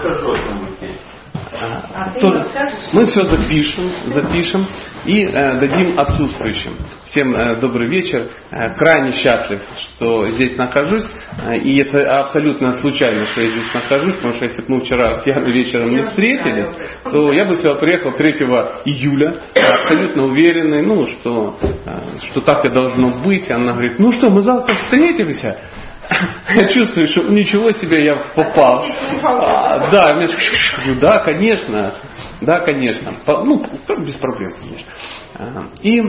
расскажу этому а, то, мы все запишем, запишем и э, дадим отсутствующим. Всем э, добрый вечер. Э, крайне счастлив, что здесь нахожусь. Э, и это абсолютно случайно, что я здесь нахожусь, потому что если бы мы вчера с Яной вечером не встретились, то я бы сюда приехал 3 июля, абсолютно уверенный, ну, что, э, что так и должно быть. Она говорит, ну что, мы завтра встретимся. Я чувствую, что ничего себе я попал. А, да, я да, конечно, да, конечно. Ну, без проблем, конечно. И а,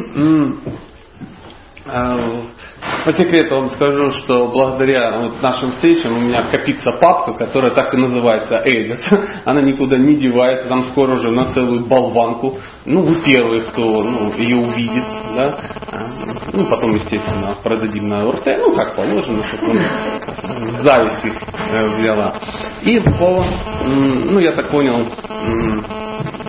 по секрету вам скажу, что благодаря вот нашим встречам у меня копится папка, которая так и называется Эйдос. Она никуда не девается, там скоро уже на целую болванку. Ну, вы первые, кто ну, ее увидит. Да? А, ну, потом, естественно, продадим на ОРТ, ну, как положено, чтобы он зависть их э, взяла. И по, ну, я так понял,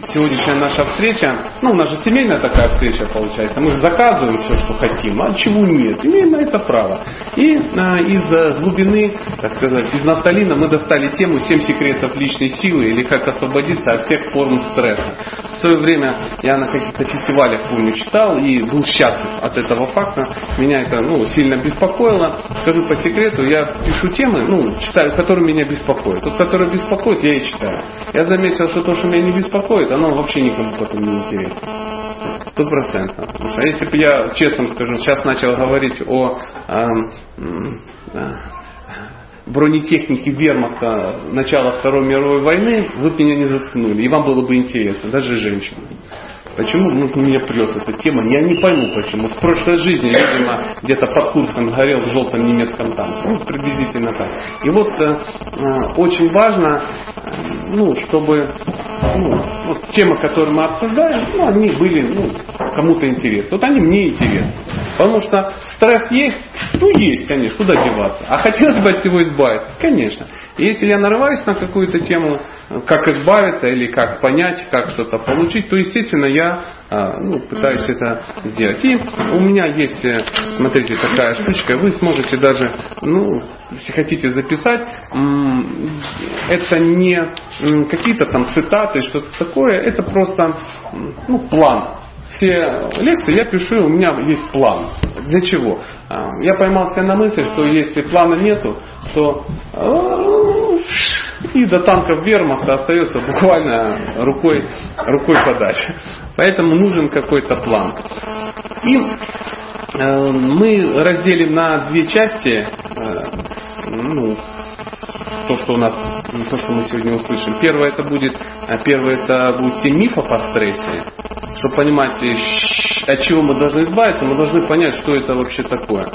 сегодняшняя наша встреча, ну, у нас же семейная такая встреча получается, мы же заказываем все, что хотим, а чего нет, имеем на это право. И а, из глубины, так сказать, из нафталина мы достали тему «7 секретов личной силы» или «Как освободиться от всех форм стресса». В свое время я на каких-то фестивалях, помню, читал и был счастлив от этого факта. Меня это ну, сильно беспокоило. Скажу по секрету, я пишу темы, ну, читаю, которые меня беспокоят. Тот, который беспокоит, я и читаю. Я заметил, что то, что меня не беспокоит, оно вообще никому потом не интересно. Стопроцентно. А если бы я, честно скажу, сейчас начал говорить о э, э, бронетехнике вермахта начала Второй мировой войны, вы бы меня не заткнули. И вам было бы интересно, даже женщинам. Почему нужно меня прет эта тема? Я не пойму почему. С прошлой жизни, видимо, где-то под Курском горел в желтом немецком танке. Ну, приблизительно так. И вот э, э очень важно, э, ну, чтобы ну, вот темы, которые мы обсуждаем, ну, они были ну, кому-то интересны. Вот они мне интересны. Потому что стресс есть, ну есть, конечно, куда деваться. А хотелось бы от него избавиться, конечно. И если я нарываюсь на какую-то тему, как избавиться или как понять, как что-то получить, то, естественно, я а, ну, пытаюсь это сделать. И у меня есть, э, смотрите, такая штучка, вы сможете даже, ну, если хотите записать, это не какие-то там цитаты, что-то такое, это просто ну, план все лекции я пишу, у меня есть план. Для чего? А, я поймал себя на мысли, что если плана нету, то и до танков вермахта остается буквально рукой, рукой подать. Поэтому нужен какой-то план. И э, мы разделим на две части э, ну, то, что у нас, то, что мы сегодня услышим. Первое это будет, э, первое это будет 7 мифов о стрессе. Чтобы понимать, от чего мы должны избавиться, мы должны понять, что это вообще такое.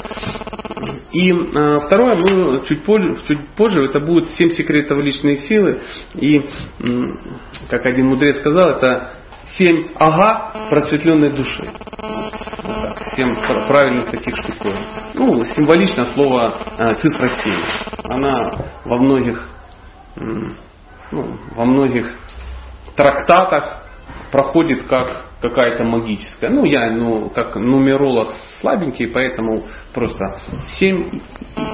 И э, второе, мы чуть позже, чуть позже, это будет семь секретов личной силы. И, э, как один мудрец сказал, это семь ага просветленной души. Вот так, семь правильных таких штуковин. Ну, символично слово э, цифра 7. Она во многих, ну, во многих трактатах проходит как какая-то магическая. Ну, я ну, как нумеролог слабенький, поэтому просто 7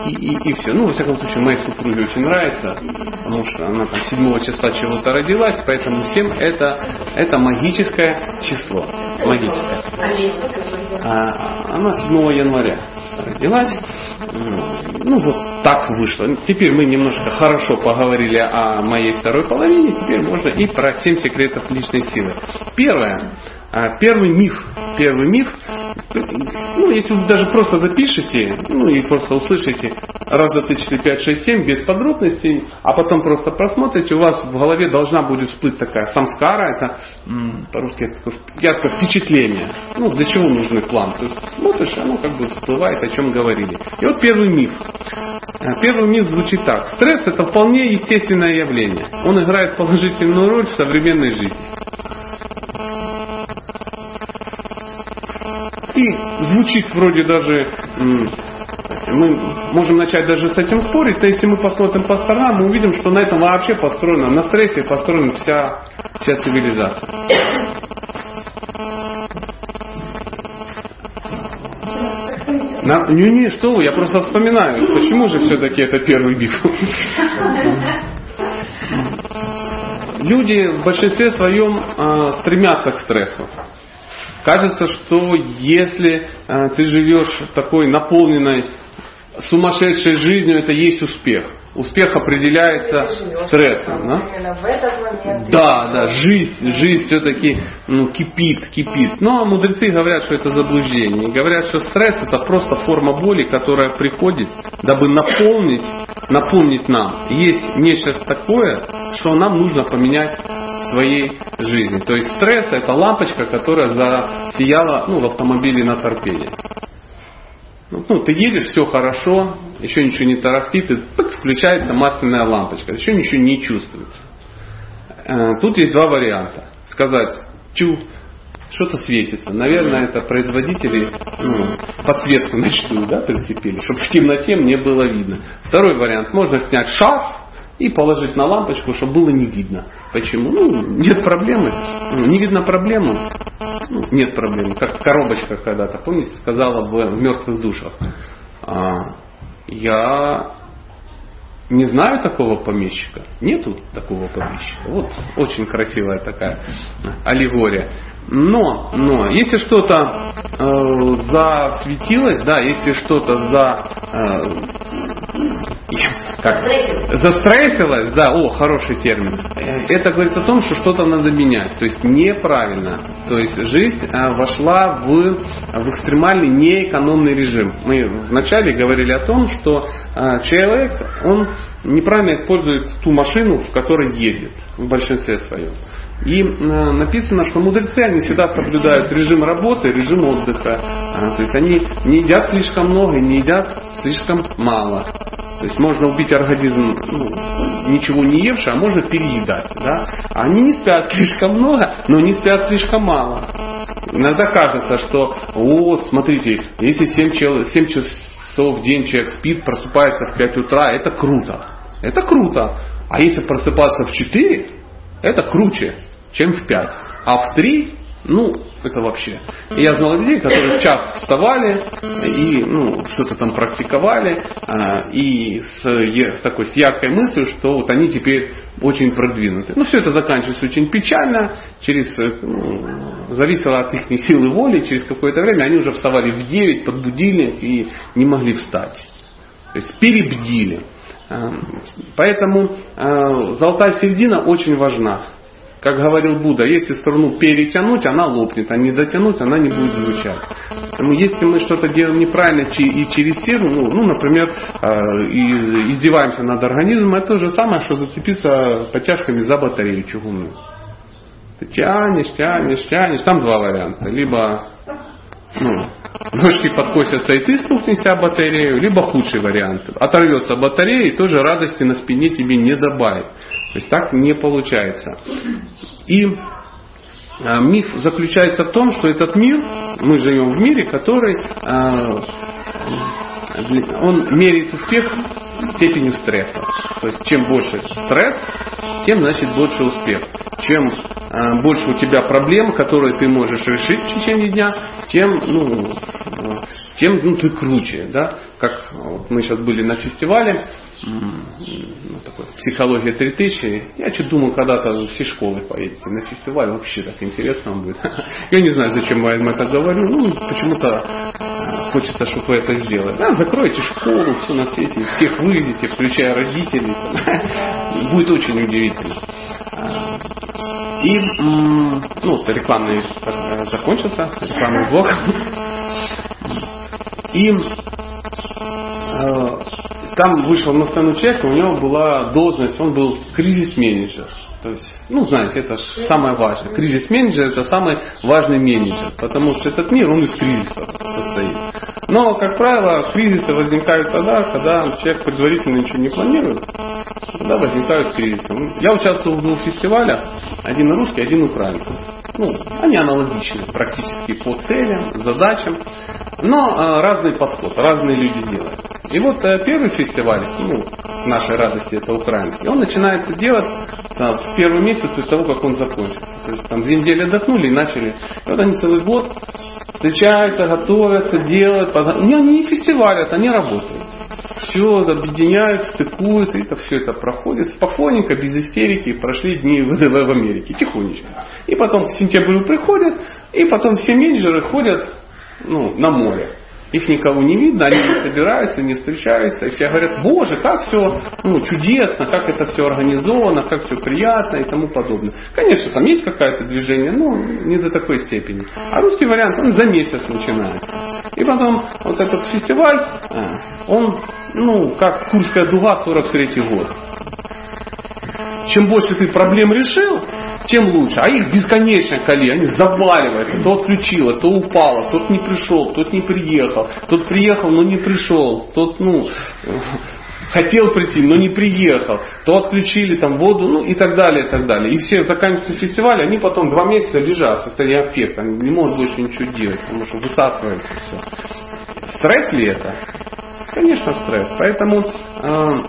и, и, и все. Ну, во всяком случае, моей супруге очень нравится, потому что она там 7 числа чего-то родилась, поэтому 7 это, это магическое число. Магическое. А, она 7 января родилась. Ну, вот так вышло. Теперь мы немножко хорошо поговорили о моей второй половине, теперь можно и про 7 секретов личной силы. Первое. А, первый миф. Первый миф. Ну, если вы даже просто запишете, ну и просто услышите раз, два, три, четыре, пять, шесть, семь без подробностей, а потом просто просмотрите, у вас в голове должна будет всплыть такая самскара, это по-русски это такое яркое впечатление. Ну, для чего нужный план? То есть смотришь, оно как бы всплывает, о чем говорили. И вот первый миф. А, первый миф звучит так. Стресс это вполне естественное явление. Он играет положительную роль в современной жизни. Звучит вроде даже, мы можем начать даже с этим спорить, но если мы посмотрим по сторонам, мы увидим, что на этом вообще построена, на стрессе построена вся, вся цивилизация. На, не, не, что вы, я просто вспоминаю, почему же все-таки это первый биф. люди в большинстве своем э, стремятся к стрессу. Кажется, что если э, ты живешь такой наполненной сумасшедшей жизнью, это есть успех. Успех определяется стрессом. Да? да, да, жизнь, жизнь все-таки ну, кипит, кипит. Но мудрецы говорят, что это заблуждение. говорят, что стресс это просто форма боли, которая приходит, дабы наполнить, напомнить нам, есть нечто такое, что нам нужно поменять своей жизни. То есть стресс это лампочка, которая засияла ну, в автомобиле на торпеде. Ну, ну, ты едешь, все хорошо, еще ничего не тарахтит, и пык, включается масляная лампочка, еще ничего не чувствуется. Э, тут есть два варианта. Сказать, чу, что-то светится. Наверное, это производители ну, подсветку ночную да, прицепили, чтобы в темноте мне было видно. Второй вариант. Можно снять шарф и положить на лампочку, чтобы было не видно. Почему? Ну, нет проблемы. Ну, не видно проблему. Ну, нет проблемы. Как коробочка когда-то, помните, сказала в, в мертвых душах. А, я не знаю такого помещика. Нету такого помещика. Вот очень красивая такая аллегория. Но, но, если что-то э, засветилось, да, если что-то за э, как, застрессилось, да, о, хороший термин. Это говорит о том, что что-то надо менять, то есть неправильно. То есть жизнь э, вошла в, в экстремальный неэкономный режим. Мы вначале говорили о том, что э, человек, он неправильно использует ту машину, в которой ездит в большинстве своем. И написано, что мудрецы, они всегда соблюдают режим работы, режим отдыха. То есть они не едят слишком много и не едят слишком мало. То есть можно убить организм ну, ничего не евший, а можно переедать. Да? Они не спят слишком много, но не спят слишком мало. Иногда кажется, что вот, смотрите, если 7, чел, 7 часов в день человек спит, просыпается в 5 утра, это круто. Это круто. А если просыпаться в 4, это круче, чем в 5. А в 3 ну, это вообще. Я знал людей, которые в час вставали и ну, что-то там практиковали, а, и с, с такой с яркой мыслью, что вот они теперь очень продвинуты. Ну, все это заканчивалось очень печально, через, ну, зависело от их силы воли, через какое-то время они уже вставали в 9 под будильник и не могли встать. То есть перебдили. А, поэтому э, золотая середина очень важна. Как говорил Будда, если струну перетянуть, она лопнет, а не дотянуть, она не будет звучать. Поэтому если мы что-то делаем неправильно и через силу, ну, ну например, а, и издеваемся над организмом, это то же самое, что зацепиться подтяжками за батарею чугунную. Ты тянешь, тянешь, тянешь. Там два варианта. Либо ну, ножки подкосятся и ты стукнешься об батарею, либо худший вариант. Оторвется батарея и тоже радости на спине тебе не добавит. То есть так не получается. И а, миф заключается в том, что этот мир, мы живем в мире, который а, он меряет успех степенью стресса. То есть чем больше стресс, тем значит больше успех. Чем э, больше у тебя проблем, которые ты можешь решить в течение дня, тем ну, тем ну, ты круче. Да? Как вот мы сейчас были на фестивале, ну, такой, психология 3000, я что думаю, когда-то все школы поедете на фестиваль, вообще так интересно будет. Я не знаю, зачем я им это говорю, ну, почему-то э, хочется, чтобы вы это сделали. Да, закройте школу, все на свете, всех вывезете, включая родителей. Будет очень удивительно. И, ну, рекламный э, закончился, рекламный блок. И э, там вышел на сцену человек, у него была должность, он был кризис-менеджер. То есть, ну, знаете, это же самое важное. Кризис-менеджер это самый важный менеджер, потому что этот мир, он из кризисов состоит. Но, как правило, кризисы возникают тогда, когда человек предварительно ничего не планирует, тогда возникают кризисы. Я участвовал в двух фестивалях, один русский, один украинский. Ну, они аналогичны практически по целям, задачам, но э, разный подход, разные люди делают. И вот э, первый фестиваль, ну, нашей радости это украинский, он начинается делать там, в первый месяц после того, как он закончится. То есть там две недели отдохнули и начали. И вот они целый год встречаются, готовятся, делают. Не, они не фестивалят, они работают. все объединяют, стыкуют, и это все это проходит спокойненько, без истерики. Прошли дни ВДВ в Америке, тихонечко. И потом к сентябрю приходят, и потом все менеджеры ходят ну, на море. Их никого не видно, они не собираются, не встречаются, и все говорят, боже, как все ну, чудесно, как это все организовано, как все приятно и тому подобное. Конечно, там есть какое-то движение, но не до такой степени. А русский вариант, он за месяц начинается. И потом вот этот фестиваль, э, он, ну, как Курская дуга, 43 год. Чем больше ты проблем решил, тем лучше. А их бесконечное количество, они заваливаются. То отключило, то упало, тот не пришел, тот не приехал, тот приехал, но не пришел, тот, ну, хотел прийти, но не приехал, то отключили там воду, ну и так далее, и так далее. И все заканчивают фестиваль, они потом два месяца лежат в состоянии аффекта, не могут больше ничего делать, потому что высасывается все. Стресс ли это? Конечно, стресс. Поэтому э,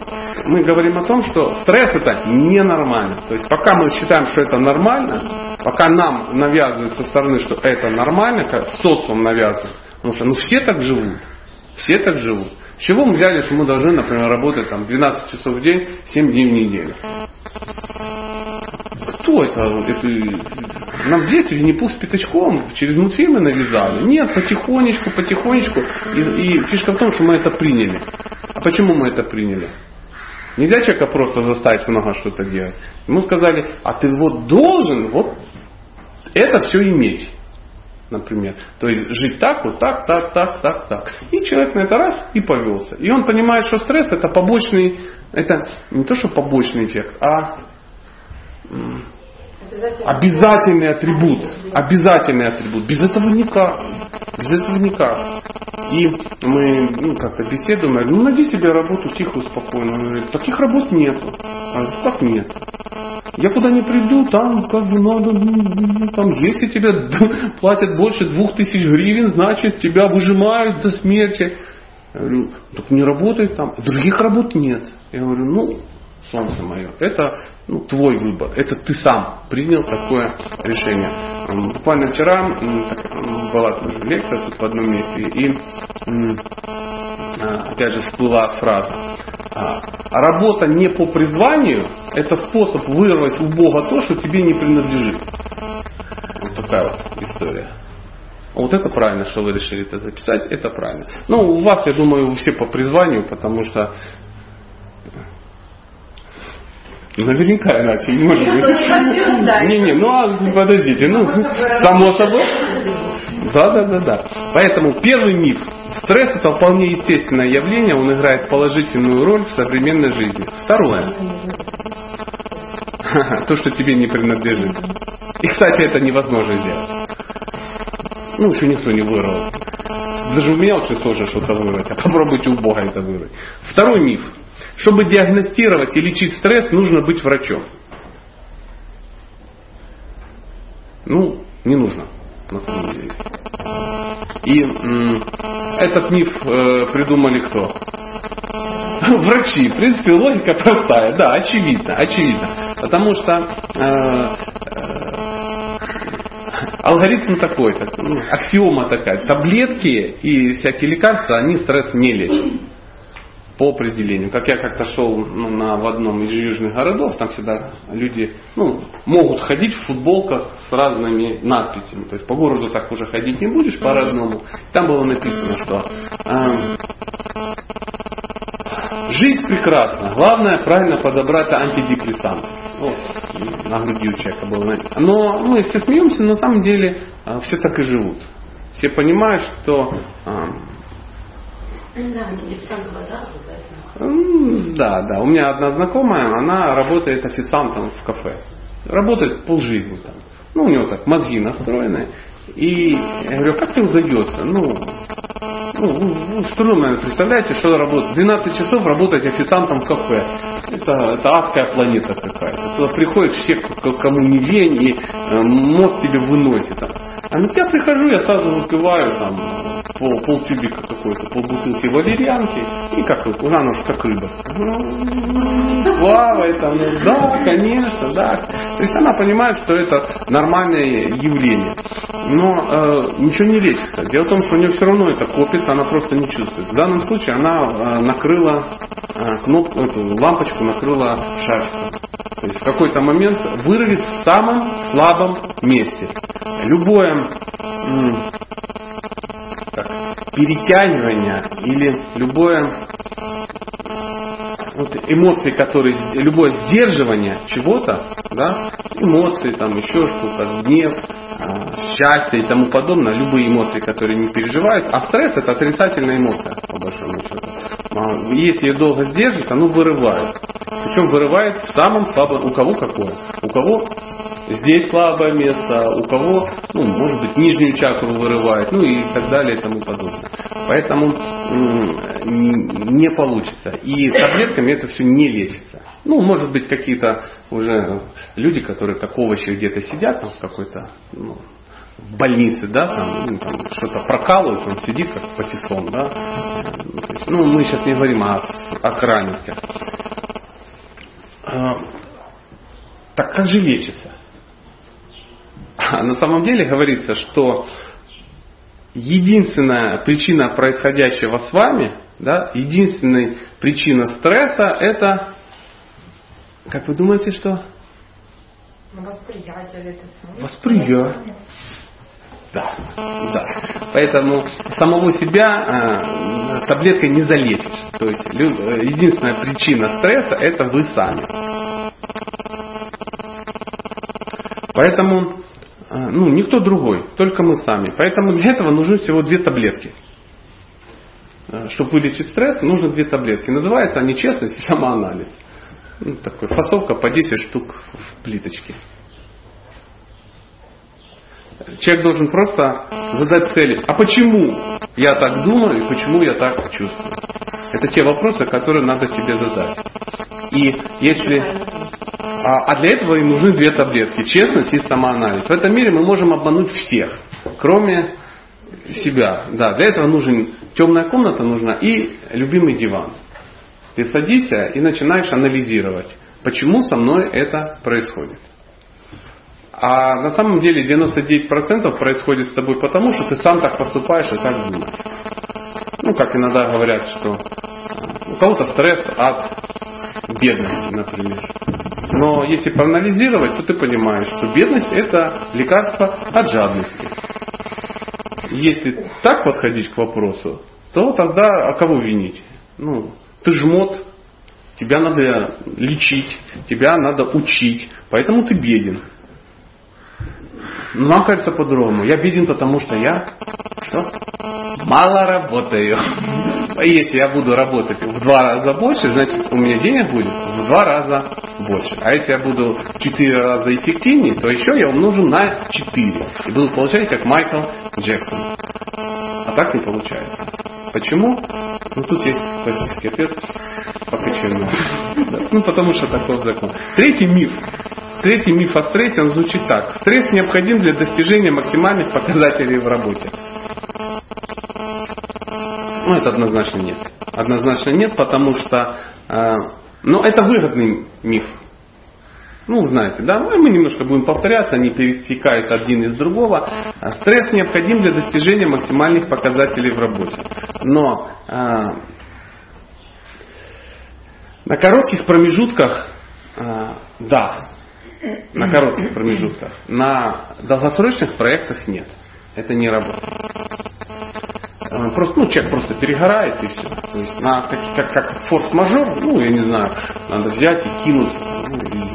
мы говорим о том, что стресс это ненормально. То есть пока мы считаем, что это нормально, пока нам навязывают со стороны, что это нормально, как социум навязывает, потому что ну все так живут, все так живут. С чего мы взяли, что мы должны, например, работать там 12 часов в день, 7 дней в неделю? Это? это нам в детстве не пух с пятачком через мультфильмы навязали. Нет, потихонечку, потихонечку. И, и фишка в том, что мы это приняли. А почему мы это приняли? Нельзя человека просто заставить много что-то делать. Ему сказали, а ты вот должен вот это все иметь. Например. То есть жить так, вот так, так, так, так, так. И человек на это раз и повелся. И он понимает, что стресс это побочный, это не то, что побочный эффект, а Обязательный атрибут. Обязательный атрибут. Без этого никак. Без этого никак. И мы ну, как-то беседуем, я говорю, ну найди себе работу тихо, спокойно. Он говорит, таких работ нету. Я говорю, как нет? Я куда не приду, там как бы надо, ну, там если тебе платят больше двух тысяч гривен, значит тебя выжимают до смерти. Я говорю, так не работает там. Других работ нет. Я говорю, ну, солнце мое. Это ну, твой выбор. Это ты сам принял такое решение. Буквально вчера была тоже лекция тут в одном месте, и а, опять же всплыла фраза. «А, работа не по призванию – это способ вырвать у Бога то, что тебе не принадлежит. Вот такая вот история. Вот это правильно, что вы решили это записать, это правильно. Ну, у вас, я думаю, все по призванию, потому что Наверняка иначе не может быть. Не, не, ну а подождите, ну само собой. Да, да, да, да. Поэтому первый миф. Стресс это вполне естественное явление, он играет положительную роль в современной жизни. Второе. То, что тебе не принадлежит. И, кстати, это невозможно сделать. Ну, еще никто не вырвал. Даже у меня очень сложно что-то вырвать, а попробуйте у Бога это вырвать. Второй миф. Чтобы диагностировать и лечить стресс, нужно быть врачом. Ну, не нужно, на самом деле. И м, этот миф э, придумали кто? Врачи. В принципе, логика простая. Да, очевидно, очевидно. Потому что э, э, алгоритм такой, так, ну, аксиома такая. Таблетки и всякие лекарства, они стресс не лечат по определению. Как я как-то шел ну, на, в одном из южных городов, там всегда люди ну, могут ходить в футболках с разными надписями. То есть по городу так уже ходить не будешь по-разному. Там было написано, что э, жизнь прекрасна, главное правильно подобрать антидепрессант. Вот, на груди у человека было. Но мы все смеемся, но на самом деле э, все так и живут. Все понимают, что э, да, да. У меня одна знакомая, она работает официантом в кафе. Работает полжизни там. Ну, у него так мозги настроены. И я говорю, как тебе удается? Ну, ну, с трудом, наверное, представляете, что работать. 12 часов работать официантом в кафе. Это, это адская планета какая-то. Туда приходят все, кому не лень, и э, мозг тебе выносит. А на я прихожу, я сразу выпиваю там пол, пол тюбика какой-то, пол бутылки валерьянки, и как уже она как рыба. Ну, плавает там, ну, да, конечно, да. То есть она понимает, что это нормальное явление. Но э, ничего не лечится. Дело в том, что у нее все равно это копится, она просто не чувствует. В данном случае она э, накрыла э, кнопку, эту лампочку накрыла шашкой. То есть в какой-то момент вырвет в самом слабом месте. Любое как, перетягивание или любое вот эмоции, которые, любое сдерживание чего-то, да, эмоции, там еще что-то, гнев, а, счастье и тому подобное, любые эмоции, которые не переживают, а стресс это отрицательная эмоция, по большому счету. А, если долго сдерживать, оно вырывает. Причем вырывает в самом слабом, у кого какое. У кого здесь слабое место, у кого, ну, может быть, нижнюю чакру вырывает, ну и так далее и тому подобное. Поэтому не получится. И таблетками это все не лечится. Ну, может быть, какие-то уже люди, которые как овощи где-то сидят, там, в какой-то ну, в больнице, да, там, ну, там что-то прокалывают, он сидит как патиссон, да. Ну, мы сейчас не говорим о, о крайностях. А, так как же лечится? А на самом деле говорится, что единственная причина происходящего с вами, да, единственная причина стресса это, как вы думаете, что? Восприятие Восприятие. Да, да. Поэтому самого себя э, таблеткой не залечишь. То есть э, единственная причина стресса это вы сами. Поэтому э, ну, никто другой, только мы сами. Поэтому для этого нужны всего две таблетки. Э, чтобы вылечить стресс, нужно две таблетки. Называются они честность и самоанализ. Ну, такой фасовка по 10 штук в плиточке. Человек должен просто задать цели. А почему я так думаю и почему я так чувствую? Это те вопросы, которые надо себе задать. И если... А, а для этого им нужны две таблетки. Честность и самоанализ. В этом мире мы можем обмануть всех, кроме себя. Да, для этого нужен темная комната нужна и любимый диван. Ты садишься и начинаешь анализировать, почему со мной это происходит. А на самом деле 99% происходит с тобой потому, что ты сам так поступаешь и так думаешь. Ну, как иногда говорят, что у кого-то стресс от бедности, например. Но если проанализировать, то ты понимаешь, что бедность это лекарство от жадности. Если так подходить к вопросу, то тогда а кого винить? Ну, ты жмот, тебя надо лечить, тебя надо учить, поэтому ты беден. Но нам кажется по-другому. Я беден, потому что я что? мало работаю. Если я буду работать в два раза больше, значит у меня денег будет в два раза больше. А если я буду в четыре раза эффективнее, то еще я умножу на четыре. И буду получать как Майкл Джексон. А так не получается. Почему? Ну тут есть классический ответ. Покачаю. Ну потому что такой закон. Третий миф. Третий миф о стрессе, он звучит так. Стресс необходим для достижения максимальных показателей в работе. Ну, это однозначно нет. Однозначно нет, потому что э, ну, это выгодный миф. Ну, знаете, да, ну, мы немножко будем повторяться, они перетекают один из другого. А стресс необходим для достижения максимальных показателей в работе. Но э, на коротких промежутках, э, да, на коротких промежутках. На долгосрочных проектах нет. Это не работает. Э, просто, ну, человек просто перегорает и все. То есть на, как, как, как форс-мажор, ну, я не знаю, надо взять и кинуть, ну, и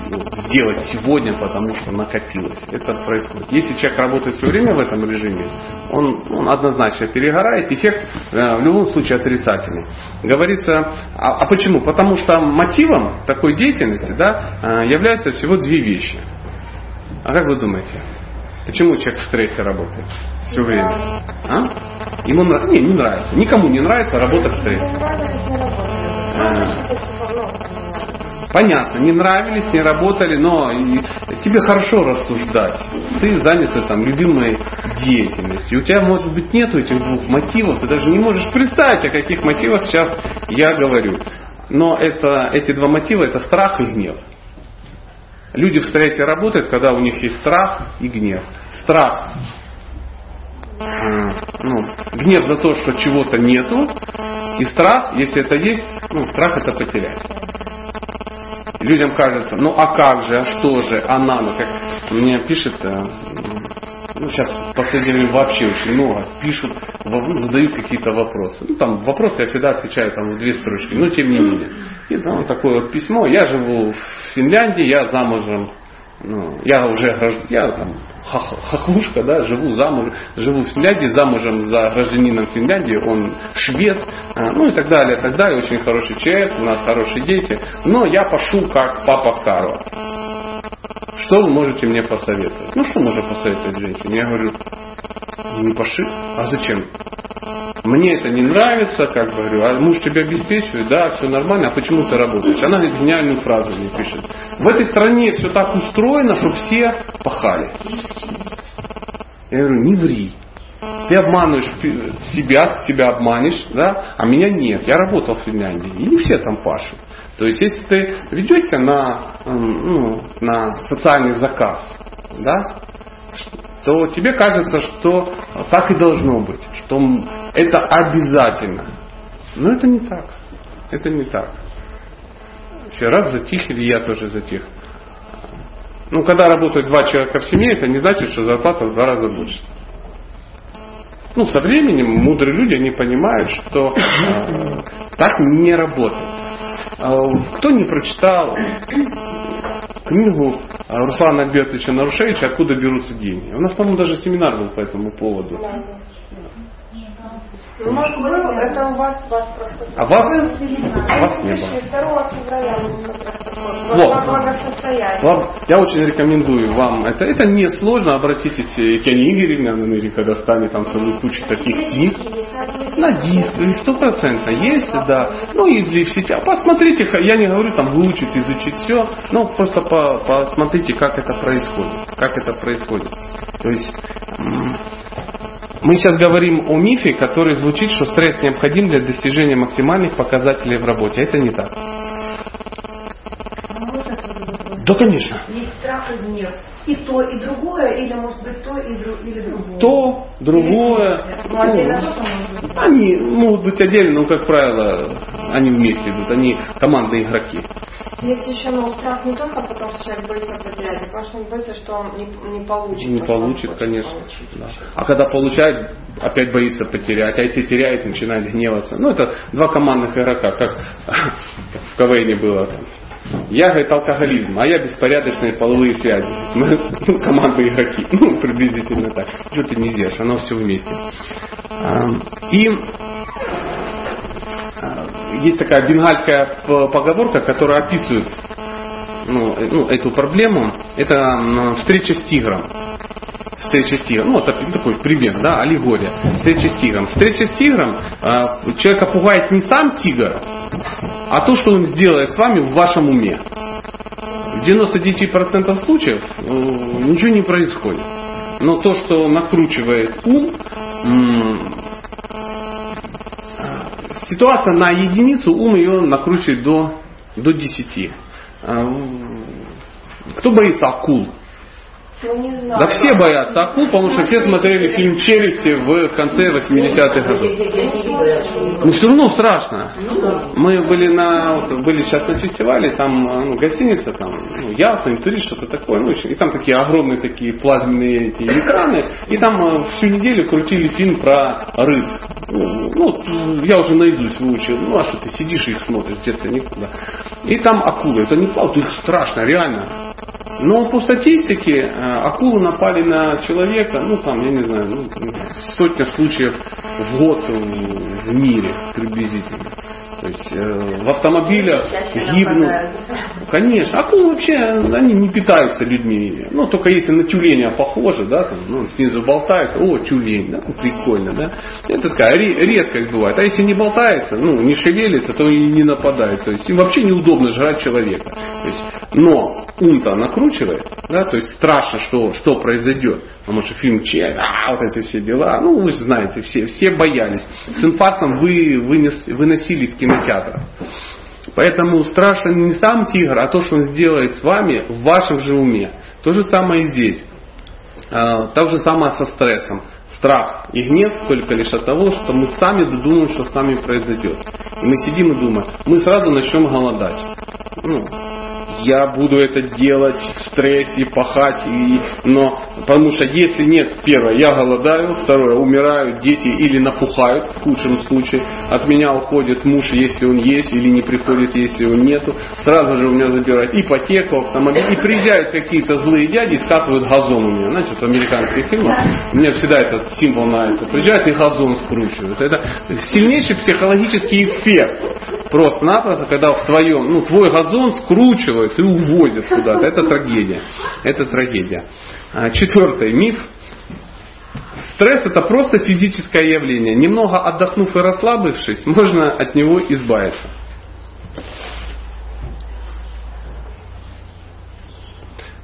сделать сегодня, потому что накопилось. Это происходит. Если человек работает все время в этом режиме, он, он однозначно перегорает, эффект э, в любом случае отрицательный. Говорится, а, а почему? Потому что мотивом такой деятельности да, э, являются всего две вещи. А как вы думаете? Почему человек в стрессе работает все время? А? Ему нравится? Не, не нравится. Никому не нравится работать в стрессе. Понятно, не нравились, не работали, но тебе хорошо рассуждать. Ты занят там любимой деятельностью. У тебя, может быть, нету этих двух мотивов, ты даже не можешь представить, о каких мотивах сейчас я говорю. Но это, эти два мотива это страх и гнев. Люди в стрессе работают, когда у них есть страх и гнев. Страх ну, гнев за то, что чего-то нету, и страх, если это есть, ну, страх это потерять. Людям кажется, ну а как же, а что же, она, ну как мне пишет, э, ну сейчас в последнее время вообще очень много пишут, ну, задают какие-то вопросы. Ну там вопросы я всегда отвечаю там в две строчки, но тем не менее. И там такое вот письмо, я живу в Финляндии, я замужем ну, я уже я там хохлушка, да, живу замуж, живу в Финляндии, замужем за гражданином Финляндии, он швед, а, ну и так далее, так далее, очень хороший человек, у нас хорошие дети, но я пошу как папа Карла. Что вы можете мне посоветовать? Ну что можно посоветовать женщине? Я говорю, не поши, а зачем? Мне это не нравится, как говорю, а муж тебя обеспечивает, да, все нормально, а почему ты работаешь? Она говорит, гениальную фразу мне пишет. В этой стране все так устроено, что все пахали. Я говорю, не ври. Ты обманываешь себя, себя обманешь, да, а меня нет. Я работал в Финляндии, и не все там пашут. То есть, если ты ведешься на, ну, на социальный заказ, да, то тебе кажется, что так и должно быть, что это обязательно. Но это не так. Это не так. Все раз затихли, я тоже затих. Ну, когда работают два человека в семье, это не значит, что зарплата в два раза больше. Ну, со временем мудрые люди, они понимают, что э, так не работает. Э, кто не прочитал книгу Руслана Альбертовича Нарушевича «Откуда берутся деньги». У нас, по-моему, даже семинар был по этому поводу. Ну, может, был, это у вас, вас просто... А вас? А вас не было. 2 февраля вот. Я очень рекомендую вам. Это, это не сложно. Обратитесь к Яне Игоревне, она наверняка достанет там целую кучу таких книг. На диск, стопроцентно есть, да. Ну или в сетях. Посмотрите, я не говорю там выучить, изучить все, но просто по, посмотрите, как это происходит. Как это происходит. То есть мы сейчас говорим о мифе, который звучит, что стресс необходим для достижения максимальных показателей в работе. Это не так. Да, конечно. Есть страх и гнев. И то, и другое, или может быть то, и дру, или другое. То, другое. Или, ну. Они могут быть отдельно, но, как правило, они вместе идут. Они командные игроки. Если еще ну, страх не только потому, что человек боится потерять, а потому что он боится, что он не, не получит. Не получит, конечно. Получить. Да. А когда получает, опять боится потерять. А если теряет, начинает гневаться. Ну, это два командных игрока, как, в КВН было. Я, говорит, алкоголизм, а я беспорядочные половые связи. Мы ну, командные игроки. Ну, приблизительно так. Что ты не сделаешь, оно все вместе. И есть такая бенгальская поговорка, которая описывает ну, ну, эту проблему. Это встреча с тигром. Встреча с тигром. Ну, вот такой пример, да, аллегория. Встреча с тигром. Встреча с тигром э, человека пугает не сам тигр, а то, что он сделает с вами в вашем уме. В 99% случаев э, ничего не происходит. Но то, что накручивает ум, ситуация на единицу, ум ее накручивает до, до 10. А, кто боится акул? Ну, да все боятся акул, потому что все смотрели фильм «Челюсти» в конце 80-х годов. Но все равно страшно. Мы были на были сейчас на фестивале, там ну, гостиница, там ну, Ялта, Интурист, что-то такое. Ну, и там такие огромные такие плазменные эти экраны. И там э, всю неделю крутили фильм про рыб. Ну, ну, я уже наизусть выучил. Ну, а что ты сидишь и их смотришь, где-то никуда. И там акулы. Это не плавают, их страшно, реально. Но по статистике э, акулы напали на человека, ну там, я не знаю, ну, сотня случаев в год в мире приблизительно. То есть э, в автомобилях гибнут. Конечно. Акулы вообще, они не питаются людьми. Ну, только если на тюленя похоже, да, там, ну, снизу болтается, о, тюлень, да, ну, прикольно, да. Это такая редкость бывает. А если не болтается, ну, не шевелится, то и не нападает. То есть им вообще неудобно жрать человека. То есть, но ум-то накручивает, да, то есть страшно, что, что произойдет. Потому что фильм Че, а, вот эти все дела, ну вы знаете, все, все боялись. С инфарктом вы вынес, выносили из кинотеатра. Поэтому страшно не сам тигр, а то, что он сделает с вами в вашем же уме. То же самое и здесь. А, то же самое со стрессом. Страх и гнев только лишь от того, что мы сами додумаем, что с нами произойдет. И мы сидим и думаем, мы сразу начнем голодать. Ну, я буду это делать в стрессе, пахать, и, но потому что если нет, первое, я голодаю, второе, умирают дети или напухают, в худшем случае, от меня уходит муж, если он есть, или не приходит, если он нету, сразу же у меня забирают ипотеку, автомобиль, и приезжают какие-то злые дяди и скатывают газон у меня, знаете, вот в американских фильмах, мне всегда этот символ нравится, приезжают и газон скручивают, это сильнейший психологический эффект, просто-напросто, когда в твоем, ну, твой газон скручивают и увозят куда-то. Это трагедия. Это трагедия. А, четвертый миф. Стресс это просто физическое явление. Немного отдохнув и расслабившись, можно от него избавиться.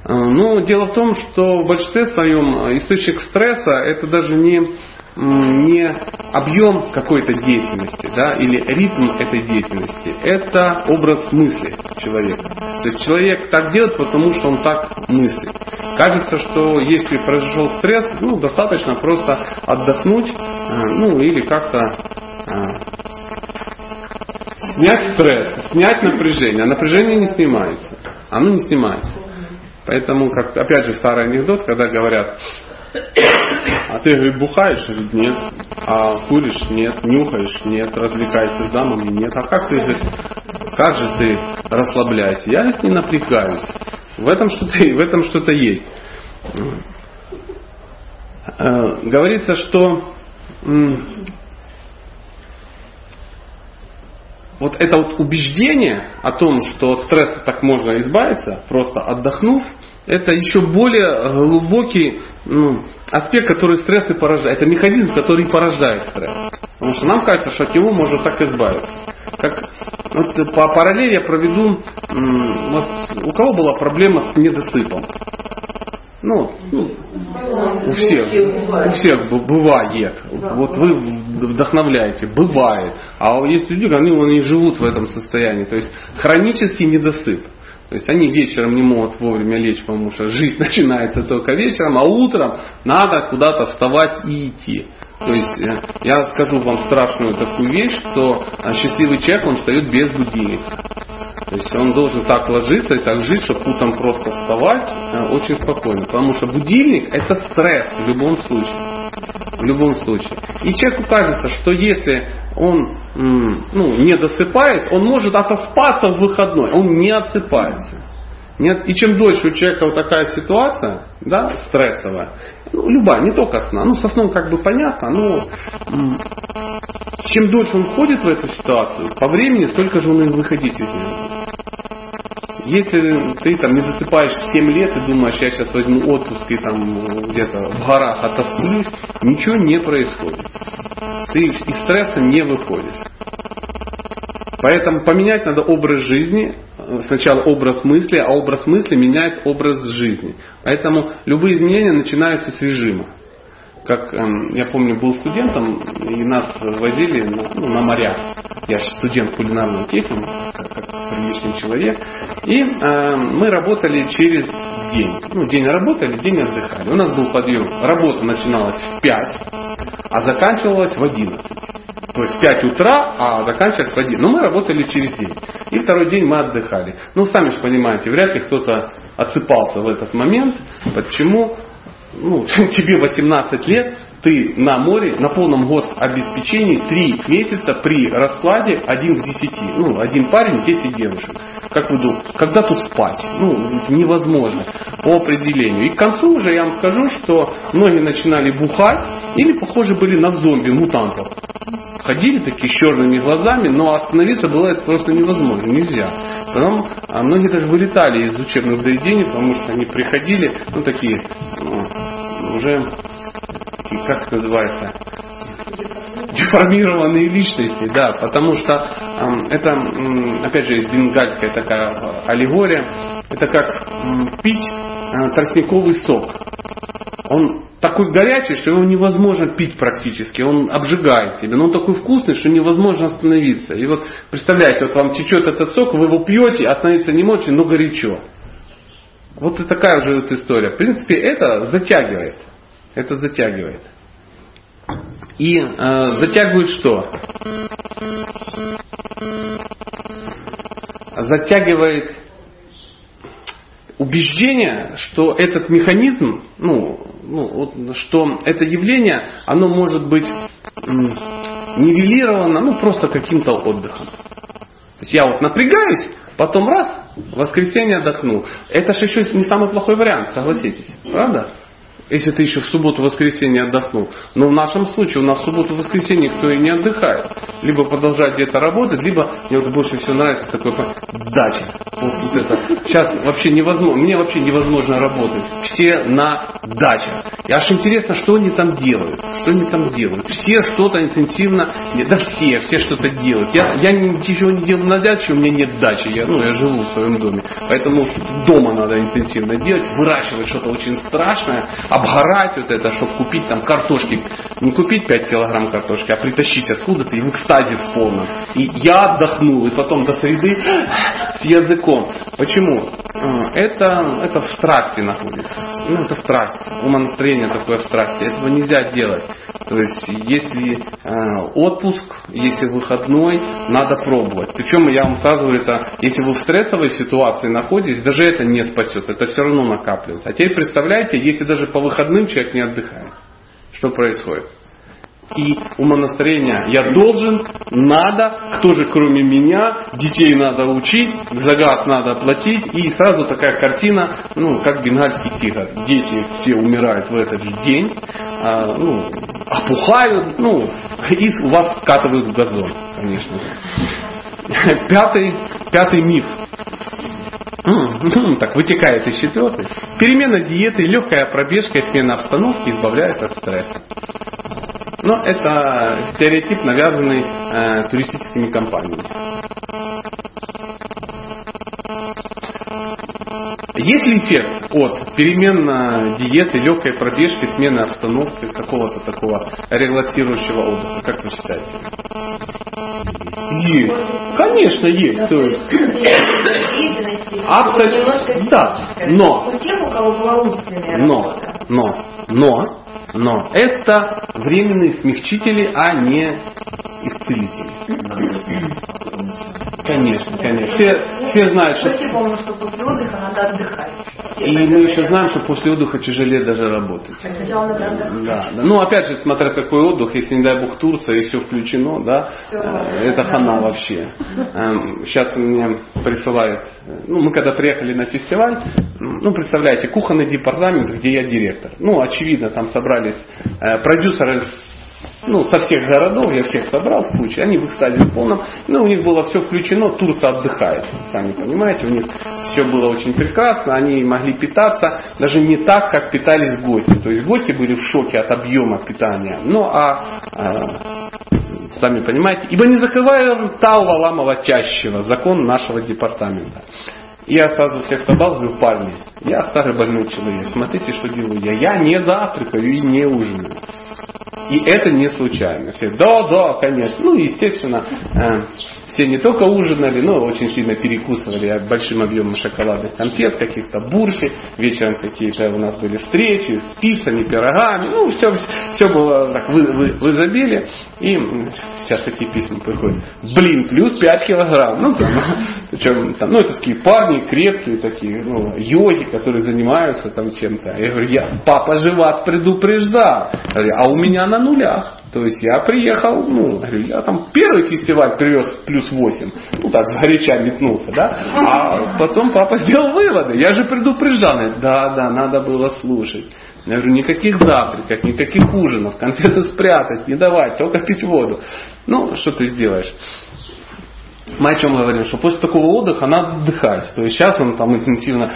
А, ну, дело в том, что в большинстве своем источник стресса это даже не не объем какой-то деятельности да, или ритм этой деятельности, это образ мысли человека. То есть человек так делает, потому что он так мыслит. Кажется, что если произошел стресс, ну, достаточно просто отдохнуть, э, ну, или как-то э, снять стресс, снять напряжение. А напряжение не снимается. Оно не снимается. Поэтому, как опять же старый анекдот, когда говорят, а ты, говорит, бухаешь? Нет. А куришь? Нет. Нюхаешь? Нет. Развлекаешься с дамами? Нет. А как ты, как же ты расслабляешься? Я говорит, не напрягаюсь. В этом что-то, в этом что-то есть. Э, говорится, что вот это вот убеждение о том, что от стресса так можно избавиться, просто отдохнув, это еще более глубокий ну, аспект, который стресс и порождает. Это механизм, который порождает стресс. Потому что нам кажется, что от него можно так избавиться. Как, вот по параллели я проведу, у кого была проблема с недосыпом? Ну, ну у всех, у всех бывает. Вот вы вдохновляете, бывает. А есть люди, они, они живут в этом состоянии. То есть хронический недосып. То есть они вечером не могут вовремя лечь, потому что жизнь начинается только вечером, а утром надо куда-то вставать и идти. То есть э, я скажу вам страшную такую вещь, что э, счастливый человек, он встает без будильника. То есть он должен так ложиться и так жить, чтобы утром просто вставать э, очень спокойно. Потому что будильник это стресс в любом случае. В любом случае. И человеку кажется, что если он ну, не досыпает, он может отоспаться в выходной. Он не отсыпается. Нет? И чем дольше у человека вот такая ситуация, да, стрессовая, ну, любая, не только сна, ну, со сном как бы понятно, но чем дольше он ходит в эту ситуацию, по времени столько же он и выходить из нее. Если ты там не засыпаешь 7 лет и думаешь, я сейчас возьму отпуск и там где-то в горах отосплюсь, ничего не происходит. Ты из стресса не выходишь. Поэтому поменять надо образ жизни, сначала образ мысли, а образ мысли меняет образ жизни. Поэтому любые изменения начинаются с режима как эм, я помню, был студентом, и нас возили ну, на моря. Я же студент кулинарного техникума, как, как приличный человек. И э, мы работали через день. Ну, день работали, день отдыхали. У нас был подъем. Работа начиналась в 5, а заканчивалась в 11. То есть в 5 утра, а заканчивалась в 1. Но мы работали через день. И второй день мы отдыхали. Ну, сами же понимаете, вряд ли кто-то отсыпался в этот момент. Почему? Ну, тебе 18 лет, ты на море на полном гособеспечении три месяца при раскладе один к десяти. Ну, один парень, десять девушек. Как вы думаете, когда тут спать? Ну, невозможно по определению. И к концу уже я вам скажу, что многие начинали бухать или похожи были на зомби, мутантов. Ходили такие с черными глазами, но остановиться было это просто невозможно, нельзя. Потом а многие даже вылетали из учебных заведений, потому что они приходили, ну такие, ну, уже, как это называется, деформированные личности, да, потому что это, опять же, бенгальская такая аллегория, это как пить э, тростниковый сок. Он такой горячий, что его невозможно пить практически, он обжигает тебя, но он такой вкусный, что невозможно остановиться. И вот представляете, вот вам течет этот сок, вы его пьете, остановиться не можете, но горячо. Вот и такая уже вот история. В принципе, это затягивает. Это затягивает. И э, затягивает что? Затягивает убеждение, что этот механизм, ну, ну, что это явление, оно может быть нивелировано, ну, просто каким-то отдыхом. То есть я вот напрягаюсь, потом раз, воскресенье отдохнул. Это же еще не самый плохой вариант, согласитесь, правда? Если ты еще в субботу-воскресенье отдохнул. Но в нашем случае у нас в субботу-воскресенье никто и не отдыхает. Либо продолжать где-то работать, либо мне вот больше всего нравится такой дача. Вот, вот это. Сейчас вообще невозможно, мне вообще невозможно работать. Все на даче. И аж интересно, что они там делают. Что они там делают. Все что-то интенсивно, да все, все что-то делают. Я, я ничего не делаю на даче, у меня нет дачи. Я, ну, я живу в своем доме. Поэтому дома надо интенсивно делать, выращивать что-то очень страшное, обгорать вот это, чтобы купить там картошки. Не купить 5 килограмм картошки, а притащить откуда-то и в экстазе в полном. И я отдохнул, и потом до среды с языком. Почему? А, это, это в страсти находится. Ну, это страсть. Умонастроение такое в страсти. Этого нельзя делать. То есть, если э, отпуск, если выходной, надо пробовать. Причем я вам сразу говорю, это, если вы в стрессовой ситуации находитесь, даже это не спасет. Это все равно накапливается. А теперь представляете, если даже по выходным человек не отдыхает. Что происходит? И умонастроение я должен, надо, кто же кроме меня, детей надо учить, за газ надо платить, и сразу такая картина, ну, как бенгальский тигр. Дети все умирают в этот же день, а, ну, опухают, ну, и у вас скатывают в газон, конечно. Пятый, пятый миф. Так, вытекает из четвертой. Перемена диеты, легкая пробежка и смена обстановки избавляет от стресса. Но это стереотип, навязанный э, туристическими компаниями. Есть ли эффект от перемен диеты, легкой пробежки, смены обстановки, какого-то такого релаксирующего отдыха? Как вы считаете? Есть. Конечно, есть. То есть... Абсолютно. Да. Но. Но. Но. Но. Но это временные смягчители, а не исцелители. Конечно, конечно. Все, все знают, что... Все помнят, что после отдыха надо отдыхать. И мы еще знаем, что после отдыха тяжелее даже работать. Да, да. Ну, опять же, смотря какой отдых, если, не дай бог, Турция, и все включено, да, все, э, это хана вообще. Сейчас эм, мне присылает, ну, мы когда приехали на фестиваль, ну, представляете, кухонный департамент, где я директор. Ну, очевидно, там собрались э, продюсеры ну, со всех городов, я всех собрал в кучу, они в экстазе в полном, ну, у них было все включено, Турция отдыхает, сами понимаете, у них все было очень прекрасно, они могли питаться даже не так, как питались гости, то есть гости были в шоке от объема питания, ну, а, а сами понимаете, ибо не закрывая рта у вала чащего, закон нашего департамента. Я сразу всех собрал, говорю, парни, я старый больной человек, смотрите, что делаю я. Я не завтракаю и не ужинаю. И это не случайно. Все, да, да, конечно. Ну, естественно, э, все не только ужинали, но очень сильно перекусывали большим объемом шоколадных конфет, каких-то бурфи, вечером какие-то у нас были встречи с пиццами, пирогами, ну все, все было так в, в, в изобилии. И сейчас такие письма приходят. Блин, плюс 5 килограмм. Ну, там, причем, там, ну, это такие парни крепкие, такие, ну, йоги, которые занимаются там чем-то. Я говорю, я, папа же вас предупреждал. Говорю, а у меня на нулях. То есть я приехал, ну, говорю, я там первый фестиваль привез плюс 8, ну так, сгоряча метнулся, да, а потом папа сделал выводы, я же предупреждал, да, да, надо было слушать. Я говорю, никаких завтраков, никаких ужинов, конфеты спрятать, не давать, только пить воду. Ну, что ты сделаешь? Мы о чем говорим? Что после такого отдыха надо отдыхать. То есть сейчас он там интенсивно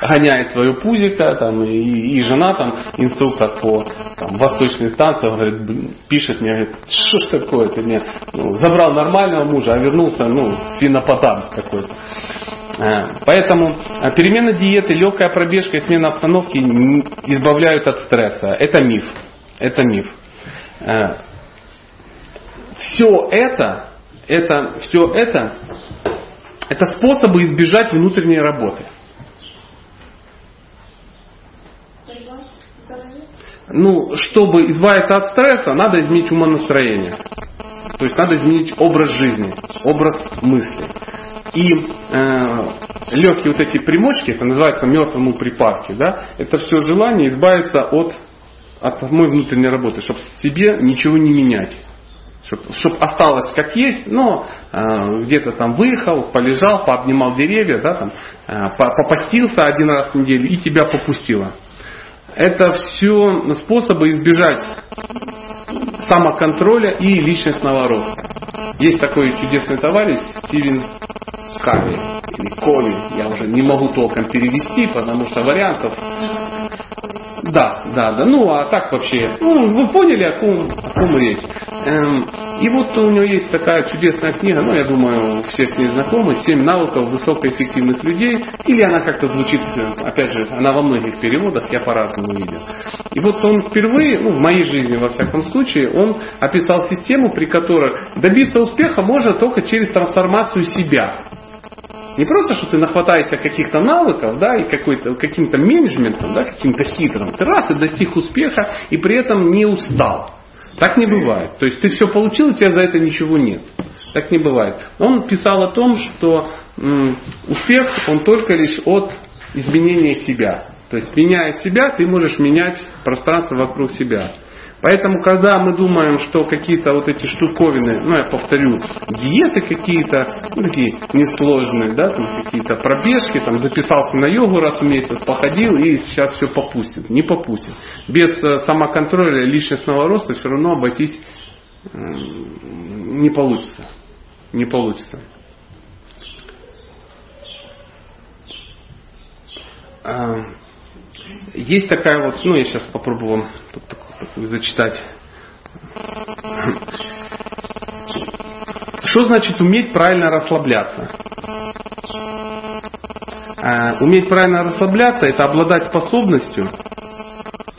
гоняет свое пузико, там, и, и жена там, инструктор по там, восточным станциям, говорит, пишет мне, говорит, что ж такое, ты мне ну, забрал нормального мужа, а вернулся, ну, свинопотам какой-то. Э, поэтому э, перемена диеты, легкая пробежка и смена обстановки избавляют от стресса. Это миф. Это миф. Э, все это, это, все это, это способы избежать внутренней работы. Ну, чтобы избавиться от стресса, надо изменить умонастроение. То есть надо изменить образ жизни, образ мысли. И э, легкие вот эти примочки, это называется мертвому припадки, да, это все желание избавиться от, от самой внутренней работы, чтобы себе ничего не менять. Чтобы чтоб осталось как есть, но э, где-то там выехал, полежал, пообнимал деревья, да, там, э, попастился один раз в неделю и тебя попустило это все способы избежать самоконтроля и личностного роста. Есть такой чудесный товарищ Стивен Хави или Кови, я уже не могу толком перевести, потому что вариантов да, да, да. Ну, а так вообще, ну, вы поняли, о ком, о ком речь. Эм, и вот у него есть такая чудесная книга, ну, я думаю, все с ней знакомы, «Семь навыков высокоэффективных людей». Или она как-то звучит, опять же, она во многих переводах, я по-разному видел. И вот он впервые, ну, в моей жизни, во всяком случае, он описал систему, при которой добиться успеха можно только через трансформацию себя. Не просто, что ты нахватаешься каких-то навыков, да, и какой-то, каким-то менеджментом, да, каким-то хитрым. Ты раз и достиг успеха, и при этом не устал. Так не бывает. То есть ты все получил, и тебя за это ничего нет. Так не бывает. Он писал о том, что м, успех, он только лишь от изменения себя. То есть меняя себя, ты можешь менять пространство вокруг себя. Поэтому, когда мы думаем, что какие-то вот эти штуковины, ну я повторю, диеты какие-то, ну, такие несложные, да, там какие-то пробежки, там записался на йогу раз в месяц, походил и сейчас все попустит. Не попустит. Без э, самоконтроля личностного роста все равно обойтись не получится. Не получится. А, есть такая вот, ну я сейчас попробую вам такую зачитать. Что значит уметь правильно расслабляться? А, уметь правильно расслабляться – это обладать способностью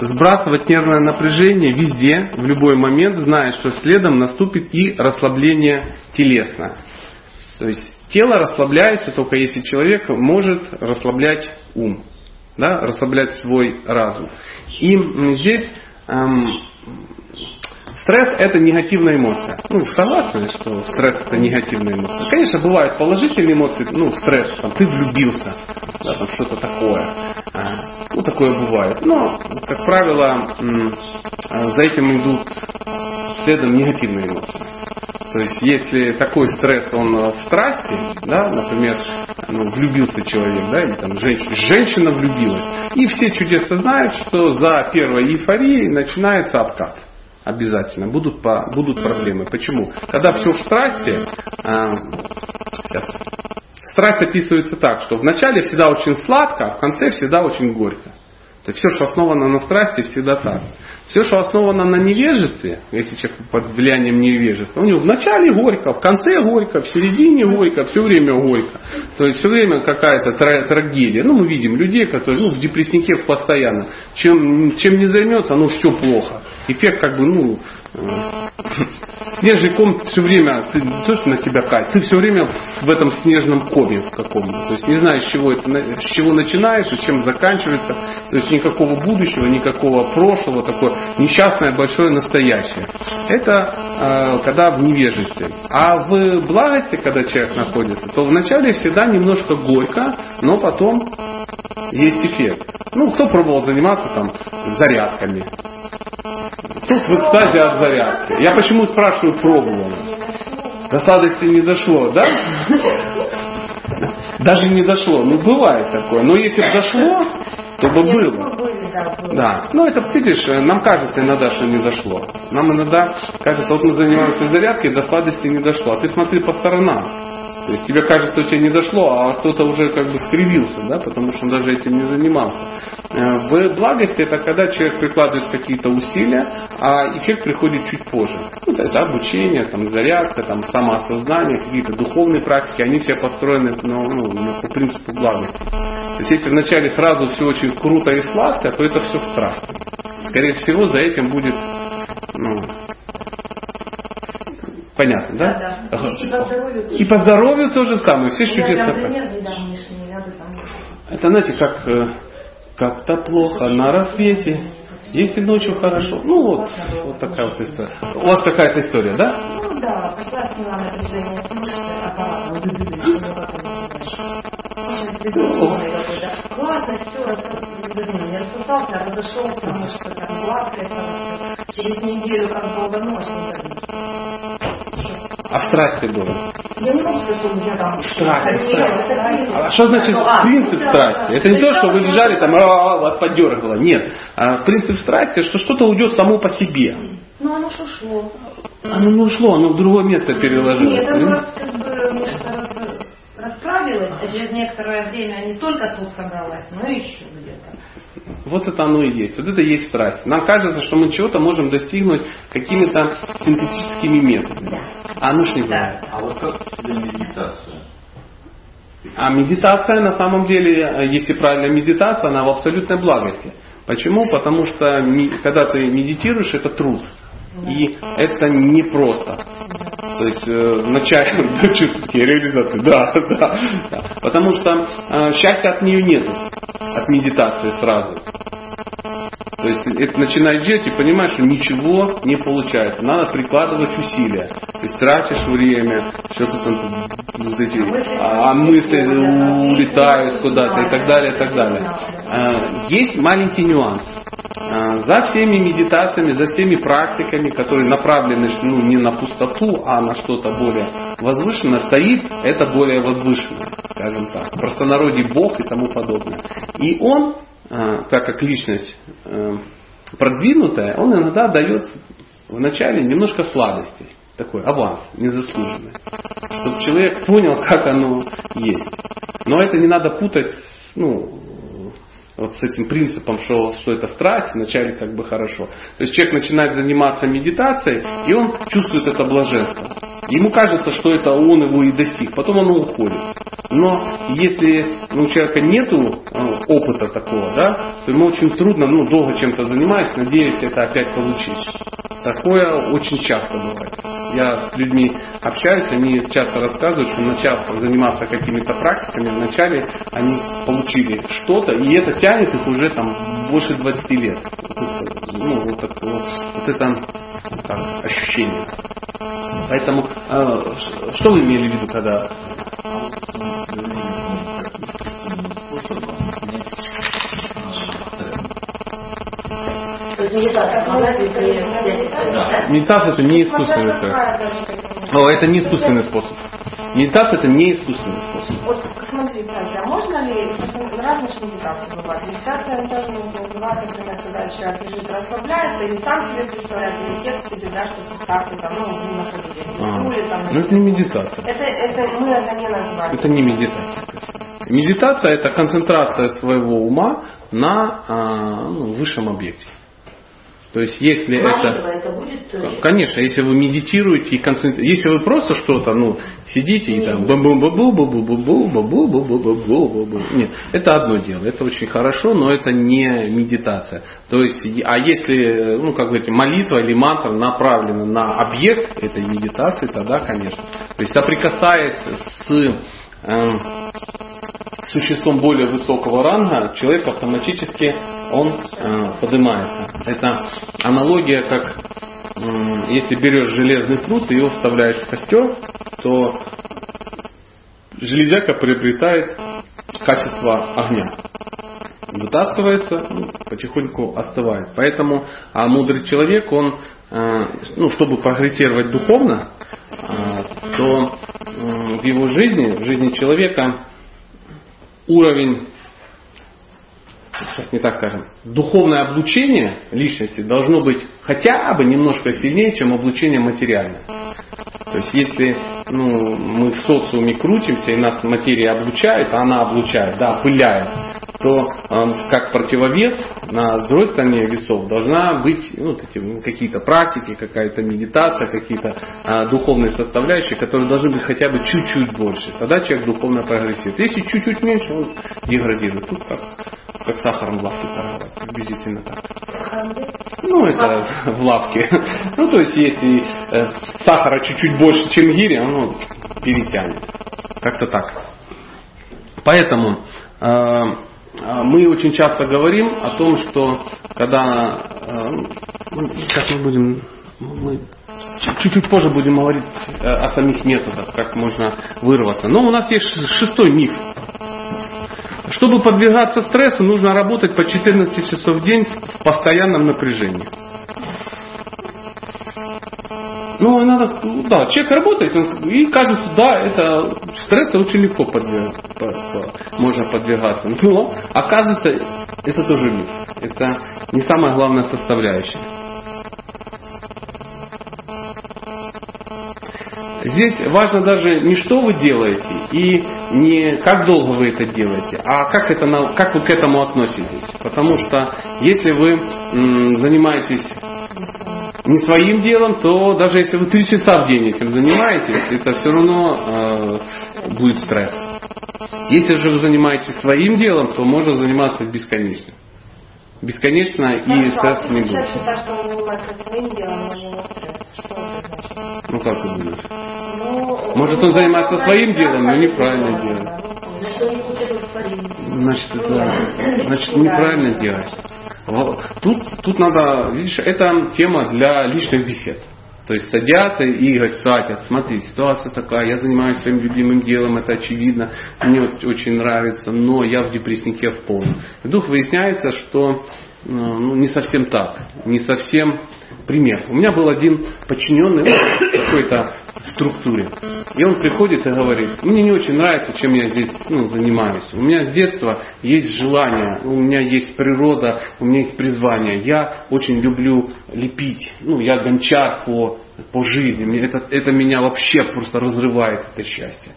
сбрасывать нервное напряжение везде, в любой момент, зная, что следом наступит и расслабление телесно. То есть тело расслабляется только если человек может расслаблять ум, да, расслаблять свой разум. И здесь эм, стресс это негативная эмоция. Ну, согласны, что стресс это негативная эмоция? Конечно, бывают положительные эмоции, ну, стресс, там, ты влюбился, да, там что-то такое. А, ну, такое бывает. Но, как правило, а, за этим идут следом негативные эмоции. То есть, если такой стресс, он в страсти, да, например, ну, влюбился человек, да, или там женщина, женщина влюбилась, и все чудесно знают, что за первой эйфорией начинается откат. Обязательно. Будут, по, будут проблемы. Почему? Когда все в страсти, а, сейчас, страсть описывается так, что вначале всегда очень сладко, а в конце всегда очень горько. То есть все, что основано на страсти, всегда так. Все, что основано на невежестве, если человек под влиянием невежества, у него в начале горько, в конце горько, в середине горько, все время горько. То есть все время какая-то трагедия. Ну, мы видим людей, которые ну, в депресснике постоянно. Чем, чем не займется, ну все плохо. Эффект как бы, ну, снежный ком все время, ты, то, что на тебя катит, ты все время в этом снежном коме каком-то. То есть не знаешь, с чего, это, с чего начинается, чем заканчивается. То есть никакого будущего, никакого прошлого, такое несчастное большое настоящее. Это э, когда в невежестве. А в благости, когда человек находится, то вначале всегда немножко горько, но потом есть эффект. Ну, кто пробовал заниматься там зарядками? Тут в экстазе от зарядки. Я почему спрашиваю, пробовал? До сладости не дошло, да? Даже не дошло. Ну, бывает такое. Но если бы дошло, то бы было. Да. Ну, это, видишь, нам кажется иногда, что не дошло. Нам иногда кажется, вот мы занимаемся зарядкой, до сладости не дошло. А ты смотри по сторонам. То есть тебе кажется, у тебя не дошло, а кто-то уже как бы скривился, да, потому что он даже этим не занимался. Э, в благости это когда человек прикладывает какие-то усилия, а эффект приходит чуть позже. Ну, это обучение, там, зарядка, там, самоосознание, какие-то духовные практики, они все построены ну, ну, по принципу благости. То есть если вначале сразу все очень круто и сладко, то это все в страсти. Скорее всего, за этим будет ну, Понятно, да? Да, да. И, и по здоровью. И по здоровью то же самое. Все чудесно. Это знаете, как э, как-то плохо на рассвете, если ночью хорошо. Ну вот, вот такая вот история. У вас какая-то история, да? Ну да, пошла сняла напряжение Классно, все, не рассосался, разошелся, мышцы там гладкое, через неделю как долго ночь не а страсти было? Я не могу сказать, что у меня там страсть. страсть. А что значит а, принцип страсти? Это не то, что вы лежали там, а, вас подергало. Нет. А принцип страсти, что что-то уйдет само по себе. Ну оно что шло. Оно не ушло, оно в другое место переложилось. Нет, оно как бы расправилось, а через некоторое время не только тут собралась, но и еще. Вот это оно и есть. Вот это и есть страсть. Нам кажется, что мы чего-то можем достигнуть какими-то синтетическими методами. Да. А оно ж не бывает. А вот как медитация? А медитация на самом деле, если правильная медитация, она в абсолютной благости. Почему? Потому что когда ты медитируешь, это труд. И это непросто. То есть э, вначале все-таки реализации, да, да, да. Потому что э, счастья от нее нет, от медитации сразу. То есть это начинаешь делать и понимаешь, что ничего не получается. Надо прикладывать усилия. То есть тратишь время, что-то там вот эти, а мысли улетают куда-то и так далее, и так далее. Э, есть маленький нюанс. Э, за всеми медитациями, за всеми практиками, которые направлены ну, не на пустоту, а на что-то более возвышенное, стоит это более возвышенное, скажем так. В простонародье Бог и тому подобное. И он, э, так как личность э, продвинутая, он иногда дает вначале немножко сладости. Такой аванс, незаслуженный. Чтобы человек понял, как оно есть. Но это не надо путать ну, вот с этим принципом, что, что это страсть, вначале как бы хорошо. То есть человек начинает заниматься медитацией, и он чувствует это блаженство. Ему кажется, что это он его и достиг, потом оно уходит. Но если ну, у человека нет э, опыта такого, да, то ему очень трудно, ну, долго чем-то занимаясь, надеясь это опять получить. Такое очень часто бывает. Я с людьми общаюсь, они часто рассказывают, что начав заниматься какими-то практиками, вначале они получили что-то, и это тянет их уже там больше 20 лет. Ну, вот, так, вот, вот это так, ощущение. Поэтому, э, что вы имели в виду, когда Медитация это не искусственный стресс. О, это не искусственный способ. Медитация это не искусственный способ. Вот смотри, а можно ли, разные медитации бывают. Медитация тоже называется, например, когда человек лежит, расслабляется, и сам себе представляет, или текст тебе, да, что ты ставки там, ну, не находились, а, стуле, там. Ну, это не медитация. Это, это мы это не называем. Это не медитация. Медитация это концентрация своего ума на ну, высшем объекте. То есть если Молитва это, это будет... Э, а, конечно, если вы медитируете и концентрируете, если вы просто что-то, ну, сидите и там нет, это одно дело, это очень хорошо, но это не медитация. То есть, а если, ну, как говорите, молитва или мантра направлена на объект этой медитации, тогда, конечно. То есть, соприкасаясь с существом более высокого ранга, человек автоматически он э, поднимается. Это аналогия, как э, если берешь железный пруд и его вставляешь в костер, то железяка приобретает качество огня. Вытаскивается, ну, потихоньку остывает. Поэтому а мудрый человек, он, э, ну, чтобы прогрессировать духовно, э, то э, в его жизни, в жизни человека уровень сейчас не так скажем, духовное облучение личности должно быть хотя бы немножко сильнее, чем облучение материальное. То есть если ну, мы в социуме крутимся и нас материя облучает, а она облучает, да, пыляет, то э, как противовес на другой стороне весов должна быть ну, эти, какие-то практики, какая-то медитация, какие-то э, духовные составляющие, которые должны быть хотя бы чуть-чуть больше. Тогда человек духовно прогрессирует. Если чуть-чуть меньше, он деградирует. Тут как, как сахаром в лавке торговать, приблизительно так. Ну, это в лавке. Ну, то есть, если э, сахара чуть-чуть больше, чем гири, оно перетянет. Как-то так. Поэтому э, мы очень часто говорим о том, что когда э, ну, сейчас мы будем мы чуть-чуть позже будем говорить э, о самих методах, как можно вырваться. Но у нас есть шестой миф. Чтобы подвергаться стрессу, нужно работать по 14 часов в день в постоянном напряжении. Ну, надо, да, человек работает, и кажется, да, это стресс очень легко подвиг, по, по, можно подвигаться. Но оказывается, это тоже миф. Это не самая главная составляющая. Здесь важно даже не что вы делаете и не как долго вы это делаете, а как, это, как вы к этому относитесь. Потому что если вы занимаетесь не своим делом, то даже если вы три часа в день этим занимаетесь, это все равно э, будет стресс. Если же вы занимаетесь своим делом, то можно заниматься бесконечно. Бесконечно и стресс не будет. Ну как ты думаешь? Ну, Может он занимается своим делом, но неправильно делает. Значит, это значит, неправильно делать. Тут, тут надо, видишь, это тема для личных бесед. То есть садятся и говорят, Сатя, смотри, ситуация такая, я занимаюсь своим любимым делом, это очевидно, мне вот очень нравится, но я в депресснике в полном. И вдруг выясняется, что ну, не совсем так, не совсем пример. У меня был один подчиненный в какой-то структуре. И он приходит и говорит, мне не очень нравится, чем я здесь ну, занимаюсь. У меня с детства есть желание, у меня есть природа, у меня есть призвание. Я очень люблю лепить. Ну, я гончар по, по жизни. Это, это меня вообще просто разрывает, это счастье.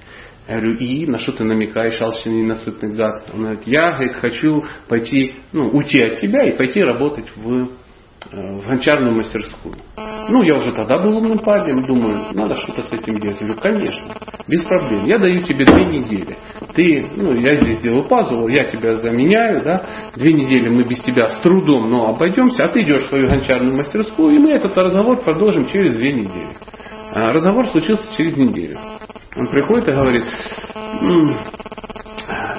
Я говорю, и на что ты намекаешь, алчный ненасытный гад? Он говорит, я говорит, хочу пойти, ну, уйти от тебя и пойти работать в в гончарную мастерскую. Ну, я уже тогда был умным парнем, думаю, надо что-то с этим делать. Я говорю, конечно, без проблем. Я даю тебе две недели. Ты, ну, я здесь делаю пазл, я тебя заменяю, да, две недели мы без тебя с трудом, но обойдемся, а ты идешь в свою гончарную мастерскую, и мы этот разговор продолжим через две недели. А разговор случился через неделю. Он приходит и говорит,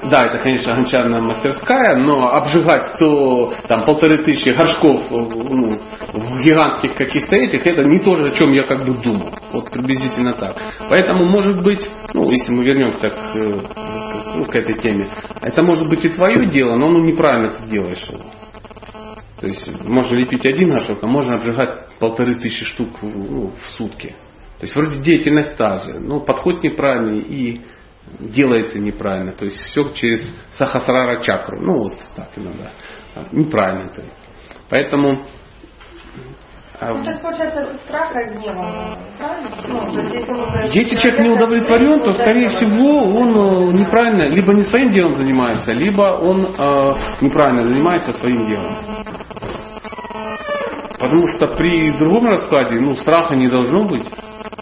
да, это, конечно, гончарная мастерская, но обжигать то там полторы тысячи горшков ну, в гигантских каких-то этих, это не то, о чем я как бы думал. Вот приблизительно так. Поэтому, может быть, ну, если мы вернемся к, ну, к этой теме, это может быть и твое дело, но ну, неправильно ты делаешь его. То есть можно лепить один горшок, а можно обжигать полторы тысячи штук ну, в сутки. То есть вроде деятельность та же, но подход неправильный и делается неправильно. То есть все через сахасрара чакру. Ну вот так иногда. Неправильно это. Поэтому а ну, то есть, получается, это страх и правильно? Ну, если, если человек не удовлетворен, то, скорее всего, он э, неправильно, либо не своим делом занимается, либо он э, неправильно занимается своим делом. Потому что при другом раскладе, ну, страха не должно быть.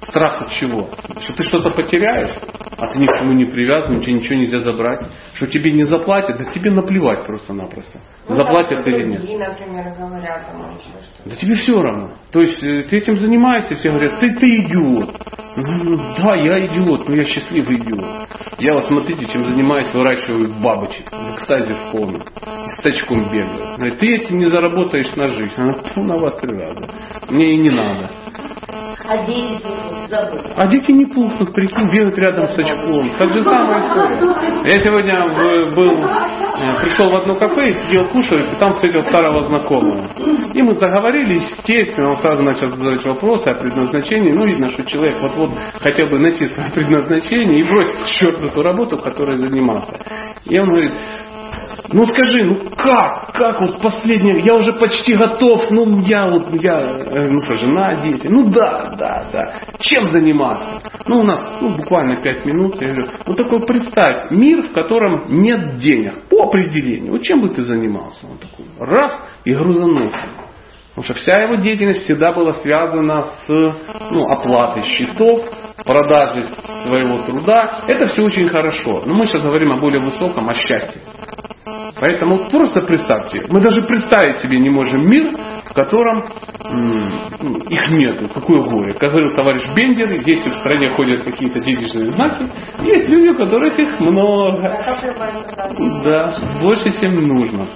Страх от чего? Что ты что-то потеряешь, а ты ни к чему не привязан, у тебя ничего нельзя забрать. Что тебе не заплатят, да тебе наплевать просто-напросто. Ну, заплатят или другие, нет. например, говорят, там еще что-то. Да тебе все равно. То есть э, ты этим занимаешься, все говорят, ты, ты идиот. Ну, да, я идиот, но я счастливый идиот. Я вот смотрите, чем занимаюсь, выращиваю бабочек, в экстазе в полном, с тачком бегаю. Говорит, ты этим не заработаешь на жизнь. Она, «Тьфу на вас три раза. Мне и не надо. А дети забыли. А дети не пухнут, прикинь, бегают рядом с очком. Так же самая история. Я сегодня был, э, пришел в одно кафе, сидел кушать, и там встретил старого знакомого. И мы договорились, естественно, он сразу начал задавать вопросы о предназначении. Ну, видно, что человек вот-вот хотел бы найти свое предназначение и бросить к черту ту работу, которой занимался. И он говорит, ну скажи, ну как, как вот последнее, я уже почти готов, ну я вот, я, э, ну что, жена, дети, ну да, да, да, чем заниматься? Ну у нас, ну буквально пять минут, я говорю, ну такой представь, мир, в котором нет денег, по определению, вот чем бы ты занимался? Он такой, раз, и грузанулся. Потому что вся его деятельность всегда была связана с ну, оплатой счетов, продажей своего труда. Это все очень хорошо. Но мы сейчас говорим о более высоком, о счастье. Поэтому просто представьте, мы даже представить себе не можем мир, в котором м, ну, их нету. Какое горе. Как говорил товарищ Бендер, если в стране ходят какие-то денежные знаки, есть люди, у которых их много. Да. Да, больше, чем нужно.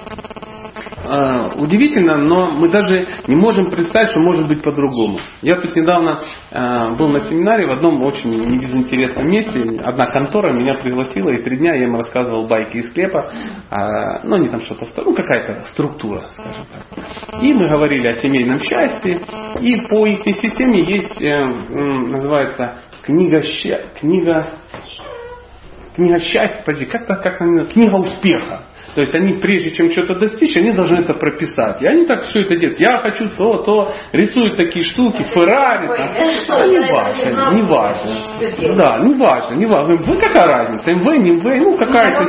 А, Удивительно, но мы даже не можем представить, что может быть по-другому. Я тут недавно а, был на семинаре в одном очень небезынтересном месте. Одна контора меня пригласила, и три дня я им рассказывал байки из склепа. А, Ну, они там что-то, ну, какая-то структура, скажем так. И мы говорили о семейном счастье. И по их системе есть, э, называется, книга, книга книга счастья, подожди, как-то как она, книга успеха. То есть они, прежде чем что-то достичь, они должны это прописать. И они так все это делают. Я хочу то, то, рисуют такие штуки, Феррари, там. А, не важно, не важно. Да, не важно, не важно. МВ какая разница? МВ, не МВ, ну Ну, какая-то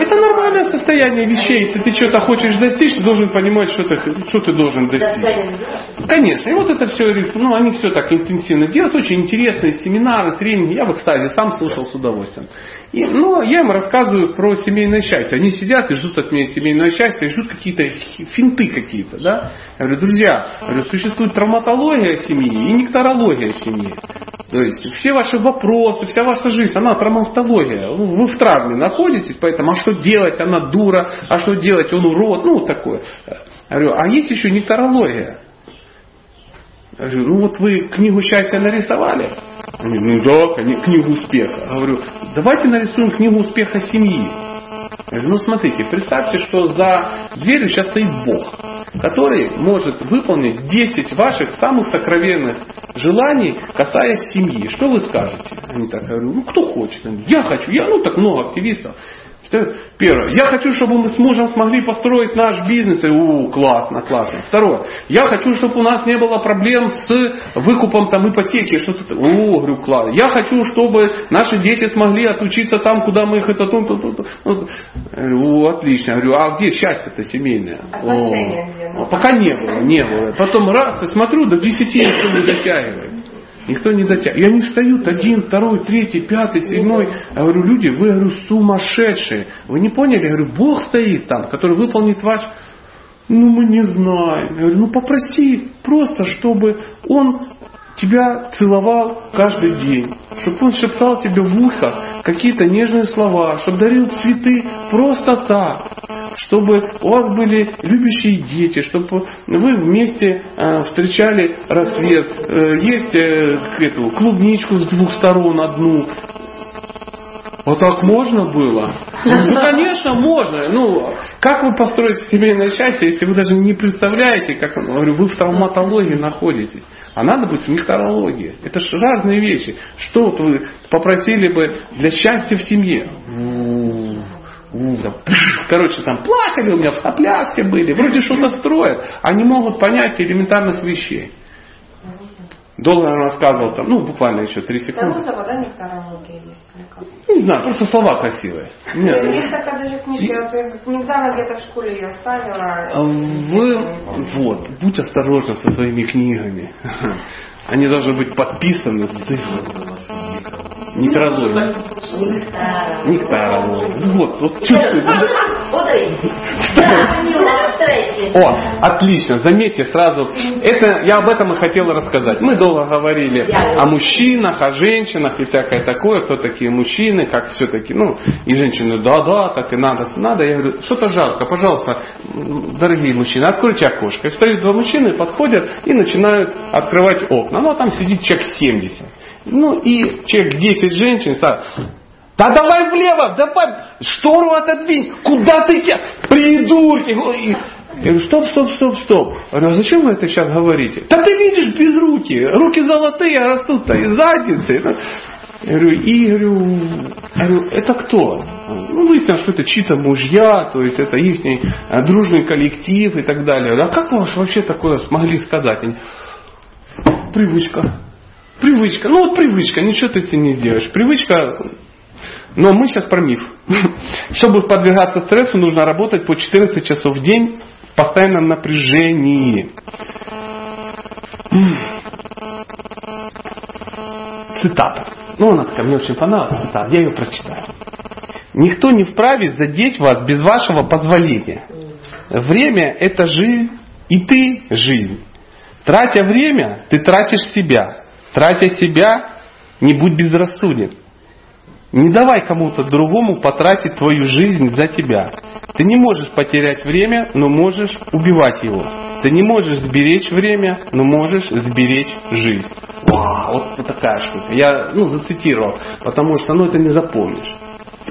Это нормальное состояние вещей. Если ты что-то хочешь достичь, ты должен понимать, что ты, что ты должен достичь. Конечно. И вот это все, ну, они все так интенсивно делают. Очень интересные семинары, тренинги. Я в экстазе сам слушал с удовольствием. И, ну, я им рассказываю про семейное счастье. Они сидят и ждут от меня семейного счастья, и ждут какие-то финты какие-то. Да? Я говорю, друзья, говорю, существует травматология семьи и нектарология семьи. То есть все ваши вопросы, вся ваша жизнь, она травматология. Ну, Вы в травме находитесь, поэтому а что делать, она дура, а что делать, он урод, ну вот такое. Я говорю, а есть еще нектарология. Я говорю, ну вот вы книгу счастья нарисовали? Они, ну да, книгу успеха. Я говорю, давайте нарисуем книгу успеха семьи. Я говорю, ну смотрите, представьте, что за дверью сейчас стоит Бог, который может выполнить 10 ваших самых сокровенных желаний, касаясь семьи. Что вы скажете? Они так, говорю, ну кто хочет? Я хочу, я, ну так много активистов. Что- Первое. Я хочу, чтобы мы с мужем смогли построить наш бизнес. Говорю, О, классно, классно. Второе. Я хочу, чтобы у нас не было проблем с выкупом там ипотеки. Что-то. О, говорю, классно. Я хочу, чтобы наши дети смогли отучиться там, куда мы их это... ту- ту- ту- ту». Ну, говорю, о, отлично. Я говорю, а где счастье-то семейное? Отношения О, где? Пока не было, не было. Потом раз, и смотрю, до 10 никто не дотягивает. Никто не дотягивает. И они встают, один, второй, третий, пятый, седьмой. Я говорю, люди, вы, говорю, сумасшедшие. Вы не поняли? Я говорю, Бог стоит там, который выполнит ваш... Ну, мы не знаем. Я говорю, ну попроси просто, чтобы он тебя целовал каждый день, чтобы он шептал тебе в ухо какие-то нежные слова, чтобы дарил цветы просто так, чтобы у вас были любящие дети, чтобы вы вместе э, встречали рассвет, Э, есть э, эту клубничку с двух сторон одну. Вот так можно было? Ну, конечно, можно. Ну, как вы построите семейное счастье, если вы даже не представляете, как, я говорю, вы в травматологии находитесь. А надо быть в мехторологии. Это же разные вещи. Что вот вы попросили бы для счастья в семье? Там, короче, там плакали у меня, в соплях все были, вроде что-то строят, а не могут понять элементарных вещей. Долго он рассказывал, там, ну, буквально еще три секунды. Тарузова, да, нектарология? Не знаю, просто слова красивые. Нет. Есть такая даже книжка, я вот недавно где-то в школе ее А ставила. Вы, вот, будь осторожна со своими книгами. Они должны быть подписаны Некрология. Нектаром. Нектарология. Вот, вот третий. О, отлично, заметьте сразу, это я об этом и хотела рассказать. Мы долго говорили о мужчинах, о женщинах и всякое такое, кто такие мужчины, как все-таки, ну, и женщины, да-да, так и надо, надо. Я говорю, что-то жарко, пожалуйста, дорогие мужчины, откройте окошко. И встают два мужчины, подходят и начинают открывать окна. Ну, а там сидит человек 70. Ну, и человек 10 женщин, да давай влево, давай, штору отодвинь, куда ты идешь, придурки. Я говорю, стоп, стоп, стоп, стоп. Я говорю, а зачем вы это сейчас говорите? Да ты видишь без руки, руки золотые, а растут-то из задницы. Я говорю, и говорю, говорю, это кто? Ну, выяснилось, что это чьи-то мужья, то есть это их э, дружный коллектив и так далее. А как вы вообще такое смогли сказать? Привычка. Привычка. Ну вот привычка, ничего ты с этим не сделаешь. Привычка. Но мы сейчас про миф. Чтобы подвергаться стрессу, нужно работать по 14 часов в день в постоянном напряжении. Цитата. Ну, она такая, мне очень понравилась цитата, я ее прочитаю. Никто не вправе задеть вас без вашего позволения. Время – это жизнь, и ты – жизнь. Тратя время, ты тратишь себя. Тратя себя, не будь безрассуден. Не давай кому-то другому потратить твою жизнь за тебя. Ты не можешь потерять время, но можешь убивать его. Ты не можешь сберечь время, но можешь сберечь жизнь. Вау, вот, вот такая штука. Я ну, зацитировал, потому что ну, это не запомнишь.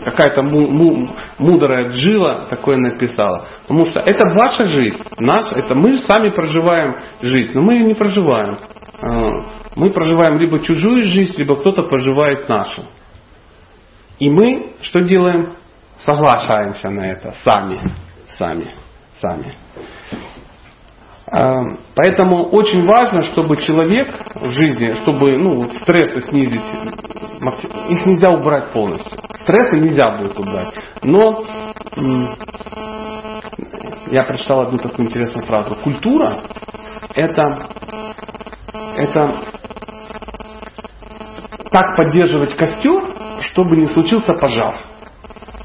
Какая-то му- му- мудрая джива такое написала. Потому что это ваша жизнь. Наша, это мы сами проживаем жизнь, но мы ее не проживаем. Мы проживаем либо чужую жизнь, либо кто-то проживает нашу. И мы что делаем? Соглашаемся на это сами, сами, сами. А, Поэтому очень важно, чтобы человек в жизни, чтобы ну, стрессы снизить, их нельзя убрать полностью. Стрессы нельзя будет убрать. Но я прочитал одну такую интересную фразу. Культура это, это так поддерживать костер, чтобы не случился пожар.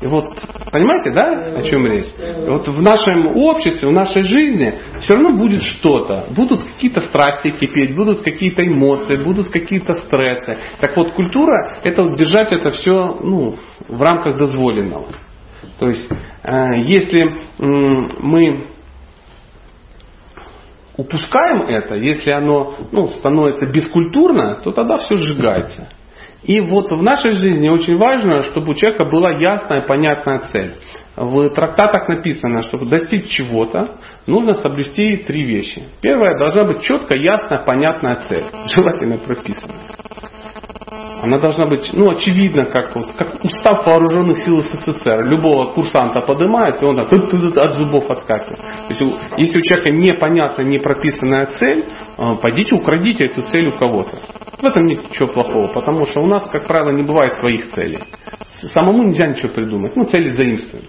И вот, понимаете, да, о чем речь? И вот в нашем обществе, в нашей жизни все равно будет что-то. Будут какие-то страсти кипеть, будут какие-то эмоции, будут какие-то стрессы. Так вот, культура – это вот держать это все ну, в рамках дозволенного. То есть, э, если мы упускаем это, если оно ну, становится бескультурно, то тогда все сжигается. И вот в нашей жизни очень важно, чтобы у человека была ясная, понятная цель. В трактатах написано, чтобы достичь чего-то, нужно соблюсти три вещи. Первое, должна быть четкая, ясная, понятная цель, желательно прописанная. Она должна быть, ну, очевидно, как, вот, как устав вооруженных сил СССР. Любого курсанта поднимает, и он так, от зубов отскакивает. То есть, если у человека непонятная, не прописанная цель, э, пойдите украдите эту цель у кого-то. В этом нет ничего плохого, потому что у нас, как правило, не бывает своих целей. Самому нельзя ничего придумать. Ну, цели заимствуем.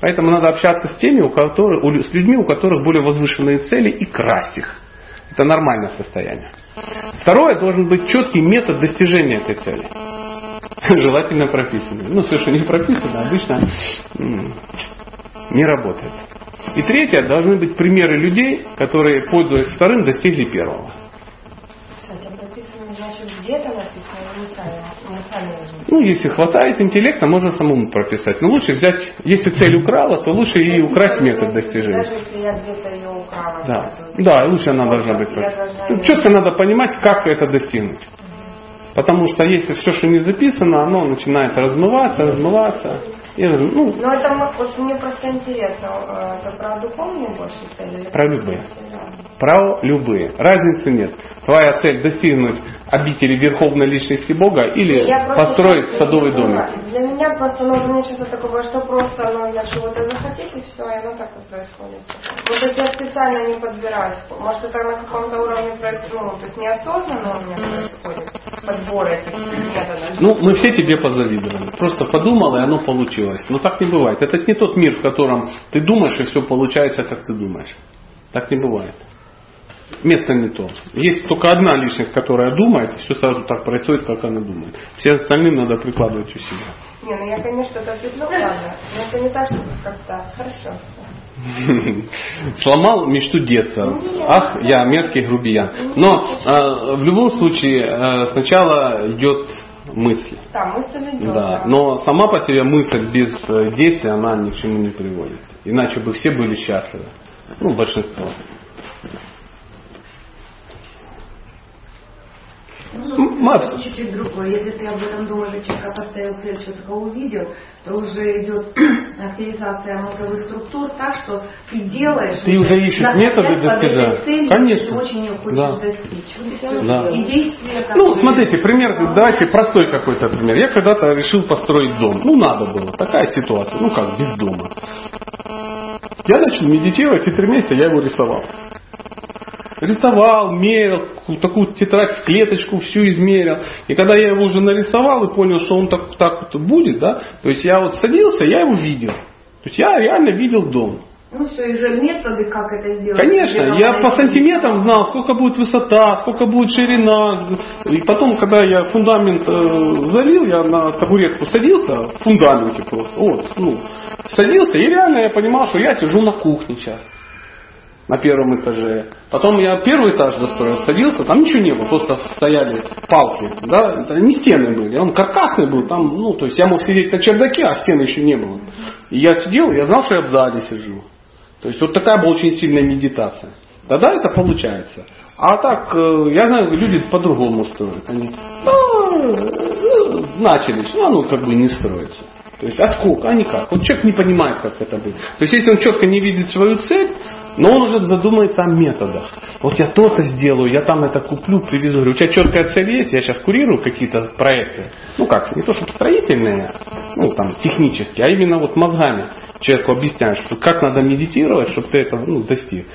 Поэтому надо общаться с теми, у которых, с людьми, у которых более возвышенные цели, и красть их. Это нормальное состояние. Второе, должен быть четкий метод достижения этой цели. Желательно прописанный. Ну, все, что не прописано, обычно не работает. И третье, должны быть примеры людей, которые, пользуясь вторым, достигли первого. Кстати, написано, значит, где-то написано, а. Ну, если хватает интеллекта, можно самому прописать. Но лучше взять, если цель украла, то лучше и украсть метод достижения. Даже если я где-то украла. Да, да, лучше она должна быть. Должна Ну, Четко надо понимать, как это достигнуть. Потому что если все, что не записано, оно начинает размываться, размываться. И раз- ну, Ну, это вот мне просто интересно, э, это про духовные больше цели? Про любые. материальные? про любые. Разницы нет. Твоя цель достигнуть обители верховной личности Бога или я просто построить сейчас садовый поняла. домик. Для меня просто, ну, у меня сейчас такое, что просто нужно чего-то захотеть, и все, и оно так и происходит. Вот это я специально не подбираюсь. Может, это на каком-то уровне происходит, ну, то есть неосознанно у меня происходит подбор этих методов. Ну, мы все тебе позавидовали. Просто подумал, и оно получилось. Но так не бывает. Это не тот мир, в котором ты думаешь, и все получается, как ты думаешь. Так не бывает. Место не то. Есть только одна личность, которая думает, и все сразу так происходит, как она думает. Все остальным надо прикладывать усилия. Не, ну я, конечно, это ладно. Но это не так, что как-то хорошо. Сломал мечту детства. Ах, я мерзкий грубиян. Но э, в любом случае э, сначала идет мысль. Да, мысль идет. Да, но сама по себе мысль без э, действия, она ни к чему не приводит. Иначе бы все были счастливы. Ну, большинство. Ну, Макс. чуть-чуть другое. Если ты об этом четко поставил цель, что такого увидел, то уже идет активизация мозговых структур так, что ты делаешь... Ты уже ищешь методы достижения. целью, Конечно. Ты очень хочешь Да. достичь. Да. И действия, Ну, смотрите, пример, давайте простой какой-то пример. Я когда-то решил построить дом. Ну, надо было. Такая ситуация. Ну, как, без дома. Я начал медитировать, и три месяца я его рисовал. Рисовал, мерил, ку- такую тетрадь в клеточку всю измерил. И когда я его уже нарисовал и понял, что он так, так вот будет, да, то есть я вот садился, я его видел. То есть я реально видел дом. Ну, все, и же методы, как это сделать. Конечно, я по сантиметрам знал, сколько будет высота, сколько будет ширина. И потом, когда я фундамент э, залил, я на табуретку садился, в фундаменте просто, вот, ну, садился, и реально я понимал, что я сижу на кухне сейчас. На первом этаже. Потом я первый этаж достроил, садился, там ничего не было, просто стояли палки, да, это не стены были, он каркасный был, там, ну, то есть я мог сидеть на чердаке, а стены еще не было. И я сидел, я знал, что я в зале сижу. То есть вот такая была очень сильная медитация. Тогда это получается. А так, э, я знаю, люди по-другому строят. Они «А, начали, ну оно как бы не строится. То есть, а сколько, а никак. Вот человек не понимает, как это будет. То есть, если он четко не видит свою цель, но он уже задумается о методах. Вот я то-то сделаю, я там это куплю, привезу. Говорю, у тебя четкая цель есть, я сейчас курирую какие-то проекты. Ну как, не то чтобы строительные, ну там технические, а именно вот мозгами человеку объясняешь, что как надо медитировать, чтобы ты этого ну, достиг.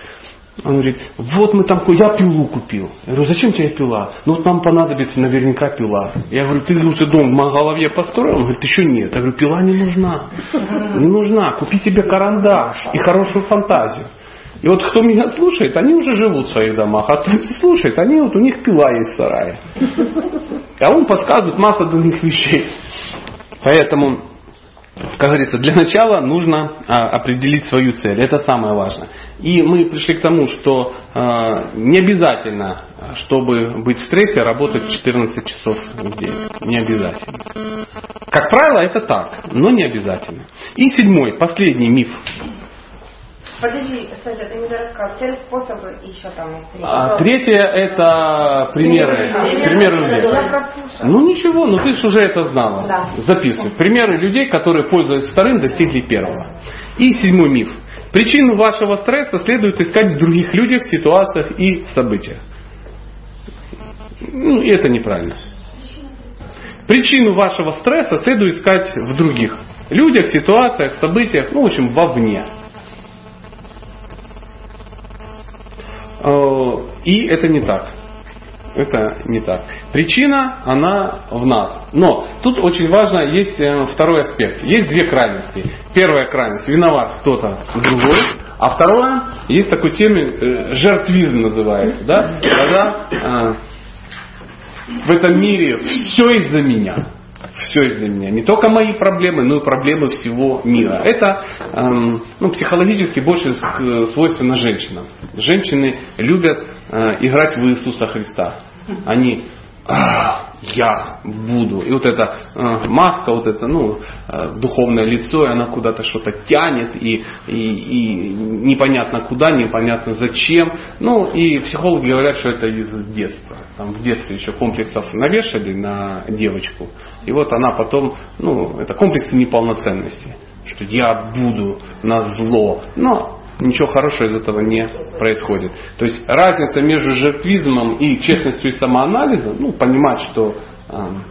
Он говорит, вот мы там, я пилу купил. Я говорю, зачем тебе пила? Ну вот нам понадобится наверняка пила. Я говорю, ты уже дом в голове построил? Он говорит, еще нет. Я говорю, пила не нужна. Не нужна. Купи себе карандаш и хорошую фантазию. И вот кто меня слушает, они уже живут в своих домах. А кто не слушает, они вот у них пила есть в сарае. А он подсказывает массу других вещей. Поэтому как говорится, для начала нужно а, определить свою цель. Это самое важное. И мы пришли к тому, что а, не обязательно, чтобы быть в стрессе, работать 14 часов в день. Не обязательно. Как правило, это так, но не обязательно. И седьмой, последний миф. Подожди, Саня, ты мне рассказал. Цель, способы и еще там есть три. А, третье это примеры, Примеры. примеры людей. Ну ничего, ну ты же уже это знала. Да. Записывай. Примеры людей, которые, пользуясь вторым, достигли первого. И седьмой миф. Причину вашего стресса следует искать в других людях, ситуациях и событиях. Ну, и это неправильно. Причину вашего стресса следует искать в других людях, ситуациях, событиях, ну, в общем, вовне. И это не так. Это не так. Причина, она в нас. Но тут очень важно, есть э, второй аспект. Есть две крайности. Первая крайность, виноват кто-то другой. А второе, есть такой термин, э, жертвизм называется. Да? Когда э, в этом мире все из-за меня. Все из-за меня. Не только мои проблемы, но и проблемы всего мира. Это эм, ну, психологически больше э, свойственно женщинам. Женщины любят э, играть в Иисуса Христа. Они «А, я буду. И вот эта э, маска, вот это ну, э, духовное лицо, и она куда-то что-то тянет, и, и, и непонятно куда, непонятно зачем. Ну, и психологи говорят, что это из детства. Там в детстве еще комплексов навешали на девочку. И вот она потом, ну, это комплексы неполноценности. Что я буду на зло. Но ничего хорошего из этого не происходит. То есть разница между жертвизмом и честностью и самоанализом, ну, понимать, что эм,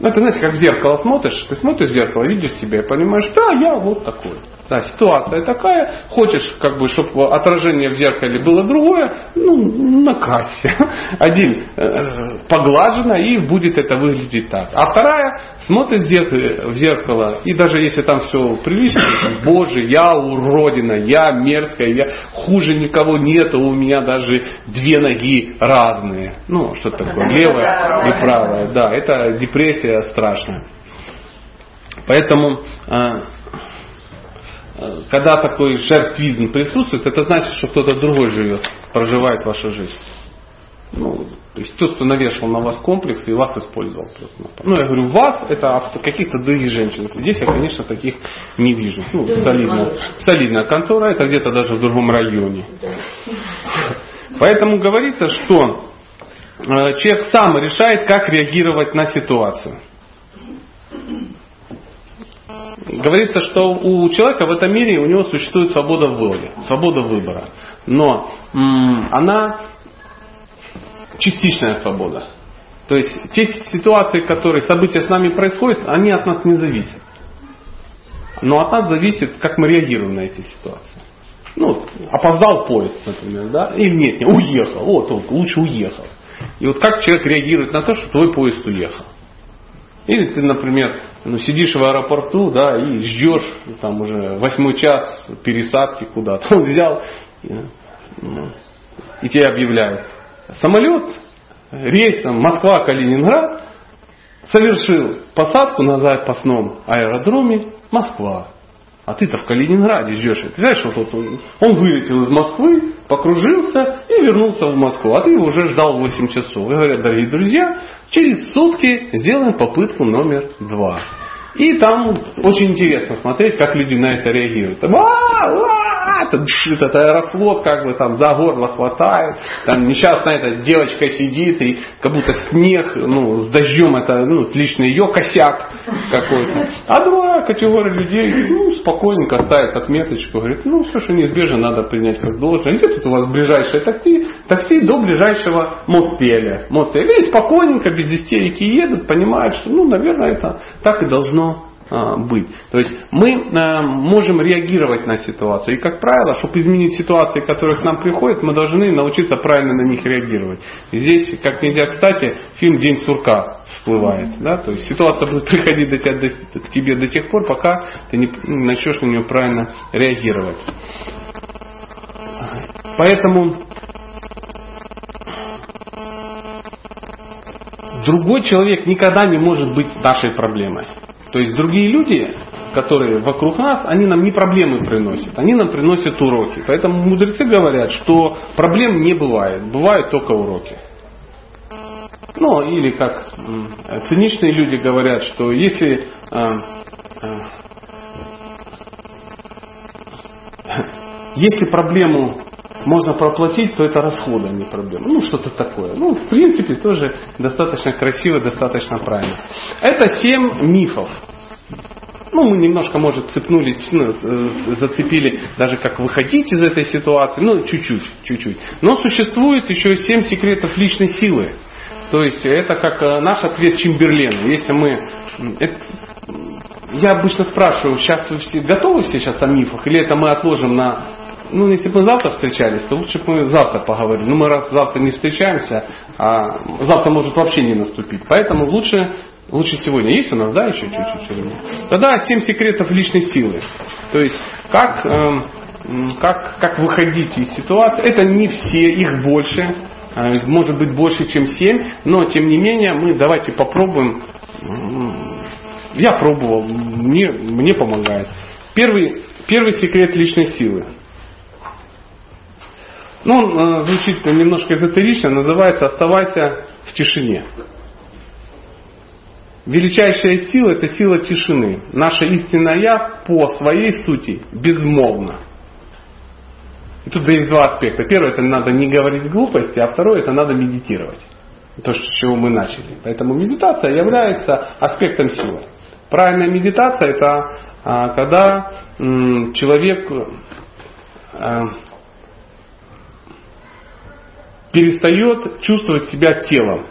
ну, это, знаете, как в зеркало смотришь, ты смотришь в зеркало, видишь себя и понимаешь, да, я вот такой. Да, ситуация такая, хочешь, как бы, чтобы отражение в зеркале было другое, ну, накрась. Один э, поглажено и будет это выглядеть так. А вторая смотрит в зеркало, в зеркало и даже если там все прилично, боже, я уродина, я мерзкая, я хуже никого нету, у меня даже две ноги разные. Ну, что такое, левая и правая. Да, это депрессия страшная. Поэтому а, когда такой жертвизм присутствует, это значит, что кто-то другой живет, проживает вашу жизнь. Ну, то есть тот, кто навешал на вас комплекс и вас использовал просто. Ну, я говорю, вас это от каких-то других женщин. Здесь я, конечно, таких не вижу. Ну, солидная, солидная контора, это где-то даже в другом районе. Поэтому говорится, что э, человек сам решает, как реагировать на ситуацию. Говорится, что у человека в этом мире у него существует свобода воли, свобода выбора. Но м- она частичная свобода. То есть те ситуации, которые, события с нами происходят, они от нас не зависят. Но от нас зависит, как мы реагируем на эти ситуации. Ну, опоздал поезд, например, да, или нет, не, уехал, вот он, лучше уехал. И вот как человек реагирует на то, что твой поезд уехал. Или ты, например, ну, сидишь в аэропорту, да, и ждешь, там уже восьмой час пересадки куда-то. Он взял, и, ну, и тебе объявляют, Самолет рейсом Москва-Калининград совершил посадку на запасном аэродроме Москва. А ты-то в Калининграде ждешь. Ты знаешь, вот он, он вылетел из Москвы, покружился и вернулся в Москву. А ты его уже ждал 8 часов. И говорят, дорогие друзья, через сутки сделаем попытку номер два. И там очень интересно смотреть, как люди на это реагируют. Там, это, этот аэрофлот как бы там за горло хватает. Там несчастная эта девочка сидит и как будто снег, ну, с дождем это, ну, лично ее косяк какой-то. А другая категория людей, ну, спокойненько ставит отметочку, говорит, ну, все, что неизбежно, надо принять как должное. Где тут у вас ближайшее такси? Такси до ближайшего мотеля. Мотеля. И спокойненько, без истерики едут, понимают, что, ну, наверное, это так и должно а, быть. То есть мы а, можем реагировать на ситуацию. И, как правило, чтобы изменить ситуации, которые к нам приходят, мы должны научиться правильно на них реагировать. Здесь, как нельзя кстати, фильм «День сурка» всплывает. Да? То есть ситуация будет приходить до тебя, до, к тебе до тех пор, пока ты не начнешь на нее правильно реагировать. Поэтому другой человек никогда не может быть нашей проблемой. То есть другие люди, которые вокруг нас, они нам не проблемы приносят, они нам приносят уроки. Поэтому мудрецы говорят, что проблем не бывает, бывают только уроки. Ну, или как циничные люди говорят, что если э, э, если проблему можно проплатить, то это расходы, а не проблема. Ну, что-то такое. Ну, в принципе, тоже достаточно красиво, достаточно правильно. Это семь мифов. Ну, мы немножко, может, цепнули, ну, э, зацепили даже как выходить из этой ситуации, ну, чуть-чуть, чуть-чуть. Но существует еще семь секретов личной силы. То есть это как э, наш ответ Чемберлену. Если мы... Это, я обычно спрашиваю, сейчас вы все готовы сейчас о мифах, или это мы отложим на ну, если бы мы завтра встречались, то лучше бы мы завтра поговорили. Ну, мы раз завтра не встречаемся, а завтра может вообще не наступить. Поэтому лучше, лучше сегодня. Есть у нас, да, еще чуть-чуть времени? Тогда семь секретов личной силы. То есть, как, э, как, как выходить из ситуации. Это не все, их больше. А, может быть больше, чем семь. Но, тем не менее, мы давайте попробуем. Я пробовал, мне, мне помогает. Первый, первый секрет личной силы. Ну, он э, звучит немножко эзотерично, называется «Оставайся в тишине». Величайшая сила – это сила тишины. Наша истинная «Я» по своей сути безмолвна. И тут есть два аспекта. Первое – это надо не говорить глупости, а второе – это надо медитировать. То, с чего мы начали. Поэтому медитация является аспектом силы. Правильная медитация – это а, когда человек а, перестает чувствовать себя телом.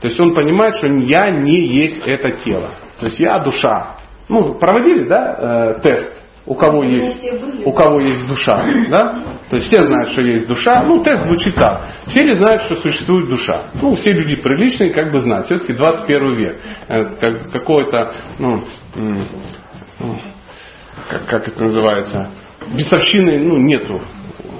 То есть он понимает, что я не есть это тело. То есть я душа. Ну, проводили, да, э, тест. у кого есть, у кого есть душа, да? То есть все знают, что есть душа. Ну, тест звучит так. Все ли знают, что существует душа? Ну, все люди приличные как бы знают. Все-таки 21 век. Э, как, какое-то, ну, ну, как, как это называется, бесовщины, ну, нету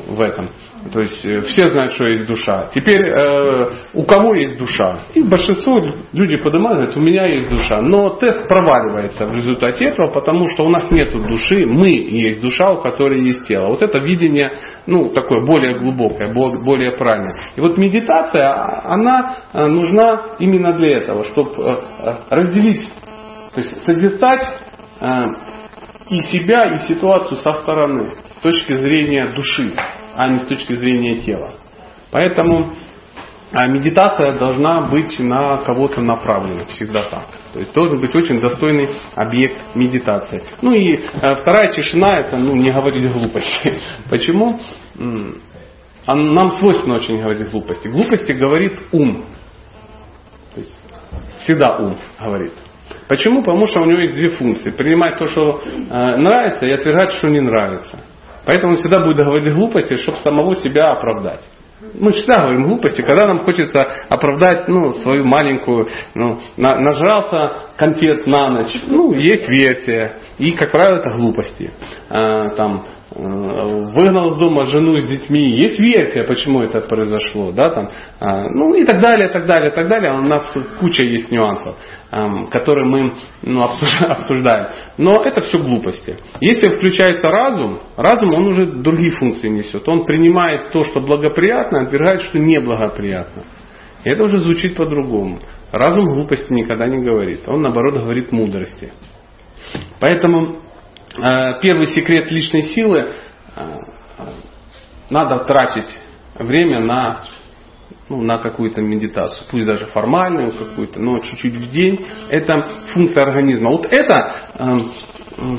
в этом. То есть э, все знают, что есть душа. Теперь э, у кого есть душа? И большинство люди поднимают, говорят, у меня есть душа. Но тест проваливается в результате этого, потому что у нас нет души, мы есть душа, у которой есть тело. Вот это видение, ну, такое более глубокое, более правильное. И вот медитация, а, она э, нужна именно для этого, чтобы э, разделить, то есть созерцать и себя, и ситуацию со стороны, с точки зрения души а не с точки зрения тела. Поэтому а медитация должна быть на кого-то направлена, всегда так. То есть должен быть очень достойный объект медитации. Ну и э, вторая тишина это ну, не говорить глупости. Почему? Нам свойственно очень говорить глупости. Глупости говорит ум. То есть всегда ум говорит. Почему? Потому что у него есть две функции. Принимать то, что нравится, и отвергать, что не нравится. Поэтому он всегда будет говорить глупости, чтобы самого себя оправдать. Мы всегда говорим глупости, когда нам хочется оправдать ну, свою маленькую, ну, на, нажрался конфет на ночь. Ну, есть версия. И, как правило, это глупости. А, там, выгнал из дома жену с детьми. Есть версия, почему это произошло, да, там, а, ну и так далее, так далее, так далее. У нас куча есть нюансов, эм, которые мы ну, обсуждаем. Но это все глупости. Если включается разум, разум он уже другие функции несет. Он принимает то, что благоприятно, отвергает, что неблагоприятно. И это уже звучит по-другому. Разум глупости никогда не говорит. Он наоборот говорит мудрости. Поэтому Э, первый секрет личной силы э, надо тратить время на, ну, на какую-то медитацию, пусть даже формальную какую-то, но чуть-чуть в день. Это функция организма. Вот это, э,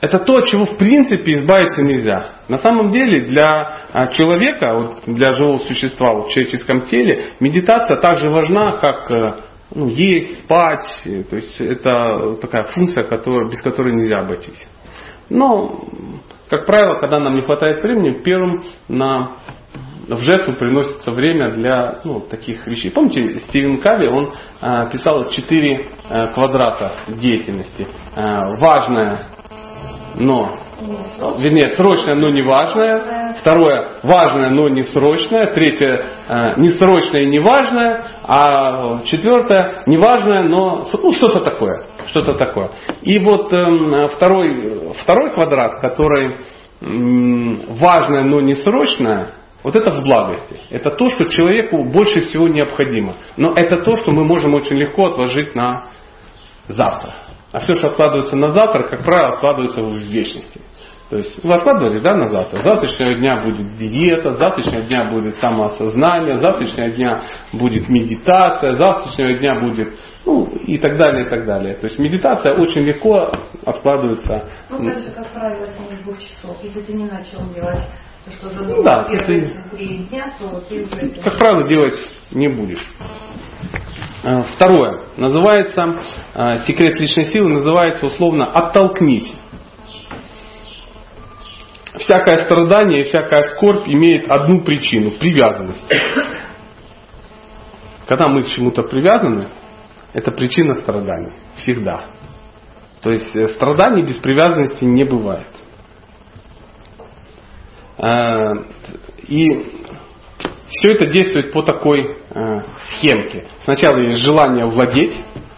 это то, от чего в принципе избавиться нельзя. На самом деле для человека, для живого существа в человеческом теле, медитация также важна, как ну, есть, спать. То есть это такая функция, которая, без которой нельзя обойтись. Но, как правило, когда нам не хватает времени, первым на, в жертву приносится время для ну, таких вещей. Помните, Стивен Кави, он э, писал четыре э, квадрата деятельности. Э, важное, но вернее, срочное, но не важное. Второе, важное, но не срочное. Третье, э, не срочное и не важное. А четвертое, не важное, но ну, что-то такое. Что-то такое. И вот эм, второй, второй квадрат, который важное, но не срочное, вот это в благости. Это то, что человеку больше всего необходимо. Но это то, что мы можем очень легко отложить на завтра. А все, что откладывается на завтра, как правило, откладывается в вечности. То есть вы откладывали да, на завтра. С завтрашнего дня будет диета, с завтрашнего дня будет самоосознание, с завтрашнего дня будет медитация, с завтрашнего дня будет ну и так далее, и так далее. То есть медитация очень легко откладывается. Ну, так же, как правило, 72 часов. Если ты не начал делать то, что задумал ну, да, первые три дня, то ты уже... Как правило, делать не будешь. Э, второе. Называется, э, секрет личной силы называется условно «оттолкнись». Всякое страдание и всякая скорбь имеет одну причину – привязанность. Когда мы к чему-то привязаны, это причина страданий. Всегда. То есть э, страданий без привязанности не бывает. И все это действует по такой э, схемке. Сначала есть желание владеть,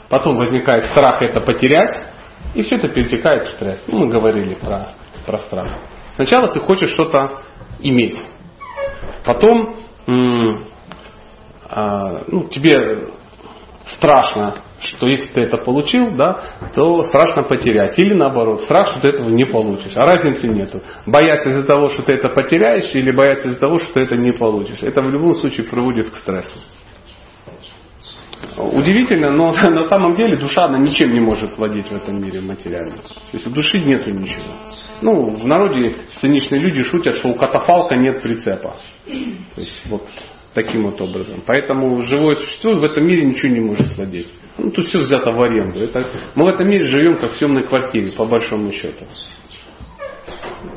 потом возникает страх это потерять, и все это перетекает в стресс. Ну, мы говорили про, про страх. Сначала ты хочешь что-то иметь. Потом а, ну, тебе страшно что если ты это получил, да, то страшно потерять. Или наоборот, страх, что ты этого не получишь. А разницы нету. Бояться из-за того, что ты это потеряешь, или бояться из-за того, что ты это не получишь. Это в любом случае приводит к стрессу. Удивительно, но на самом деле душа, она ничем не может владеть в этом мире материальным. То есть у души нету ничего. Ну, в народе циничные люди шутят, что у катафалка нет прицепа. То есть вот таким вот образом. Поэтому живое существо в этом мире ничего не может владеть. Ну, тут все взято в аренду. Это, мы в этом мире живем как в съемной квартире, по большому счету.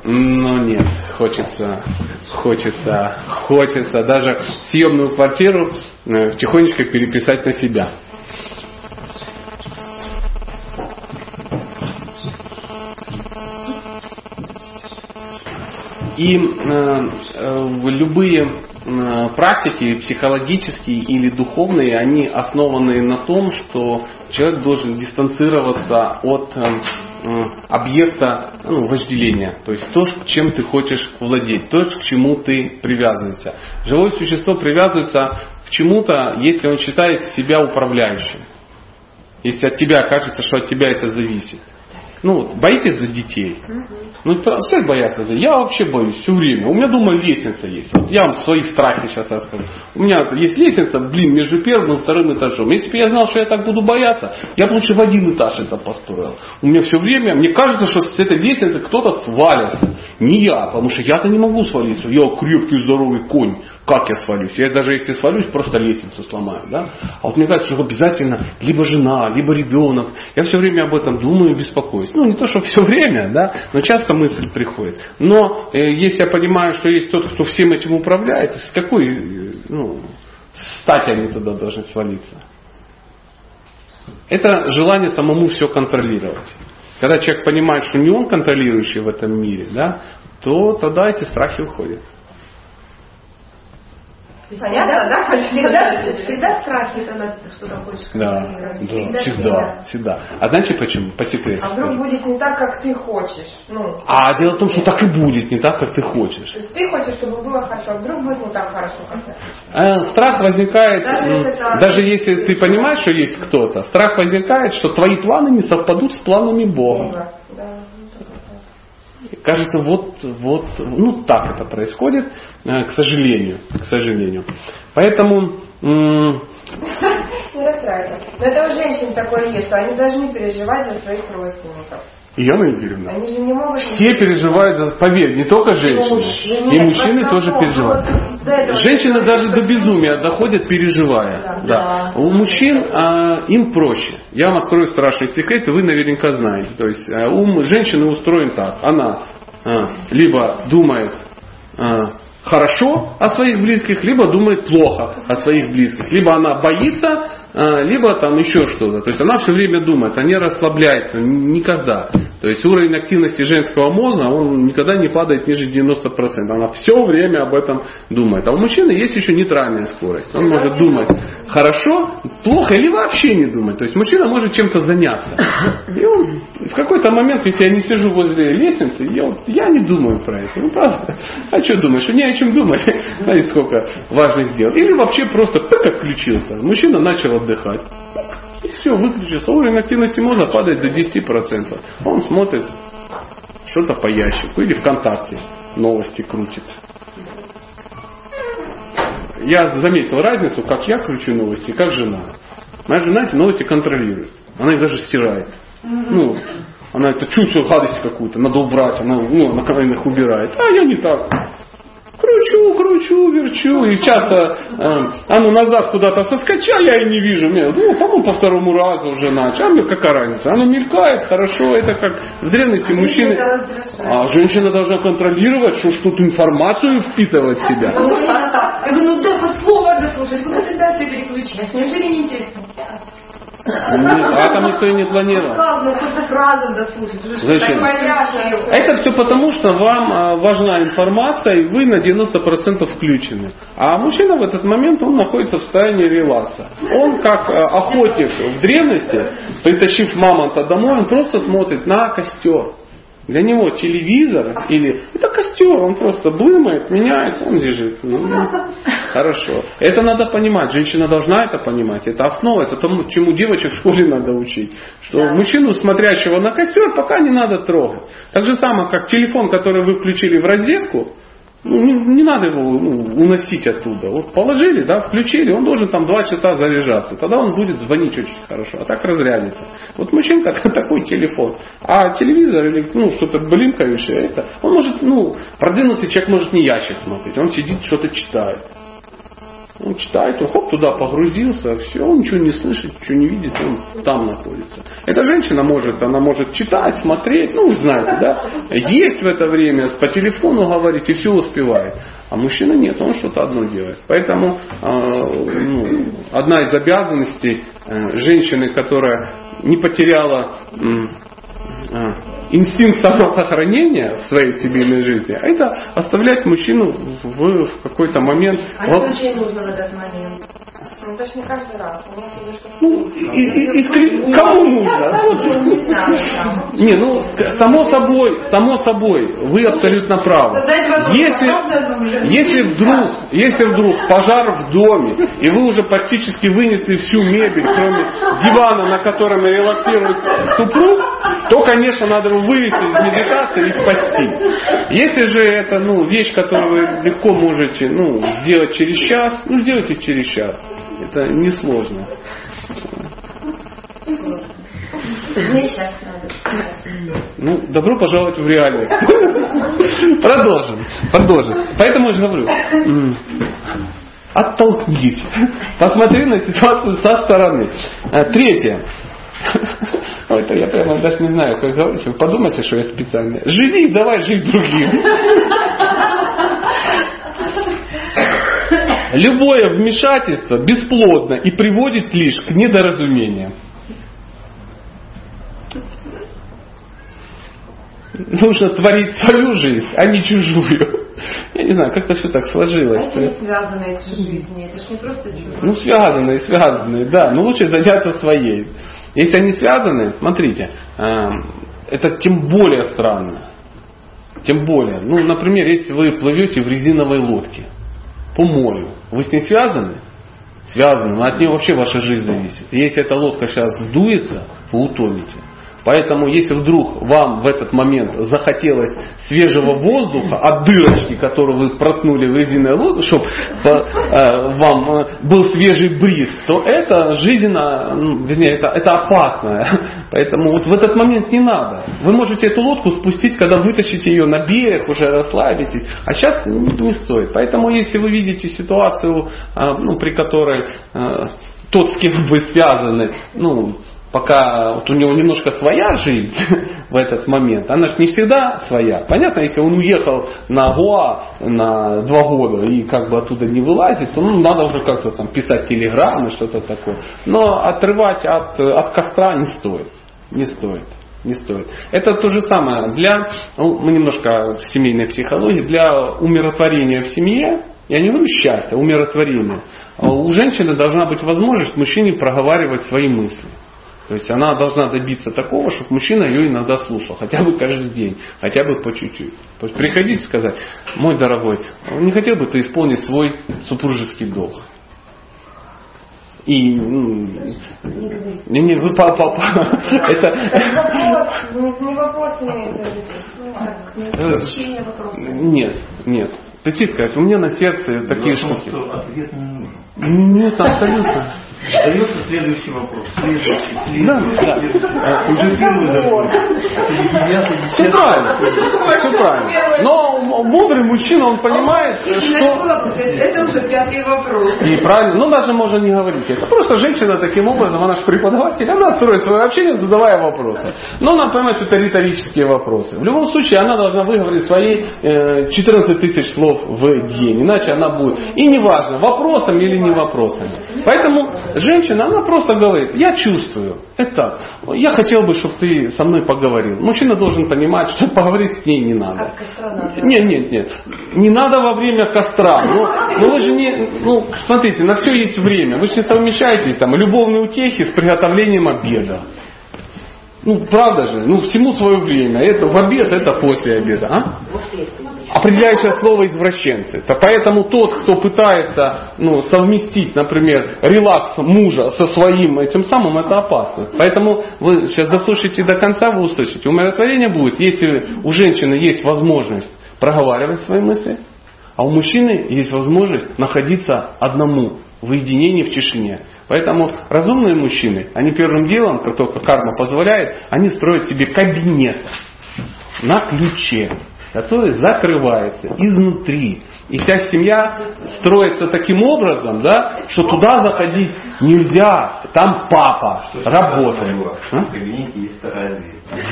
Но нет, хочется, хочется, хочется даже съемную квартиру э, тихонечко переписать на себя. И э, э, любые практики психологические или духовные, они основаны на том, что человек должен дистанцироваться от э, э, объекта ну, вожделения, то есть то, чем ты хочешь владеть, то, к чему ты привязываешься. Живое существо привязывается к чему-то, если он считает себя управляющим. Если от тебя кажется, что от тебя это зависит. Ну, боитесь за детей? Ну, все боятся. Я вообще боюсь все время. У меня дома лестница есть. Вот я вам свои страхи сейчас расскажу. У меня есть лестница, блин, между первым и вторым этажом. Если бы я знал, что я так буду бояться, я бы лучше в один этаж это построил. У меня все время, мне кажется, что с этой лестницы кто-то свалится. Не я, потому что я-то не могу свалиться. Я крепкий, здоровый конь. Как я свалюсь? Я даже если свалюсь, просто лестницу сломаю. Да? А вот мне кажется, что обязательно либо жена, либо ребенок. Я все время об этом думаю и беспокоюсь. Ну, не то, что все время, да, но часто мысль приходит. Но э, если я понимаю, что есть тот, кто всем этим управляет, с какой э, ну, стати они тогда должны свалиться? Это желание самому все контролировать. Когда человек понимает, что не он контролирующий в этом мире, да, то тогда эти страхи уходят. Понятно, да? Всегда, всегда страхи, когда что-то хочешь Да, да, всегда, всегда, всегда. А знаете почему? По секрету. А вдруг скажу. будет не так, как ты хочешь. Ну, А дело в том, что так и будет, не так, как ты хочешь. то есть ты хочешь, чтобы было хорошо, а вдруг будет не так хорошо, как ты хочешь. Э, Страх возникает, Даже если это- даже если ты понимаешь, что есть кто-то, страх возникает, что твои планы не совпадут с планами Бога. Да. Кажется, вот, вот, ну так это происходит, э, к сожалению, к сожалению. Поэтому Не расстраивайся. Но это у женщин такое есть, что они должны переживать за своих родственников. Не могут... все переживают, за, поверь, не только женщины, и мужчины тоже переживают. Женщины даже до безумия доходят, переживая. Да. У мужчин а, им проще. Я вам открою страшный секрет, и вы наверняка знаете. То есть а, ум женщины устроен так. Она а, либо думает а, хорошо о своих близких, либо думает плохо о своих близких. Либо она боится, либо там еще что-то. То есть она все время думает, а не расслабляется никогда. То есть уровень активности женского мозга, он никогда не падает ниже 90%. Она все время об этом думает. А у мужчины есть еще нейтральная скорость. Он может думать хорошо, плохо или вообще не думать. То есть мужчина может чем-то заняться. И он в какой-то момент, если я не сижу возле лестницы, я, вот- я не думаю про это. Ну правда. А что думаешь? Не о чем думать. Знаете, сколько важных дел. Или вообще просто пык отключился. Мужчина начал отдыхать. И все, выключился. Уровень активности мозга падает до 10%. Он смотрит что-то по ящику или ВКонтакте новости крутит. Я заметил разницу, как я кручу новости, и как жена. Моя жена эти новости контролирует. Она их даже стирает. Ну, она это чувствует гадость какую-то, надо убрать, она, ну, она их убирает. А я не так. Кручу, кручу, верчу. И часто, э, а ну назад куда-то соскоча, я и не вижу. Мне, ну, по-моему, по второму разу уже начал. А мне какая разница? Оно мелькает, хорошо. Это как в древности мужчины... Это раздражает. А женщина должна контролировать, что что-то информацию впитывать в себя. Ну. Я говорю, ну дай хоть слово дослушать, куда ты дальше переключаешь? Неужели не интересно? А там никто и не планировал. Дослушать. Уже что Зачем? Это все потому, что вам а, важна информация, и вы на 90% включены. А мужчина в этот момент, он находится в состоянии релакса. Он как а, охотник в древности, притащив мамонта домой, он просто смотрит на костер. Для него телевизор или это костер, он просто блымает, меняется, он лежит. Ну, ну, хорошо. Это надо понимать. Женщина должна это понимать. Это основа, это тому, чему девочек в школе надо учить. Что мужчину, смотрящего на костер, пока не надо трогать. Так же самое, как телефон, который вы включили в розетку, ну, не, не надо его ну, уносить оттуда. Вот положили, да, включили, он должен там два часа заряжаться. Тогда он будет звонить очень хорошо, а так разрядится. Вот мужчинка такой телефон. А телевизор или ну, что-то блимкающее, это, он может, ну, продвинутый человек может не ящик смотреть, он сидит, что-то читает. Он читает, он хоп, туда погрузился, все, он ничего не слышит, ничего не видит, он там находится. Эта женщина может, она может читать, смотреть, ну, знаете, да, есть в это время, по телефону говорить и все успевает. А мужчина нет, он что-то одно делает. Поэтому э, ну, одна из обязанностей э, женщины, которая не потеряла э, инстинкт самосохранения в своей семейной жизни, а это оставлять мужчину в, в какой-то момент. А что нужно в этот момент? Ну, ж не каждый раз. У всегда что-то Ну, и, и- искрен- кому нужно? Не ну, само собой, само собой, вы абсолютно правы. Вопрос, Если, если вдруг, если вдруг пожар в доме, и вы уже практически вынесли всю мебель, кроме дивана, на котором релаксирует супруг, то, конечно, надо его вывести из медитации и спасти. Если же это ну, вещь, которую вы легко можете ну, сделать через час, ну, сделайте через час. Это несложно. Ну, добро пожаловать в реальность. Продолжим. Продолжим. Поэтому я же говорю. Оттолкнись. Посмотри на ситуацию со стороны. А, Третье. Это я прямо даже не знаю, как говорить. Вы подумайте, что я специально. Живи, давай жить другим. Любое вмешательство бесплодно и приводит лишь к недоразумениям. Нужно творить свою жизнь, а не чужую. Я не знаю, как-то все так А сложилось. это не связаны эти жизни, это ж не просто чужие. Ну, связанные, связанные, да. Но лучше заняться своей. Если они связаны, смотрите, э, это тем более странно. Тем более. Ну, например, если вы плывете в резиновой лодке по морю, вы с ней связаны? Связаны, но от нее вообще ваша жизнь зависит. Если эта лодка сейчас сдуется, вы утонете. Поэтому, если вдруг вам в этот момент захотелось свежего воздуха от дырочки, которую вы проткнули в резиновой лодке, чтобы вам э, был свежий бриз, то это жизненно, ну, вернее, это, это опасно. Поэтому вот в этот момент не надо. Вы можете эту лодку спустить, когда вытащите ее на берег, уже расслабитесь. А сейчас не стоит. Поэтому, если вы видите ситуацию, э, ну, при которой э, тот, с кем вы связаны, ну, пока вот у него немножко своя жизнь в этот момент, она же не всегда своя. Понятно, если он уехал на Гоа на два года и как бы оттуда не вылазит, то ну, надо уже как-то там писать телеграммы, что-то такое. Но отрывать от, от костра не стоит. Не стоит. Не стоит. Это то же самое для, ну, мы немножко в семейной психологии, для умиротворения в семье, я не говорю счастья, а умиротворения. У женщины должна быть возможность мужчине проговаривать свои мысли. То есть она должна добиться такого, чтобы мужчина ее иногда слушал, хотя бы каждый день, хотя бы по чуть-чуть. То есть приходить и сказать, мой дорогой, не хотел бы ты исполнить свой супружеский долг? И ну, не, не, вы по, по- это Вопрос, не, вопрос имеется как, нет, нет. И сказать, у меня на сердце такие штуки. ответ не нужен. Нет, абсолютно. Задается следующий вопрос. Следующий, следующий, Да, да. следующий. Уже первый закон. Среди девятый, Все правильно, все правильно. Но мудрый мужчина, он понимает, что... Это уже пятый вопрос. И правильно, ну даже можно не говорить это. Просто женщина таким образом, она же преподаватель, она строит свое общение, задавая вопросы. Но она понимает, что это риторические вопросы. В любом случае, она должна выговорить свои э, 14 тысяч слов в день, иначе она будет. И неважно, вопросами или не вопросами. Поэтому женщина, она просто говорит, я чувствую, это, я хотел бы, чтобы ты со мной поговорил. Мужчина должен понимать, что поговорить с ней не надо. Надо. Нет, нет, нет. Не надо во время костра. Ну, ну вы же не, ну, смотрите, на все есть время. Вы же не совмещаете там любовные утехи с приготовлением обеда. Ну, правда же, ну, всему свое время. Это в обед, это после обеда. А? Определяющее слово извращенцы. То поэтому тот, кто пытается ну, совместить, например, релакс мужа со своим этим самым, это опасно. Поэтому вы сейчас дослушайте до конца, вы услышите. Умиротворение будет, если у женщины есть возможность проговаривать свои мысли, а у мужчины есть возможность находиться одному в уединении, в тишине. Поэтому разумные мужчины, они первым делом, как только карма позволяет, они строят себе кабинет на ключе. Который закрывается изнутри. И вся семья строится таким образом, да, что туда заходить нельзя. Там папа работает. А?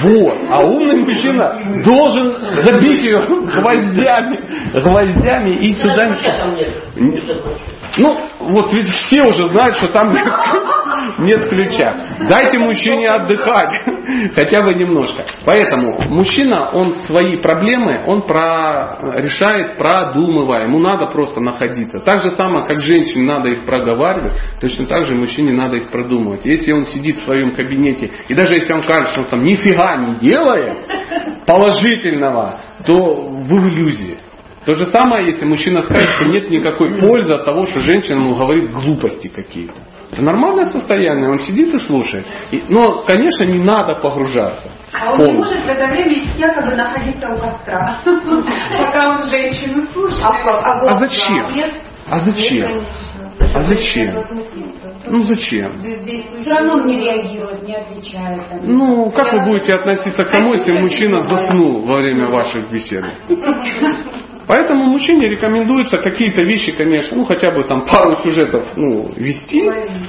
Вот. А умный мужчина должен забить ее гвоздями, гвоздями и туда нет. Ну, вот ведь все уже знают, что там нет, ключа. Дайте мужчине отдыхать, хотя бы немножко. Поэтому мужчина, он свои проблемы, он про, решает, продумывая. Ему надо просто находиться. Так же самое, как женщине надо их проговаривать, точно так же мужчине надо их продумывать. Если он сидит в своем кабинете, и даже если он кажется, что он там нифига не делает положительного, то вы в иллюзии. То же самое, если мужчина скажет, что нет никакой пользы от того, что женщина ему говорит глупости какие-то. Это нормальное состояние, он сидит и слушает. И- но, конечно, не надо погружаться. А он не полностью. может в это время якобы находиться у костра, пока он женщину слушает. А зачем? А зачем? А зачем? Ну зачем? Все равно он не реагирует, не отвечает. Ну, как вы будете относиться к тому, если мужчина заснул во время ваших бесед? Поэтому мужчине рекомендуется какие-то вещи, конечно, ну хотя бы там пару сюжетов ну, вести,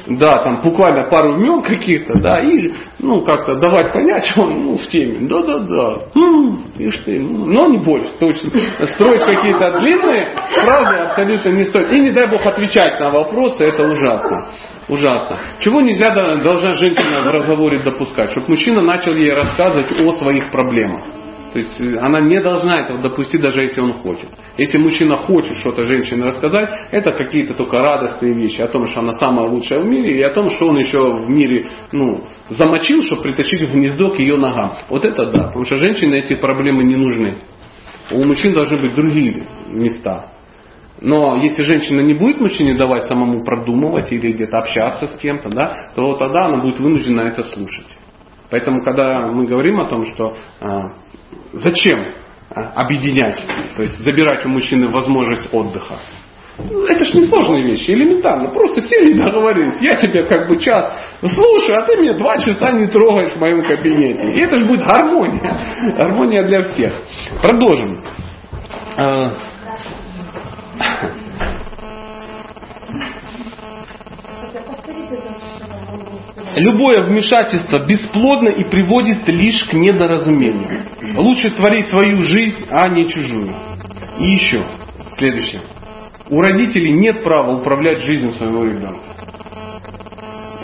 да, там буквально пару имен каких-то, да, и ну как-то давать понять, что он ну, в теме. Да-да-да. М, Ишь ты, ну, но не больше, точно. Строить какие-то длинные фразы абсолютно не стоит. И не дай бог отвечать на вопросы, это ужасно. Ужасно. Чего нельзя должна женщина в разговоре допускать? Чтобы мужчина начал ей рассказывать о своих проблемах. То есть э, она не должна этого допустить, даже если он хочет. Если мужчина хочет что-то женщине рассказать, это какие-то только радостные вещи о том, что она самая лучшая в мире, и о том, что он еще в мире ну, замочил, чтобы притащить в гнездо к ее ногам. Вот это да, потому что женщине эти проблемы не нужны. У мужчин должны быть другие места. Но если женщина не будет мужчине давать самому продумывать или где-то общаться с кем-то, да, то тогда она будет вынуждена это слушать. Поэтому, когда мы говорим о том, что а, зачем а, объединять, то есть забирать у мужчины возможность отдыха, это ж не сложные вещи, элементарно. Просто сели и договорились. Я тебе как бы час слушаю, а ты меня два часа не трогаешь в моем кабинете. И это же будет гармония. Гармония для всех. Продолжим. Любое вмешательство бесплодно и приводит лишь к недоразумению. Лучше творить свою жизнь, а не чужую. И еще, следующее. У родителей нет права управлять жизнью своего ребенка.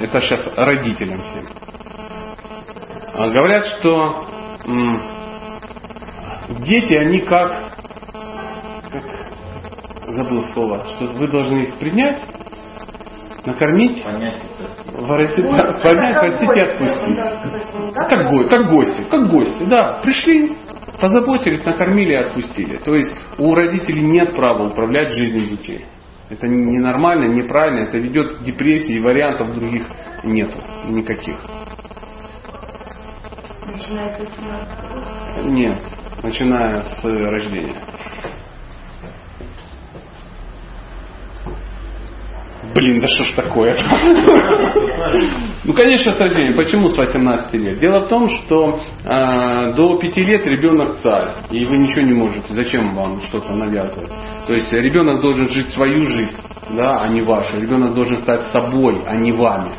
Это сейчас родителям всем. А Говорят, что м, дети, они как, как, забыл слово, что вы должны их принять, накормить, Понять. Выразить, понять, простить и отпустить. Как, го- как гости, как гости, да. Пришли, позаботились, накормили и отпустили. То есть у родителей нет права управлять жизнью детей. Это ненормально, неправильно, это ведет к депрессии и вариантов других нету никаких. Начинается с 17 года. Нет, начиная с рождения. Блин, да что ж такое? Ну, конечно, с рождения. Почему с 18 лет? Дело в том, что э, до 5 лет ребенок царь, и вы ничего не можете. Зачем вам что-то навязывать? То есть ребенок должен жить свою жизнь, да, а не вашу. Ребенок должен стать собой, а не вами.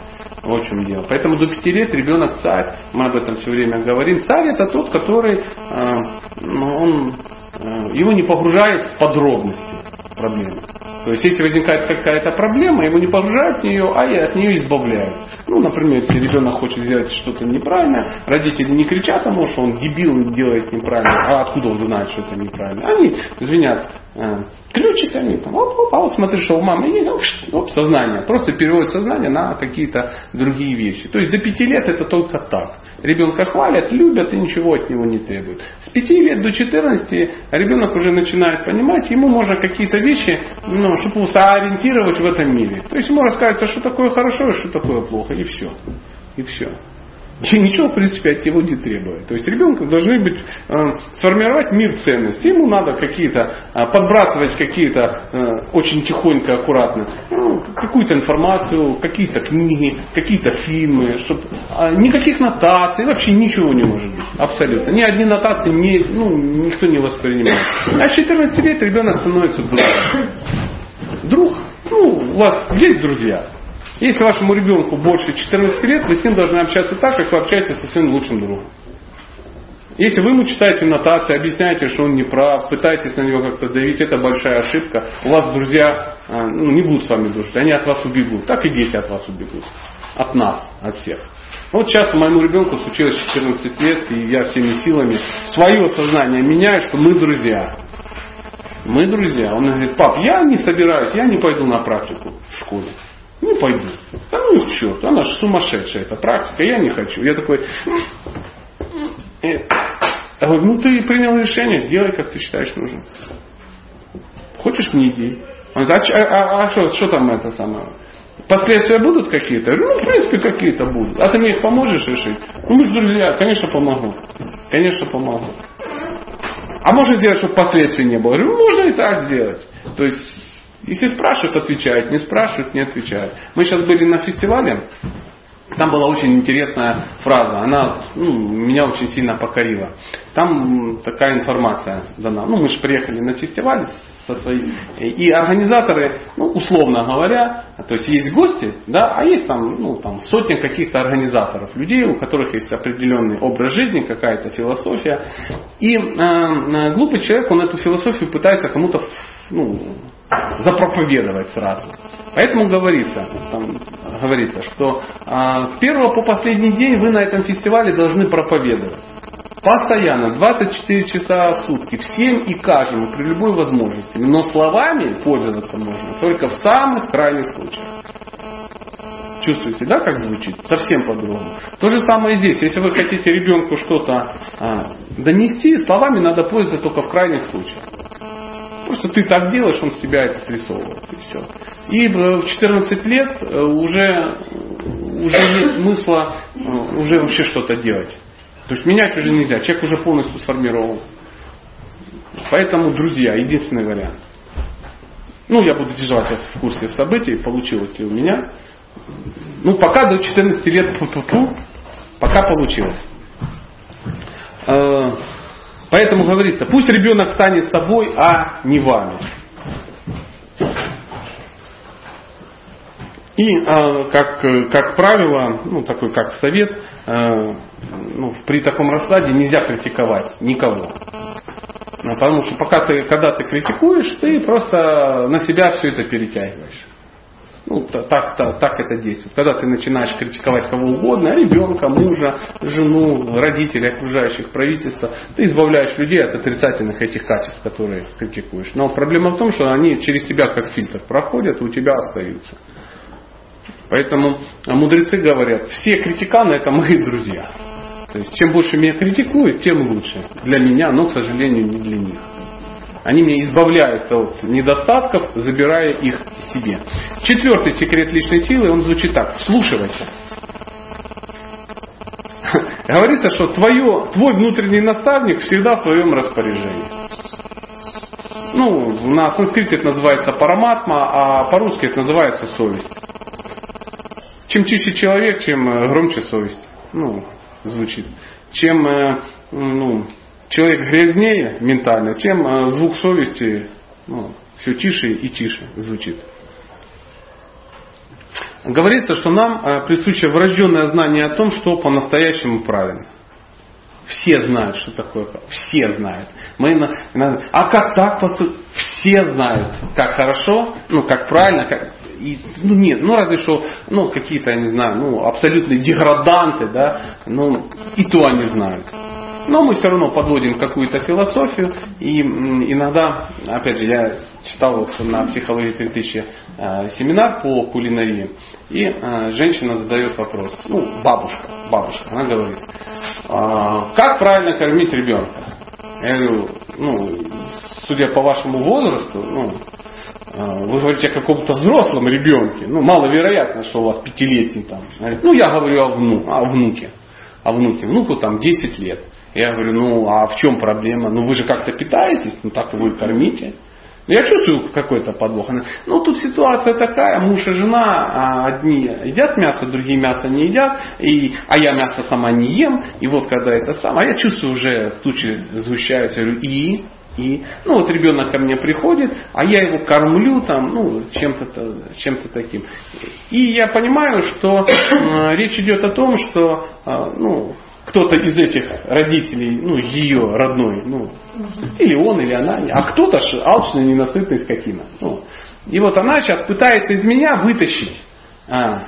Вот в чем дело. Поэтому до 5 лет ребенок царь. Мы об этом все время говорим. Царь это тот, который э, он, э, его не погружает в подробности проблемы. То есть, если возникает какая-то проблема, его не погружают в нее, а и от нее избавляют. Ну, например, если ребенок хочет сделать что-то неправильно, родители не кричат ему, что он дебил и делает неправильно, а откуда он знает, что это неправильно. Они звенят ключиками, там, оп, оп, а вот смотри, что у мамы есть, ш- оп, сознание. Просто переводит сознание на какие-то другие вещи. То есть до пяти лет это только так. Ребенка хвалят, любят и ничего от него не требуют. С 5 лет до 14 ребенок уже начинает понимать, ему можно какие-то вещи, ну, чтобы его соориентировать в этом мире. То есть ему рассказывается, что такое хорошо и что такое плохо, и все. И все. И ничего, в принципе, от него не требует. То есть ребенку должны быть, э, сформировать мир ценностей. Ему надо какие-то, э, подбрасывать какие-то э, очень тихонько, аккуратно, ну, какую-то информацию, какие-то книги, какие-то фильмы, чтобы э, никаких нотаций, вообще ничего не может быть. Абсолютно. Ни одни нотации не, ну, никто не воспринимает. А с 14 лет ребенок становится другом. Друг, ну, у вас есть друзья, если вашему ребенку больше 14 лет, вы с ним должны общаться так, как вы общаетесь со своим лучшим другом. Если вы ему читаете нотации, объясняете, что он не прав, пытаетесь на него как-то давить, это большая ошибка. У вас друзья а, ну, не будут с вами дружить, они от вас убегут. Так и дети от вас убегут. От нас, от всех. Вот сейчас моему ребенку случилось 14 лет, и я всеми силами свое сознание меняю, что мы друзья. Мы друзья. Он говорит, пап, я не собираюсь, я не пойду на практику в школе. Не пойду. Да ну их черт, она же сумасшедшая, эта практика, я не хочу. Я такой, «Э, я говорю, ну ты принял решение, делай, как ты считаешь нужным. Хочешь не иди. Он говорит, а, а, а что, что там это самое? Последствия будут какие-то? Ну, в принципе, какие-то будут. А ты мне их поможешь решить? Ну, мы же друзья, конечно, помогу. Конечно, помогу. А можно сделать, чтобы последствий не было? Я говорю, ну, можно и так сделать. То есть если спрашивают, отвечают, не спрашивают, не отвечают. Мы сейчас были на фестивале, там была очень интересная фраза, она ну, меня очень сильно покорила. Там такая информация дана. Ну, мы же приехали на фестиваль со своей, и организаторы, ну, условно говоря, то есть есть гости, да, а есть там, ну, там сотня каких-то организаторов, людей, у которых есть определенный образ жизни, какая-то философия. И э, э глупый человек, он эту философию пытается кому-то ну, запроповедовать сразу. Поэтому говорится, там, говорится, что а, с первого по последний день вы на этом фестивале должны проповедовать. Постоянно, 24 часа в сутки, всем и каждому, при любой возможности. Но словами пользоваться можно только в самых крайних случаях. Чувствуете, да, как звучит? Совсем по-другому. То же самое здесь. Если вы хотите ребенку что-то а, донести, словами надо пользоваться только в крайних случаях. Просто ты так делаешь, он с тебя это срисовывает. И все. И в 14 лет э, уже, уже нет смысла э, уже вообще что-то делать. То есть менять уже нельзя. Человек уже полностью сформирован. Поэтому, друзья, единственный вариант. Ну, я буду держать вас в курсе событий, получилось ли у меня. Ну, пока до 14 лет, пока получилось. Поэтому говорится, пусть ребенок станет собой, а не вами. И а, как, как правило, ну такой как совет, а, ну, при таком раскладе нельзя критиковать никого. Ну, потому что пока ты, когда ты критикуешь, ты просто на себя все это перетягиваешь. Ну, так, так, так это действует. Когда ты начинаешь критиковать кого угодно, ребенка, мужа, жену, родителей, окружающих, правительства, ты избавляешь людей от отрицательных этих качеств, которые критикуешь. Но проблема в том, что они через тебя как фильтр проходят у тебя остаются. Поэтому мудрецы говорят, все критиканы это мои друзья. То есть чем больше меня критикуют, тем лучше. Для меня, но, к сожалению, не для них. Они меня избавляют от недостатков, забирая их себе. Четвертый секрет личной силы, он звучит так. Вслушивайся. Говорится, что твое, твой внутренний наставник всегда в твоем распоряжении. Ну, на санскрите это называется параматма, а по-русски это называется совесть. Чем чище человек, чем э, громче совесть. Ну, звучит. Чем э, ну, человек грязнее ментально, тем э, звук совести ну, все тише и тише звучит. Говорится, что нам э, присуще врожденное знание о том, что по-настоящему правильно. Все знают, что такое. Все знают. Мы иногда, а как так поступить? Все знают, как хорошо, ну как правильно, как, и, ну нет, ну разве что, ну какие-то, я не знаю, ну абсолютные деграданты, да, ну и то они знают. Но мы все равно подводим какую-то философию. И иногда, опять же, я читал вот на психологии 3000 э, семинар по кулинарии. И э, женщина задает вопрос. Ну, бабушка, бабушка, она говорит, «А, как правильно кормить ребенка? Я говорю, ну, судя по вашему возрасту, ну, э, вы говорите о каком-то взрослом ребенке. Ну, маловероятно, что у вас пятилетний там. ну, я говорю о, вну, о внуке. а внуки, внуку там 10 лет. Я говорю, ну а в чем проблема? Ну вы же как-то питаетесь, ну так вы кормите. Ну, я чувствую какой-то подвох. Ну тут ситуация такая, муж и жена, а одни едят мясо, другие мясо не едят, и, а я мясо сама не ем, и вот когда это сам, а я чувствую уже тучи сгущаются, я говорю, и, и, ну вот ребенок ко мне приходит, а я его кормлю там, ну, чем-то, чем-то таким. И я понимаю, что э, речь идет о том, что, э, ну, кто-то из этих родителей, ну, ее родной, ну, или он, или она, а кто-то алчный, ненасытный скотина. Ну, и вот она сейчас пытается из меня вытащить. А,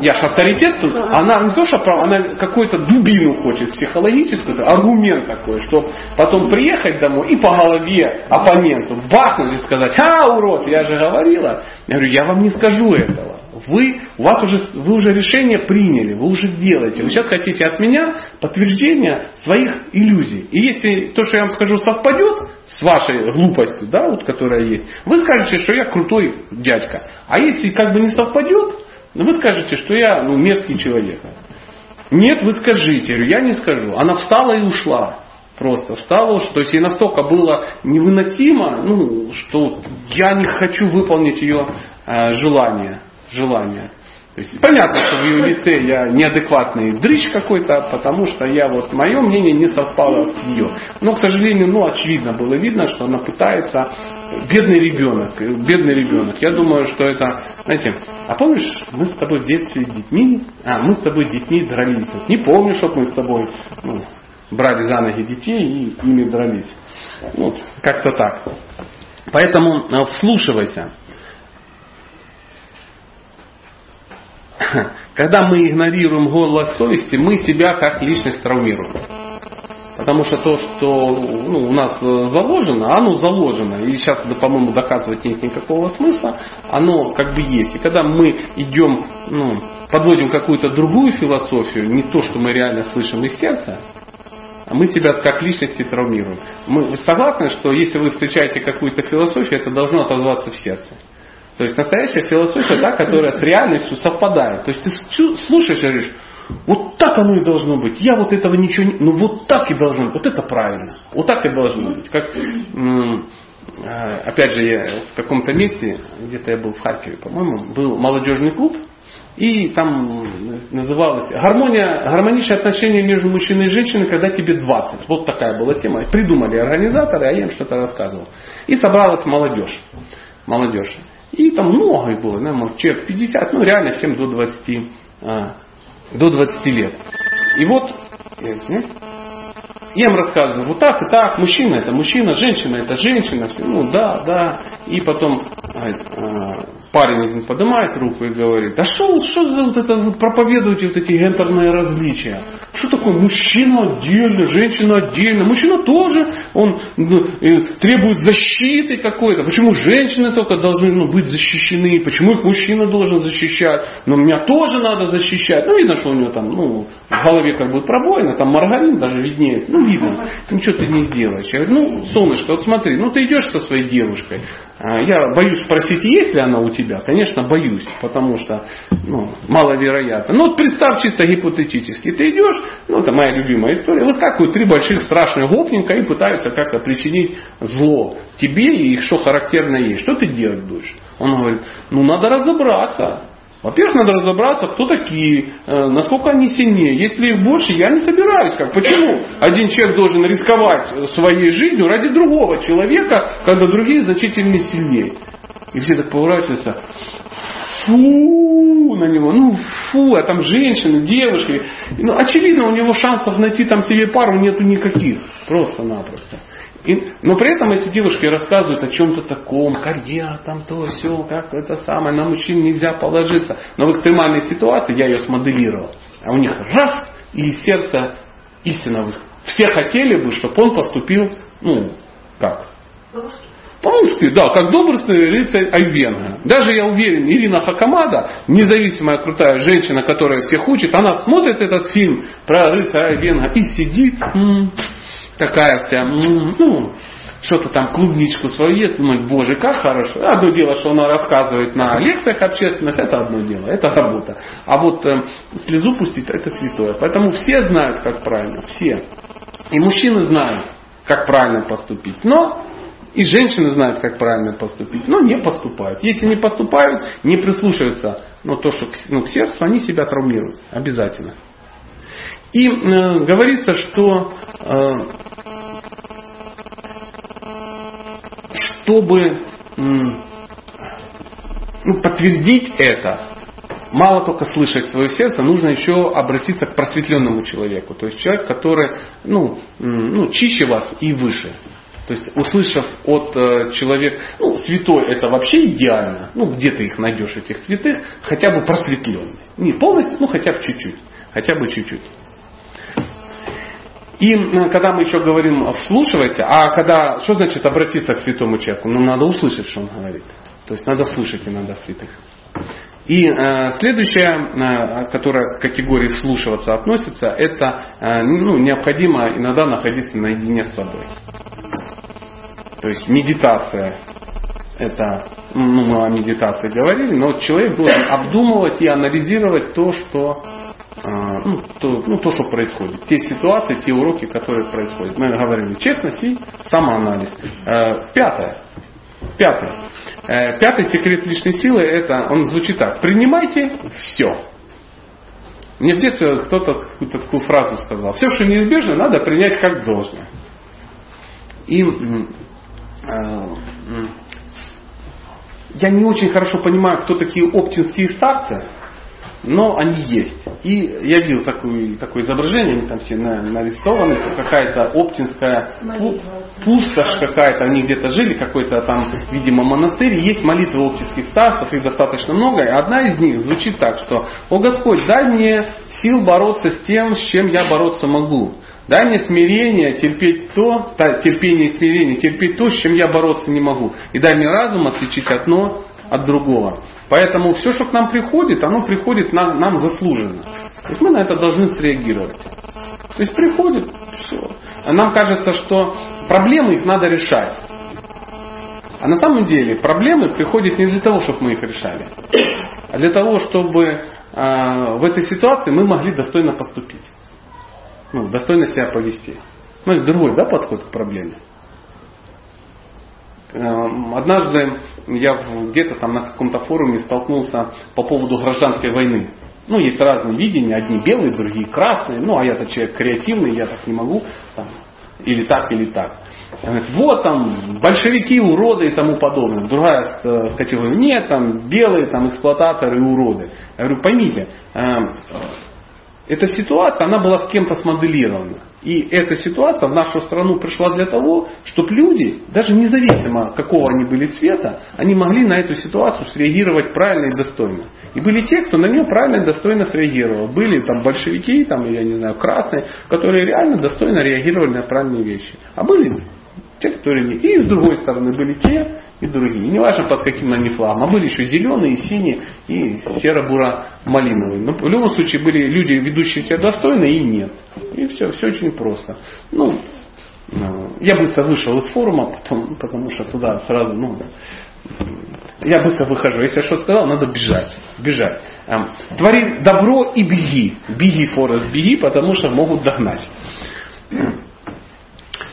я же авторитет тут, она не то, что она какую-то дубину хочет психологическую, аргумент такой, что потом приехать домой и по голове оппоненту бахнуть и сказать, а, урод, я же говорила. Я говорю, я вам не скажу этого. Вы, у вас уже, вы уже решение приняли, вы уже делаете. Вы сейчас хотите от меня подтверждение своих иллюзий. И если то, что я вам скажу, совпадет с вашей глупостью, да, вот, которая есть, вы скажете, что я крутой дядька. А если как бы не совпадет, вы скажете, что я ну, мерзкий человек. Нет, вы скажите. Я не скажу. Она встала и ушла. Просто встала, ушла. то есть ей настолько было невыносимо, ну, что я не хочу выполнить ее э, желание желания. То есть понятно, что в ее лице я неадекватный дрыщ какой-то, потому что я вот мое мнение не совпало с ее. Но, к сожалению, ну очевидно было видно, что она пытается бедный ребенок, бедный ребенок. Я думаю, что это, знаете, а помнишь, мы с тобой в детстве детьми, а мы с тобой детьми дрались. Не помню, что мы с тобой ну, брали за ноги детей и ими дрались. Вот, как-то так. Поэтому э, вслушивайся. когда мы игнорируем голос совести, мы себя как личность травмируем. Потому что то, что ну, у нас заложено, оно заложено. И сейчас, по-моему, доказывать нет никакого смысла. Оно как бы есть. И когда мы идем, ну, подводим какую-то другую философию, не то, что мы реально слышим из сердца, мы себя как личности травмируем. Мы согласны, что если вы встречаете какую-то философию, это должно отозваться в сердце. То есть настоящая философия та, которая с реальностью совпадает. То есть ты слушаешь и говоришь, вот так оно и должно быть. Я вот этого ничего не... Ну вот так и должно быть. Вот это правильно. Вот так и должно быть. Как, а, опять же, я в каком-то месте, где-то я был в Харькове, по-моему, был молодежный клуб, и там называлось гармония, гармоничное отношение между мужчиной и женщиной, когда тебе 20. Вот такая была тема. Придумали организаторы, а я им что-то рассказывал. И собралась молодежь. Молодежь. И там много их было, наверное, человек 50, ну реально всем до 20, а, до 20 лет. И вот, я им рассказываю, вот так и так, мужчина это мужчина, женщина это женщина, все, ну да, да. И потом а, а, парень поднимает руку и говорит, да что, что за вот это, вы проповедуете вот эти гендерные различия? Что такое мужчина отдельно, женщина отдельно? Мужчина тоже, он ну, требует защиты какой-то. Почему женщины только должны ну, быть защищены? Почему их мужчина должен защищать? Но меня тоже надо защищать. Ну, видно, что у него там ну, в голове как бы пробоина, там маргарин даже виднеет. Ну, видно. Ничего ты не сделаешь. Я говорю, ну, солнышко, вот смотри, ну ты идешь со своей девушкой. А, я боюсь спросить, есть ли она у тебя. Конечно, боюсь, потому что ну, маловероятно. Ну, вот представь чисто гипотетически. Ты идешь, ну, это моя любимая история, выскакивают три больших страшных гопника и пытаются как-то причинить зло тебе и что характерно есть. Что ты делать будешь? Он говорит, ну, надо разобраться. Во-первых, надо разобраться, кто такие, э, насколько они сильнее. Если их больше, я не собираюсь. Как, почему один человек должен рисковать своей жизнью ради другого человека, когда другие значительно сильнее? И все так поворачиваются. Фу на него, ну фу, а там женщины, девушки. Ну, очевидно, у него шансов найти там себе пару нету никаких. Просто-напросто. И, но при этом эти девушки рассказывают о чем-то таком, карьера, там то, все, как это самое, на мужчин нельзя положиться. Но в экстремальной ситуации я ее смоделировал. А у них раз, и из сердца истина. Все хотели бы, чтобы он поступил, ну, как? По-русски, да, как добрый рыцарь Айвенга. Даже я уверен, Ирина Хакамада, независимая крутая женщина, которая всех учит, она смотрит этот фильм про рыцаря Айвенга и сидит, м-м, такая вся, ну, что-то там клубничку свою ест, думает, боже, как хорошо. Одно дело, что она рассказывает на лекциях общественных, это одно дело, это работа. А вот э, слезу пустить, это святое. Поэтому все знают, как правильно, все. И мужчины знают, как правильно поступить. Но и женщины знают, как правильно поступить, но не поступают. Если не поступают, не прислушиваются ну, то, что ну, к сердцу, они себя травмируют. Обязательно. И э, говорится, что э, чтобы ну, подтвердить это, мало только слышать свое сердце, нужно еще обратиться к просветленному человеку. То есть человек, который ну, ну, чище вас и выше. То есть, услышав от э, человека, ну, святой это вообще идеально, ну, где ты их найдешь, этих святых, хотя бы просветленный. Не полностью, ну, хотя бы чуть-чуть. Хотя бы чуть-чуть. И когда мы еще говорим вслушивайте, а когда, что значит обратиться к святому человеку? Ну, надо услышать, что он говорит. То есть надо слушать иногда святых. И э, следующая, э, которая к категории вслушиваться относится, это э, ну, необходимо иногда находиться наедине с собой. То есть медитация, это, ну, мы о медитации говорили, но человек должен обдумывать и анализировать то, что ну, то, ну, то, что происходит. Те ситуации, те уроки, которые происходят. Мы говорили честность и самоанализ. Э, пятое. Пятое. Э, пятый секрет личной силы, это, он звучит так. Принимайте все. Мне в детстве кто-то какую-то такую фразу сказал. Все, что неизбежно, надо принять как должное. И Э, я не очень хорошо понимаю, кто такие оптинские старцы, но они есть. И я видел такое, такое изображение, они там все нарисованы, какая-то оптинская пустошь какая-то, они где-то жили, какой-то там, видимо, монастырь, есть молитвы оптинских старцев, их достаточно много, и одна из них звучит так, что «О Господь, дай мне сил бороться с тем, с чем я бороться могу». Дай мне смирение, терпеть то, терпение и смирение, терпеть то, с чем я бороться не могу. И дай мне разум отличить одно от другого. Поэтому все, что к нам приходит, оно приходит нам, нам заслуженно. То есть мы на это должны среагировать. То есть приходит, все. А нам кажется, что проблемы их надо решать. А на самом деле проблемы приходят не для того, чтобы мы их решали, а для того, чтобы э, в этой ситуации мы могли достойно поступить ну, достойно себя повести. Ну, это другой да, подход к проблеме. Эм, однажды я где-то там на каком-то форуме столкнулся по поводу гражданской войны. Ну, есть разные видения, одни белые, другие красные. Ну, а я-то человек креативный, я так не могу. Там, или так, или так. Говорит, вот там большевики, уроды и тому подобное. Другая э, категория, нет, там белые, там эксплуататоры уроды. Я говорю, поймите, эм, эта ситуация, она была с кем-то смоделирована. И эта ситуация в нашу страну пришла для того, чтобы люди, даже независимо какого они были цвета, они могли на эту ситуацию среагировать правильно и достойно. И были те, кто на нее правильно и достойно среагировал. Были там большевики, там, я не знаю, красные, которые реально достойно реагировали на правильные вещи. А были те, которые не. И с другой стороны были те, и другие. Не важно под каким они флагом. А были еще зеленые, синие и серо-буро-малиновые. Но в любом случае были люди, ведущие себя достойно, и нет. И все, все очень просто. Ну, ну, я быстро вышел из форума, потом, потому что туда сразу, ну, я быстро выхожу. Если я что сказал, надо бежать. Бежать. Эм, твори добро и беги. Беги, Форест, беги, потому что могут догнать.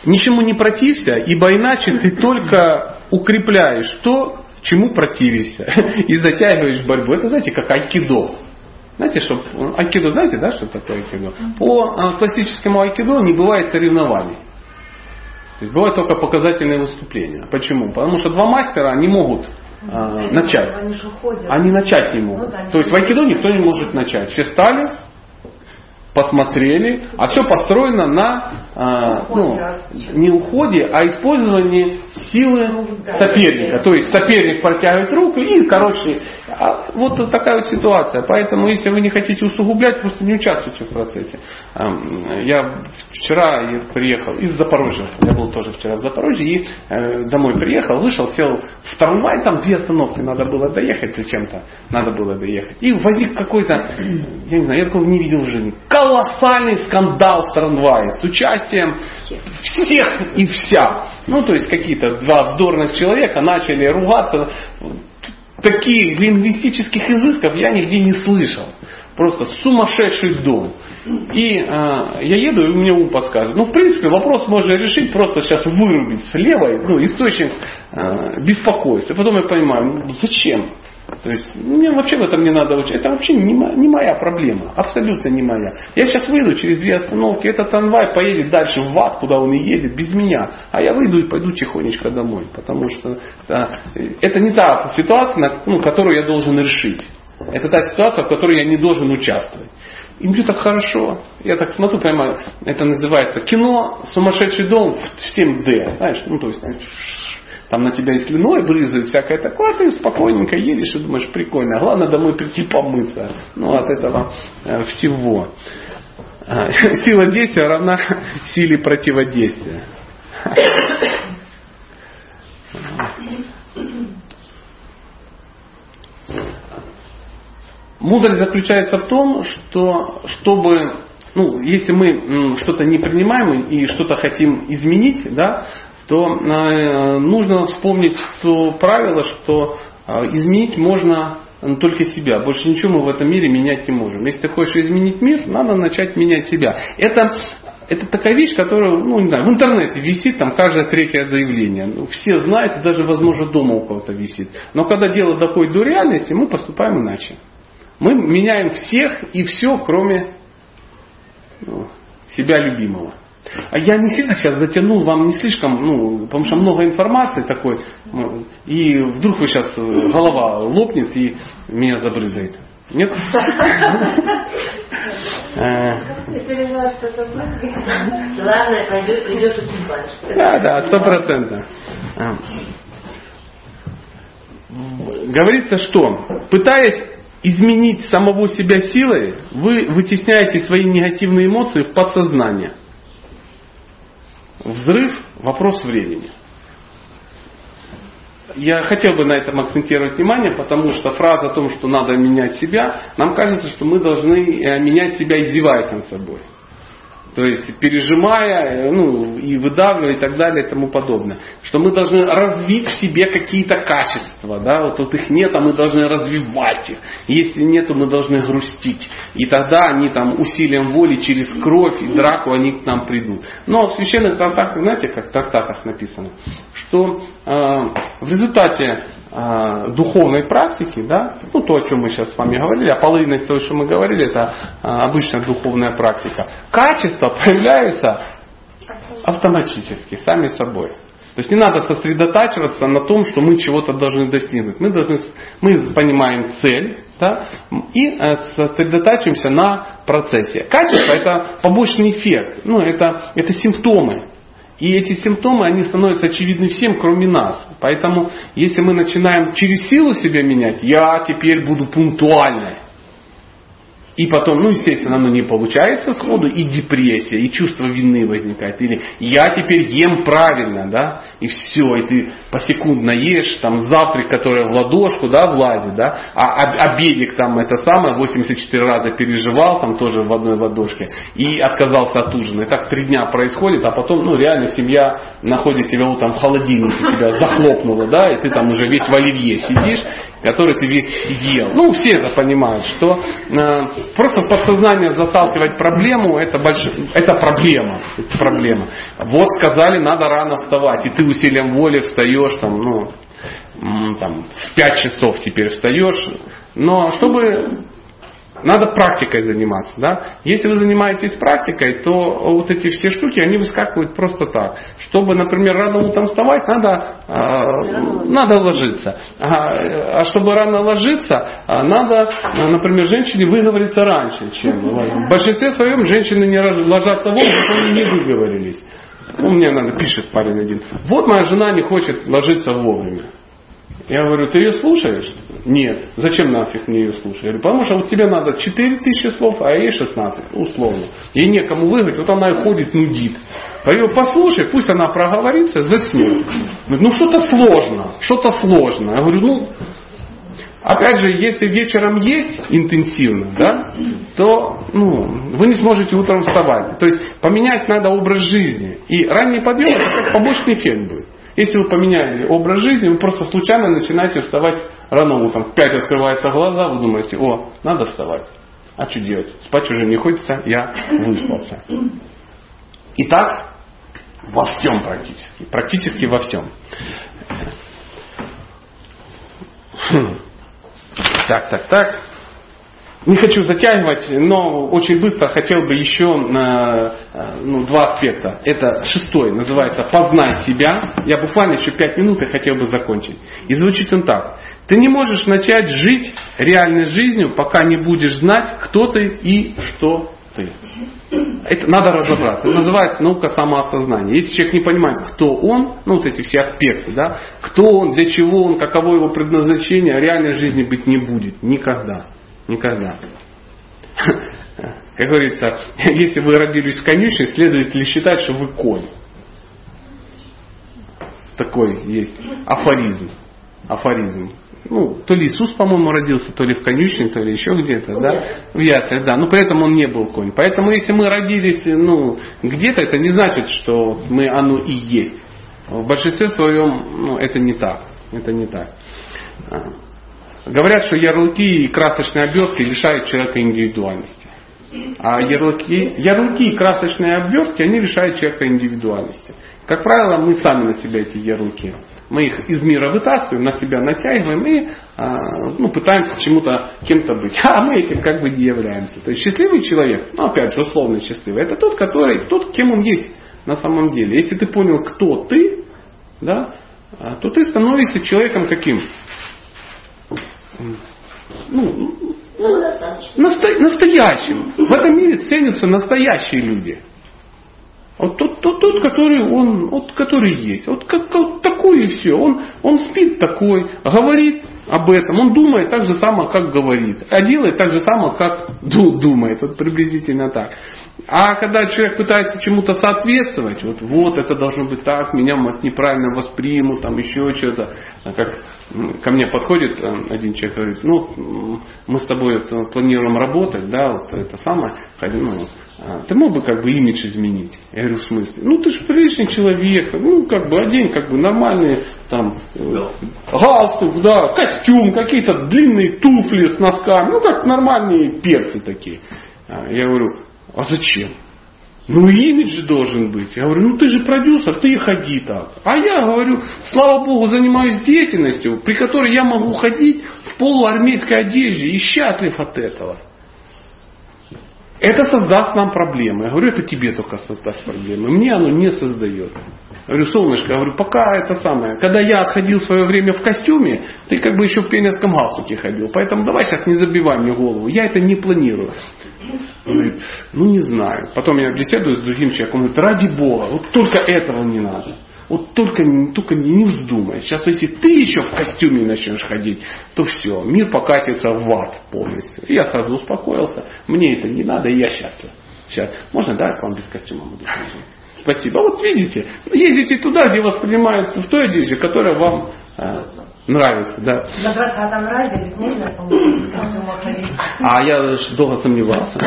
Ничему не протився, ибо иначе ты только укрепляешь то, чему противишься, и затягиваешь борьбу. Это, знаете, как айкидо. Знаете, что айкидо, знаете, да, что такое айкидо? По а, классическому айкидо не бывает соревнований. То есть бывают только показательные выступления. Почему? Потому что два мастера не могут а, начать. Они же ходят. Они начать не могут. Ну, да, То есть в айкидо никто не может начать. Все стали, посмотрели, а все построено на а, ну, не уходе, а использовании силы соперника. То есть соперник протягивает руку и, короче, а вот такая вот ситуация. Поэтому, если вы не хотите усугублять, просто не участвуйте в процессе. Я вчера приехал из Запорожья, я был тоже вчера в Запорожье, и э, домой приехал, вышел, сел в трамвай, там две остановки надо было доехать, чем-то надо было доехать. И возник какой-то, я не знаю, я такого не видел в жизни, колоссальный скандал в трамвае с участием всех и вся. Ну, то есть какие-то два вздорных человека начали ругаться. Таких лингвистических изысков я нигде не слышал. Просто сумасшедший дом. И э, я еду, и мне ум подсказывает. Ну, в принципе, вопрос можно решить, просто сейчас вырубить с левой, ну, источник э, беспокойства. Потом я понимаю, ну, зачем? То есть мне вообще в этом не надо учить. Это вообще не, моя проблема. Абсолютно не моя. Я сейчас выйду через две остановки, этот трамвай поедет дальше в ад, куда он и едет, без меня. А я выйду и пойду тихонечко домой. Потому что это, это не та ситуация, ну, которую я должен решить. Это та ситуация, в которой я не должен участвовать. И мне так хорошо. Я так смотрю, понимаю, это называется кино «Сумасшедший дом» в 7D. Знаешь, ну то есть там на тебя и слюной брызжет, всякое такое, а ты спокойненько едешь и думаешь, прикольно. Главное домой прийти помыться. Ну, от этого э, всего. А, сила действия равна силе противодействия. Мудрость заключается в том, что чтобы, ну, если мы что-то не принимаем и что-то хотим изменить, да, то э, нужно вспомнить то правило, что э, изменить можно только себя. Больше ничего мы в этом мире менять не можем. Если ты хочешь изменить мир, надо начать менять себя. Это, это такая вещь, которая, ну, не знаю, в интернете висит там каждое третье заявление. Ну, все знают, даже, возможно, дома у кого-то висит. Но когда дело доходит до реальности, мы поступаем иначе. Мы меняем всех и все, кроме ну, себя любимого. А я не сильно сейчас затянул вам не слишком, ну, потому что много информации такой, ну, и вдруг вы сейчас э, голова лопнет и меня забрызгает. Нет? Э. Главное, придешь и Да, да, сто процентов. Говорится, что пытаясь изменить самого себя силой, вы вытесняете свои негативные эмоции в подсознание. Взрыв – вопрос времени. Я хотел бы на этом акцентировать внимание, потому что фраза о том, что надо менять себя, нам кажется, что мы должны э, менять себя, издеваясь над собой. То есть пережимая ну, и выдавливая и так далее и тому подобное. Что мы должны развить в себе какие-то качества. Да? Вот, вот их нет, а мы должны развивать их. Если нет, то мы должны грустить. И тогда они там усилием воли через кровь и драку они к нам придут. Но в священных трактатах, знаете, как в трактатах написано, что э, в результате э, духовной практики, да, ну то, о чем мы сейчас с вами говорили, а половина из того, что мы говорили, это э, обычная духовная практика. Качества проявляются автоматически, сами собой. То есть не надо сосредотачиваться на том, что мы чего-то должны достигнуть. Мы, должны, мы понимаем цель да, и э, сосредотачиваемся на процессе. Качество это побочный эффект, ну, это, это симптомы и эти симптомы, они становятся очевидны всем, кроме нас. Поэтому, если мы начинаем через силу себя менять, я теперь буду пунктуальной. И потом, ну, естественно, оно не получается сходу, и депрессия, и чувство вины возникает. Или я теперь ем правильно, да, и все, и ты посекундно ешь, там, завтрак, который в ладошку, да, влазит, да, а обедик там это самое, 84 раза переживал, там тоже в одной ладошке, и отказался от ужина. И так три дня происходит, а потом, ну, реально семья находит тебя утром в холодильнике, тебя захлопнула, да, и ты там уже весь в оливье сидишь, который ты весь съел. Ну, все это понимают, что э, просто в подсознание заталкивать проблему, это, больш... это проблема. Это проблема. Вот сказали, надо рано вставать, и ты усилием воли встаешь, там, ну, там, в 5 часов теперь встаешь. Но чтобы надо практикой заниматься. Да? Если вы занимаетесь практикой, то вот эти все штуки, они выскакивают просто так. Чтобы, например, рано утром вставать, надо, э, надо ложиться. А, а чтобы рано ложиться, а, надо, например, женщине выговориться раньше, чем. В большинстве своем женщины не ложатся вовремя, они не выговорились. Ну, мне надо, пишет парень один. Вот моя жена не хочет ложиться вовремя. Я говорю, ты ее слушаешь? Нет. Зачем нафиг мне ее слушать? Я говорю, потому что вот тебе надо 4 тысячи слов, а ей 16, условно. Ей некому выговорить, вот она и ходит, нудит. Говорю, послушай, пусть она проговорится, заснет. Говорит, ну что-то сложно, что-то сложно. Я говорю, ну, Опять же, если вечером есть интенсивно, да, то ну, вы не сможете утром вставать. То есть поменять надо образ жизни. И ранний подъем это как побочный эффект будет. Если вы поменяли образ жизни, вы просто случайно начинаете вставать рано утром. В 5 открываются глаза, вы думаете, о, надо вставать. А что делать? Спать уже не хочется, я выспался. Итак, во всем практически. Практически во всем. Так, так, так. Не хочу затягивать, но очень быстро хотел бы еще на ну, два аспекта. Это шестой, называется «Познай себя». Я буквально еще пять минут и хотел бы закончить. И звучит он так. Ты не можешь начать жить реальной жизнью, пока не будешь знать, кто ты и что ты. Это надо разобраться. Это называется наука самоосознания. Если человек не понимает, кто он, ну вот эти все аспекты, да, кто он, для чего он, каково его предназначение, реальной жизни быть не будет. Никогда. Никогда. Как говорится, если вы родились в конюшне, следует ли считать, что вы конь? Такой есть афоризм. Афоризм ну, то ли Иисус, по-моему, родился, то ли в конюшне, то ли еще где-то, да, в яслях, да, но при этом он не был конь. Поэтому, если мы родились, ну, где-то, это не значит, что мы оно и есть. В большинстве своем, ну, это не так, это не так. Говорят, что ярлыки и красочные обертки лишают человека индивидуальности. А ярлыки, ярлыки и красочные обвертки, они лишают человека индивидуальности. Как правило, мы сами на себя эти ярлыки мы их из мира вытаскиваем, на себя натягиваем и а, ну, пытаемся чему-то, кем-то быть. А мы этим как бы не являемся. То есть счастливый человек, ну опять же условно счастливый, это тот, который, тот, кем он есть на самом деле. Если ты понял, кто ты, да, а, то ты становишься человеком каким? Ну, ну, насто, настоящим. В этом мире ценятся настоящие люди. Вот тот, тот, тот, который он, вот, который есть. Вот как, как такой и все. Он, он спит такой, говорит об этом. Он думает так же само, как говорит. А делает так же само, как думает. Вот приблизительно так. А когда человек пытается чему-то соответствовать, вот, вот это должно быть так, меня неправильно воспримут, там еще что-то. А как ко мне подходит э, один человек, говорит, ну, мы с тобой вот планируем работать, да, вот это самое, ну, а, ты мог бы как бы имидж изменить? Я говорю, в смысле? Ну ты же приличный человек, ну как бы одень как бы нормальные там да. галстук, да, костюм, какие-то длинные туфли с носками, ну как нормальные перцы такие. А, я говорю, а зачем? Ну имидж должен быть. Я говорю, ну ты же продюсер, ты и ходи так. А я говорю, слава богу, занимаюсь деятельностью, при которой я могу ходить в полуармейской одежде и счастлив от этого. Это создаст нам проблемы. Я говорю, это тебе только создаст проблемы. Мне оно не создает. Я говорю, солнышко, я говорю, пока это самое. Когда я отходил в свое время в костюме, ты как бы еще в пионерском галстуке ходил. Поэтому давай сейчас не забивай мне голову. Я это не планирую. Говорит, ну не знаю. Потом я беседую с другим человеком. Он говорит, ради Бога, вот только этого не надо. Вот только, только не вздумай. Сейчас, если ты еще в костюме начнешь ходить, то все, мир покатится в ад полностью. И я сразу успокоился. Мне это не надо, и я счастлив. Сейчас. Можно, да, к вам без костюма буду ходить? Спасибо. Вот видите, ездите туда, где воспринимают в той одежде, которая вам а, Нравится, да. На 20 разе можно, по-моему, А я долго сомневался.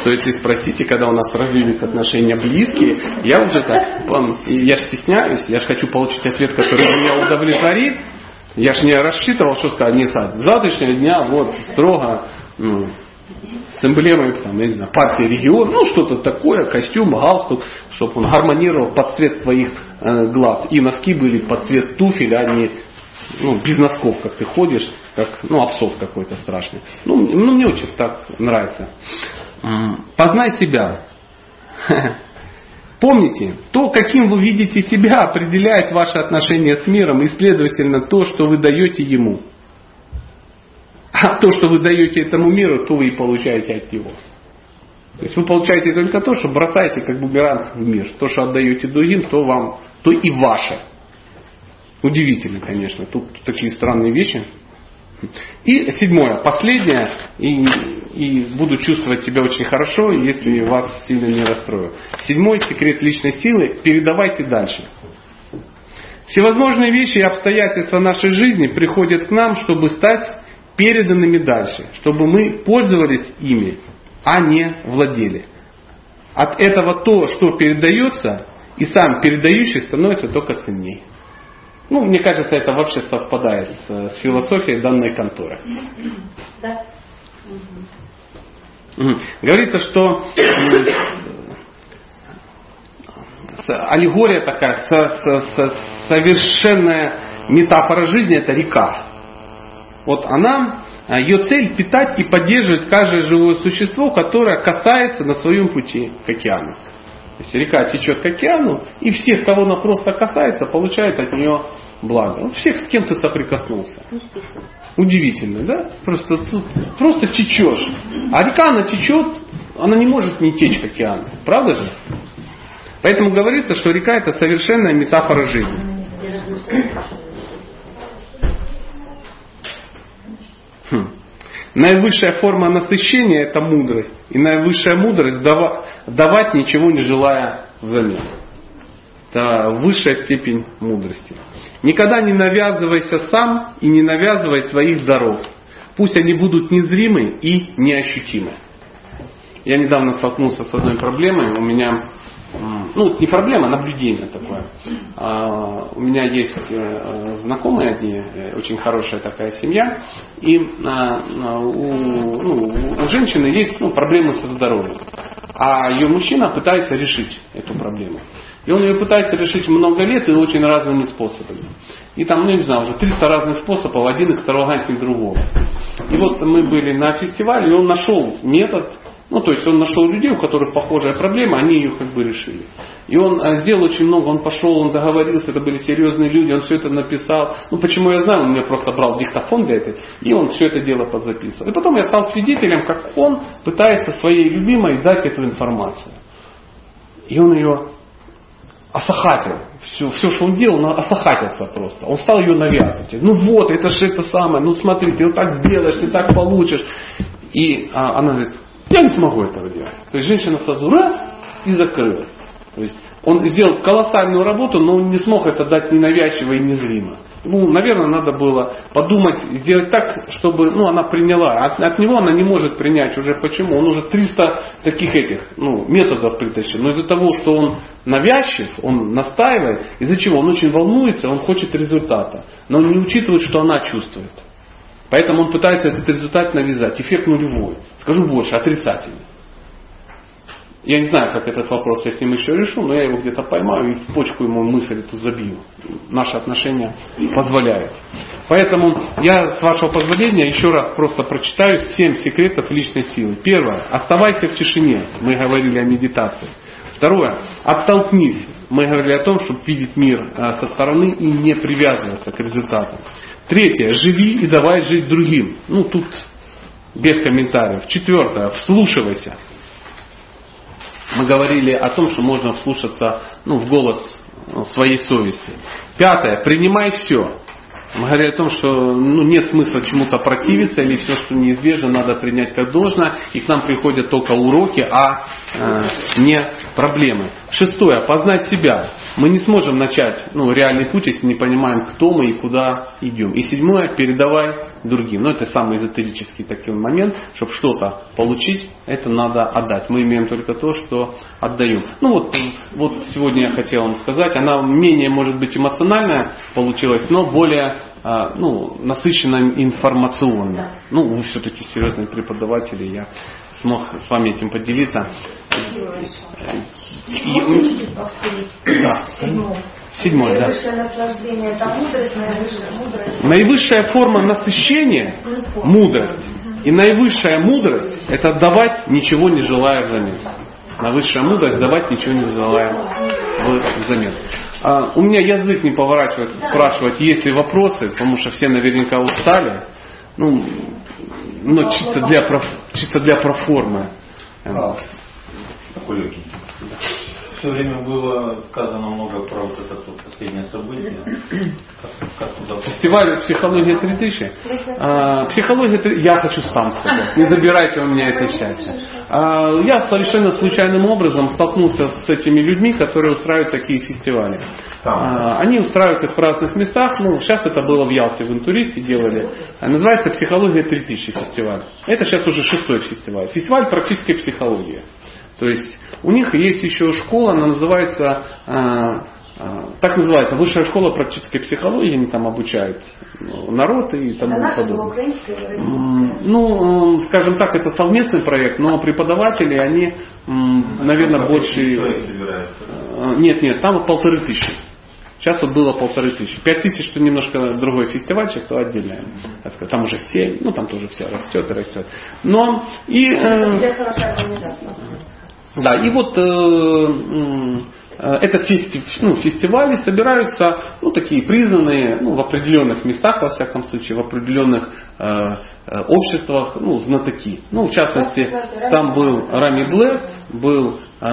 Стоит ли спросите, когда у нас развились отношения близкие, я уже так, я же стесняюсь, я же хочу получить ответ, который меня удовлетворит. Я же не рассчитывал, что сказать, не сад. С завтрашнего дня вот строго ну, с эмблемой, там, я не знаю, партии регион, ну что-то такое, костюм, галстук, чтобы он гармонировал под цвет твоих э, глаз. И носки были под цвет туфель, а не ну, без носков, как ты ходишь, как, ну, абсос какой-то страшный. Ну, ну, мне очень так нравится. Познай себя. Помните, то, каким вы видите себя, определяет ваше отношение с миром и, следовательно, то, что вы даете ему. А то, что вы даете этому миру, то вы и получаете от него. То есть вы получаете только то, что бросаете как бумеранг в мир. То, что отдаете другим, то вам, то и ваше. Удивительно, конечно. Тут такие странные вещи. И седьмое, последнее, и, и буду чувствовать себя очень хорошо, если вас сильно не расстрою. Седьмой секрет личной силы – передавайте дальше. Всевозможные вещи и обстоятельства нашей жизни приходят к нам, чтобы стать переданными дальше, чтобы мы пользовались ими, а не владели. От этого то, что передается, и сам передающий становится только ценнее. Ну, мне кажется, это вообще совпадает с, с философией данной конторы. Да. Говорится, что аллегория такая, со- со- со- совершенная метафора жизни это река. Вот она, а, ее цель питать и поддерживать каждое живое существо, которое касается на своем пути к океану. То есть река течет к океану, и всех, кого она просто касается, получает от нее благо. Вот всех, с кем ты соприкоснулся. Удивительно, да? Просто, просто течешь. А река, она течет, она не может не течь к океану. Правда же? Поэтому говорится, что река это совершенная метафора жизни. Наивысшая форма насыщения это мудрость. И наивысшая мудрость дава- давать ничего не желая взамен. Это высшая степень мудрости. Никогда не навязывайся сам и не навязывай своих даров. Пусть они будут незримы и неощутимы. Я недавно столкнулся с одной проблемой. У меня, ну, не проблема, наблюдение такое. А, У меня есть э, знакомые одни, э, очень хорошая такая семья. И а, а, у, ну, у женщины есть ну, проблемы со здоровьем. А ее мужчина пытается решить эту проблему. И он ее пытается решить много лет и очень разными способами. И там, ну не знаю, уже 300 разных способов, один экстравагантнее другого. И вот мы были на фестивале, и он нашел метод, ну то есть он нашел людей, у которых похожая проблема, они ее как бы решили. И он э, сделал очень много, он пошел, он договорился, это были серьезные люди, он все это написал. Ну почему я знаю, он мне просто брал диктофон для этого, и он все это дело подзаписывал. И потом я стал свидетелем, как он пытается своей любимой дать эту информацию. И он ее осахатил. Все, все, что он делал, он осахатился просто. Он стал ее навязывать. Ну вот, это же это самое, ну смотри, ты вот так сделаешь, ты так получишь. И а, она говорит, я не смогу этого делать. То есть женщина сразу раз и закрыла. То есть он сделал колоссальную работу, но он не смог это дать ненавязчиво и незримо. Ну, наверное, надо было подумать, сделать так, чтобы ну, она приняла. От, от него она не может принять уже почему. Он уже 300 таких этих ну, методов притащил. Но из-за того, что он навязчив, он настаивает, из-за чего он очень волнуется, он хочет результата. Но он не учитывает, что она чувствует. Поэтому он пытается этот результат навязать. Эффект нулевой. Скажу больше, отрицательный. Я не знаю, как этот вопрос я с ним еще решу, но я его где-то поймаю и в почку ему мысль эту забью. Наши отношения позволяют. Поэтому я, с вашего позволения, еще раз просто прочитаю 7 секретов личной силы. Первое. Оставайся в тишине. Мы говорили о медитации. Второе. Оттолкнись. Мы говорили о том, чтобы видеть мир э, со стороны и не привязываться к результатам. Третье. Живи и давай жить другим. Ну, тут без комментариев. Четвертое. Вслушивайся. Мы говорили о том, что можно вслушаться ну, в голос ну, своей совести. Пятое. Принимай все. Мы говорили о том, что ну, нет смысла чему-то противиться или все, что неизбежно, надо принять как должно. И к нам приходят только уроки, а э, не проблемы. Шестое. Познать себя. Мы не сможем начать ну, реальный путь, если не понимаем, кто мы и куда идем. И седьмое. Передавай другим. Ну, это самый эзотерический такой момент. Чтобы что-то получить, это надо отдать. Мы имеем только то, что отдаем. Ну, вот, вот сегодня я хотел вам сказать. Она менее, может быть, эмоциональная получилась, но более ну, насыщенно информационно. Ну, вы все-таки серьезные преподаватели, я смог с вами этим поделиться. И- да. Седьмое, да. Наивысшая форма насыщения – мудрость. И наивысшая мудрость – это давать, ничего не желая взамен. Наивысшая мудрость – давать, ничего не желая взамен. А, у меня язык не поворачивается спрашивать, есть ли вопросы, потому что все наверняка устали. Ну, но чисто для, чисто для проформы. А, такой легкий. Все время было сказано много про вот это вот последнее событие. Как, как? Фестиваль «Психология 3000». А, психология 3 Я хочу сам сказать. Не забирайте у меня это счастье. А, я совершенно случайным образом столкнулся с этими людьми, которые устраивают такие фестивали. А, они устраивают их в разных местах. Ну, сейчас это было в Ялте, в Интуристе делали. А, Называется «Психология 3000» фестиваль. Это сейчас уже шестой фестиваль. Фестиваль практической психологии. То есть у них есть еще школа, она называется, а, а, так называется, высшая школа практической психологии, они там обучают ну, народ и тому А наша была подобное. Ну, скажем так, это совместный проект, но преподаватели, они, м, наверное, больше... Э, Нет, нет, там вот полторы тысячи. Сейчас вот было полторы тысячи. Пять тысяч это немножко другой фестивальчик, то отдельное. Там уже семь, ну там тоже все растет и растет. Но и э. Да, и вот э, э, этот фести- ну, фестивали собираются ну, такие признанные ну, в определенных местах, во всяком случае, в определенных э, э, обществах, ну, знатоки. Ну, в частности, там был Рами Блэк, был э,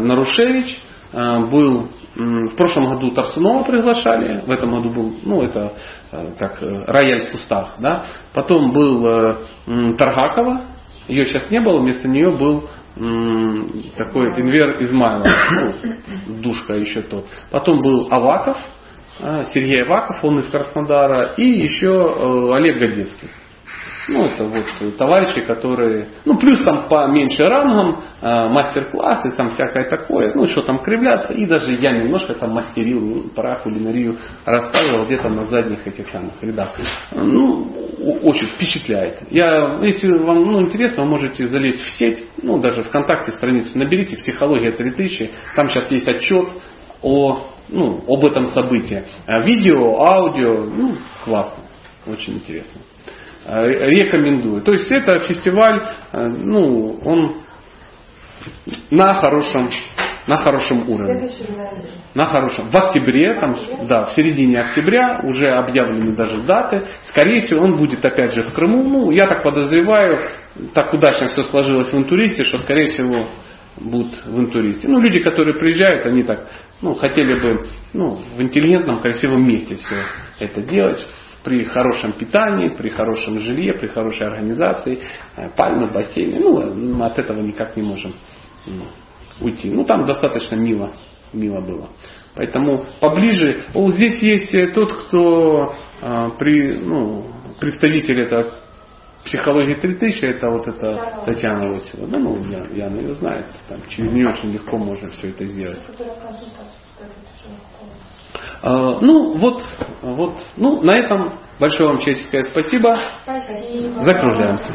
Нарушевич, э, был м, в прошлом году Тарсунова приглашали, в этом году был, ну, это э, как э, рояль в кустах, да. Потом был э, Таргакова, ее сейчас не было, вместо нее был такой Инвер Измайлов, ну, душка еще тот. Потом был Аваков, а, Сергей Аваков, он из Краснодара, и еще э, Олег Годецкий. Ну, это вот э, товарищи, которые, ну, плюс там по меньше рангам, э, мастер-классы, там всякое такое, ну, что там кривляться, и даже я немножко там мастерил ну, про кулинарию, рассказывал где-то на задних этих самых рядах. Ну, очень впечатляет. Я, если вам ну, интересно, вы можете залезть в сеть, ну, даже ВКонтакте страницу наберите «Психология 3000», там сейчас есть отчет о, ну, об этом событии. А Видео, аудио, ну, классно, очень интересно. Э, Рекомендую. То есть это фестиваль, э, ну, он на хорошем, на хорошем уровне. На хорошем. В октябре, там, да, в середине октября уже объявлены даже даты. Скорее всего, он будет опять же в Крыму. Ну, я так подозреваю, так удачно все сложилось в интуристе, что скорее всего будут в интуристе. Ну, люди, которые приезжают, они так, ну, хотели бы, ну, в интеллигентном, красивом месте все это делать при хорошем питании, при хорошем жилье, при хорошей организации, э, пальмы, бассейны. Ну, мы от этого никак не можем уйти. Ну, там достаточно мило, мило было. Поэтому поближе. О, здесь есть э, тот, кто э, при, ну, представитель это психологии 3000, это вот это Татьяна Лосева. Да, ну, я, Яна ее знает. Там, через нее очень легко можно все это сделать. А, ну, вот, вот, ну, на этом большое вам человеческое спасибо. Спасибо. Закругляемся.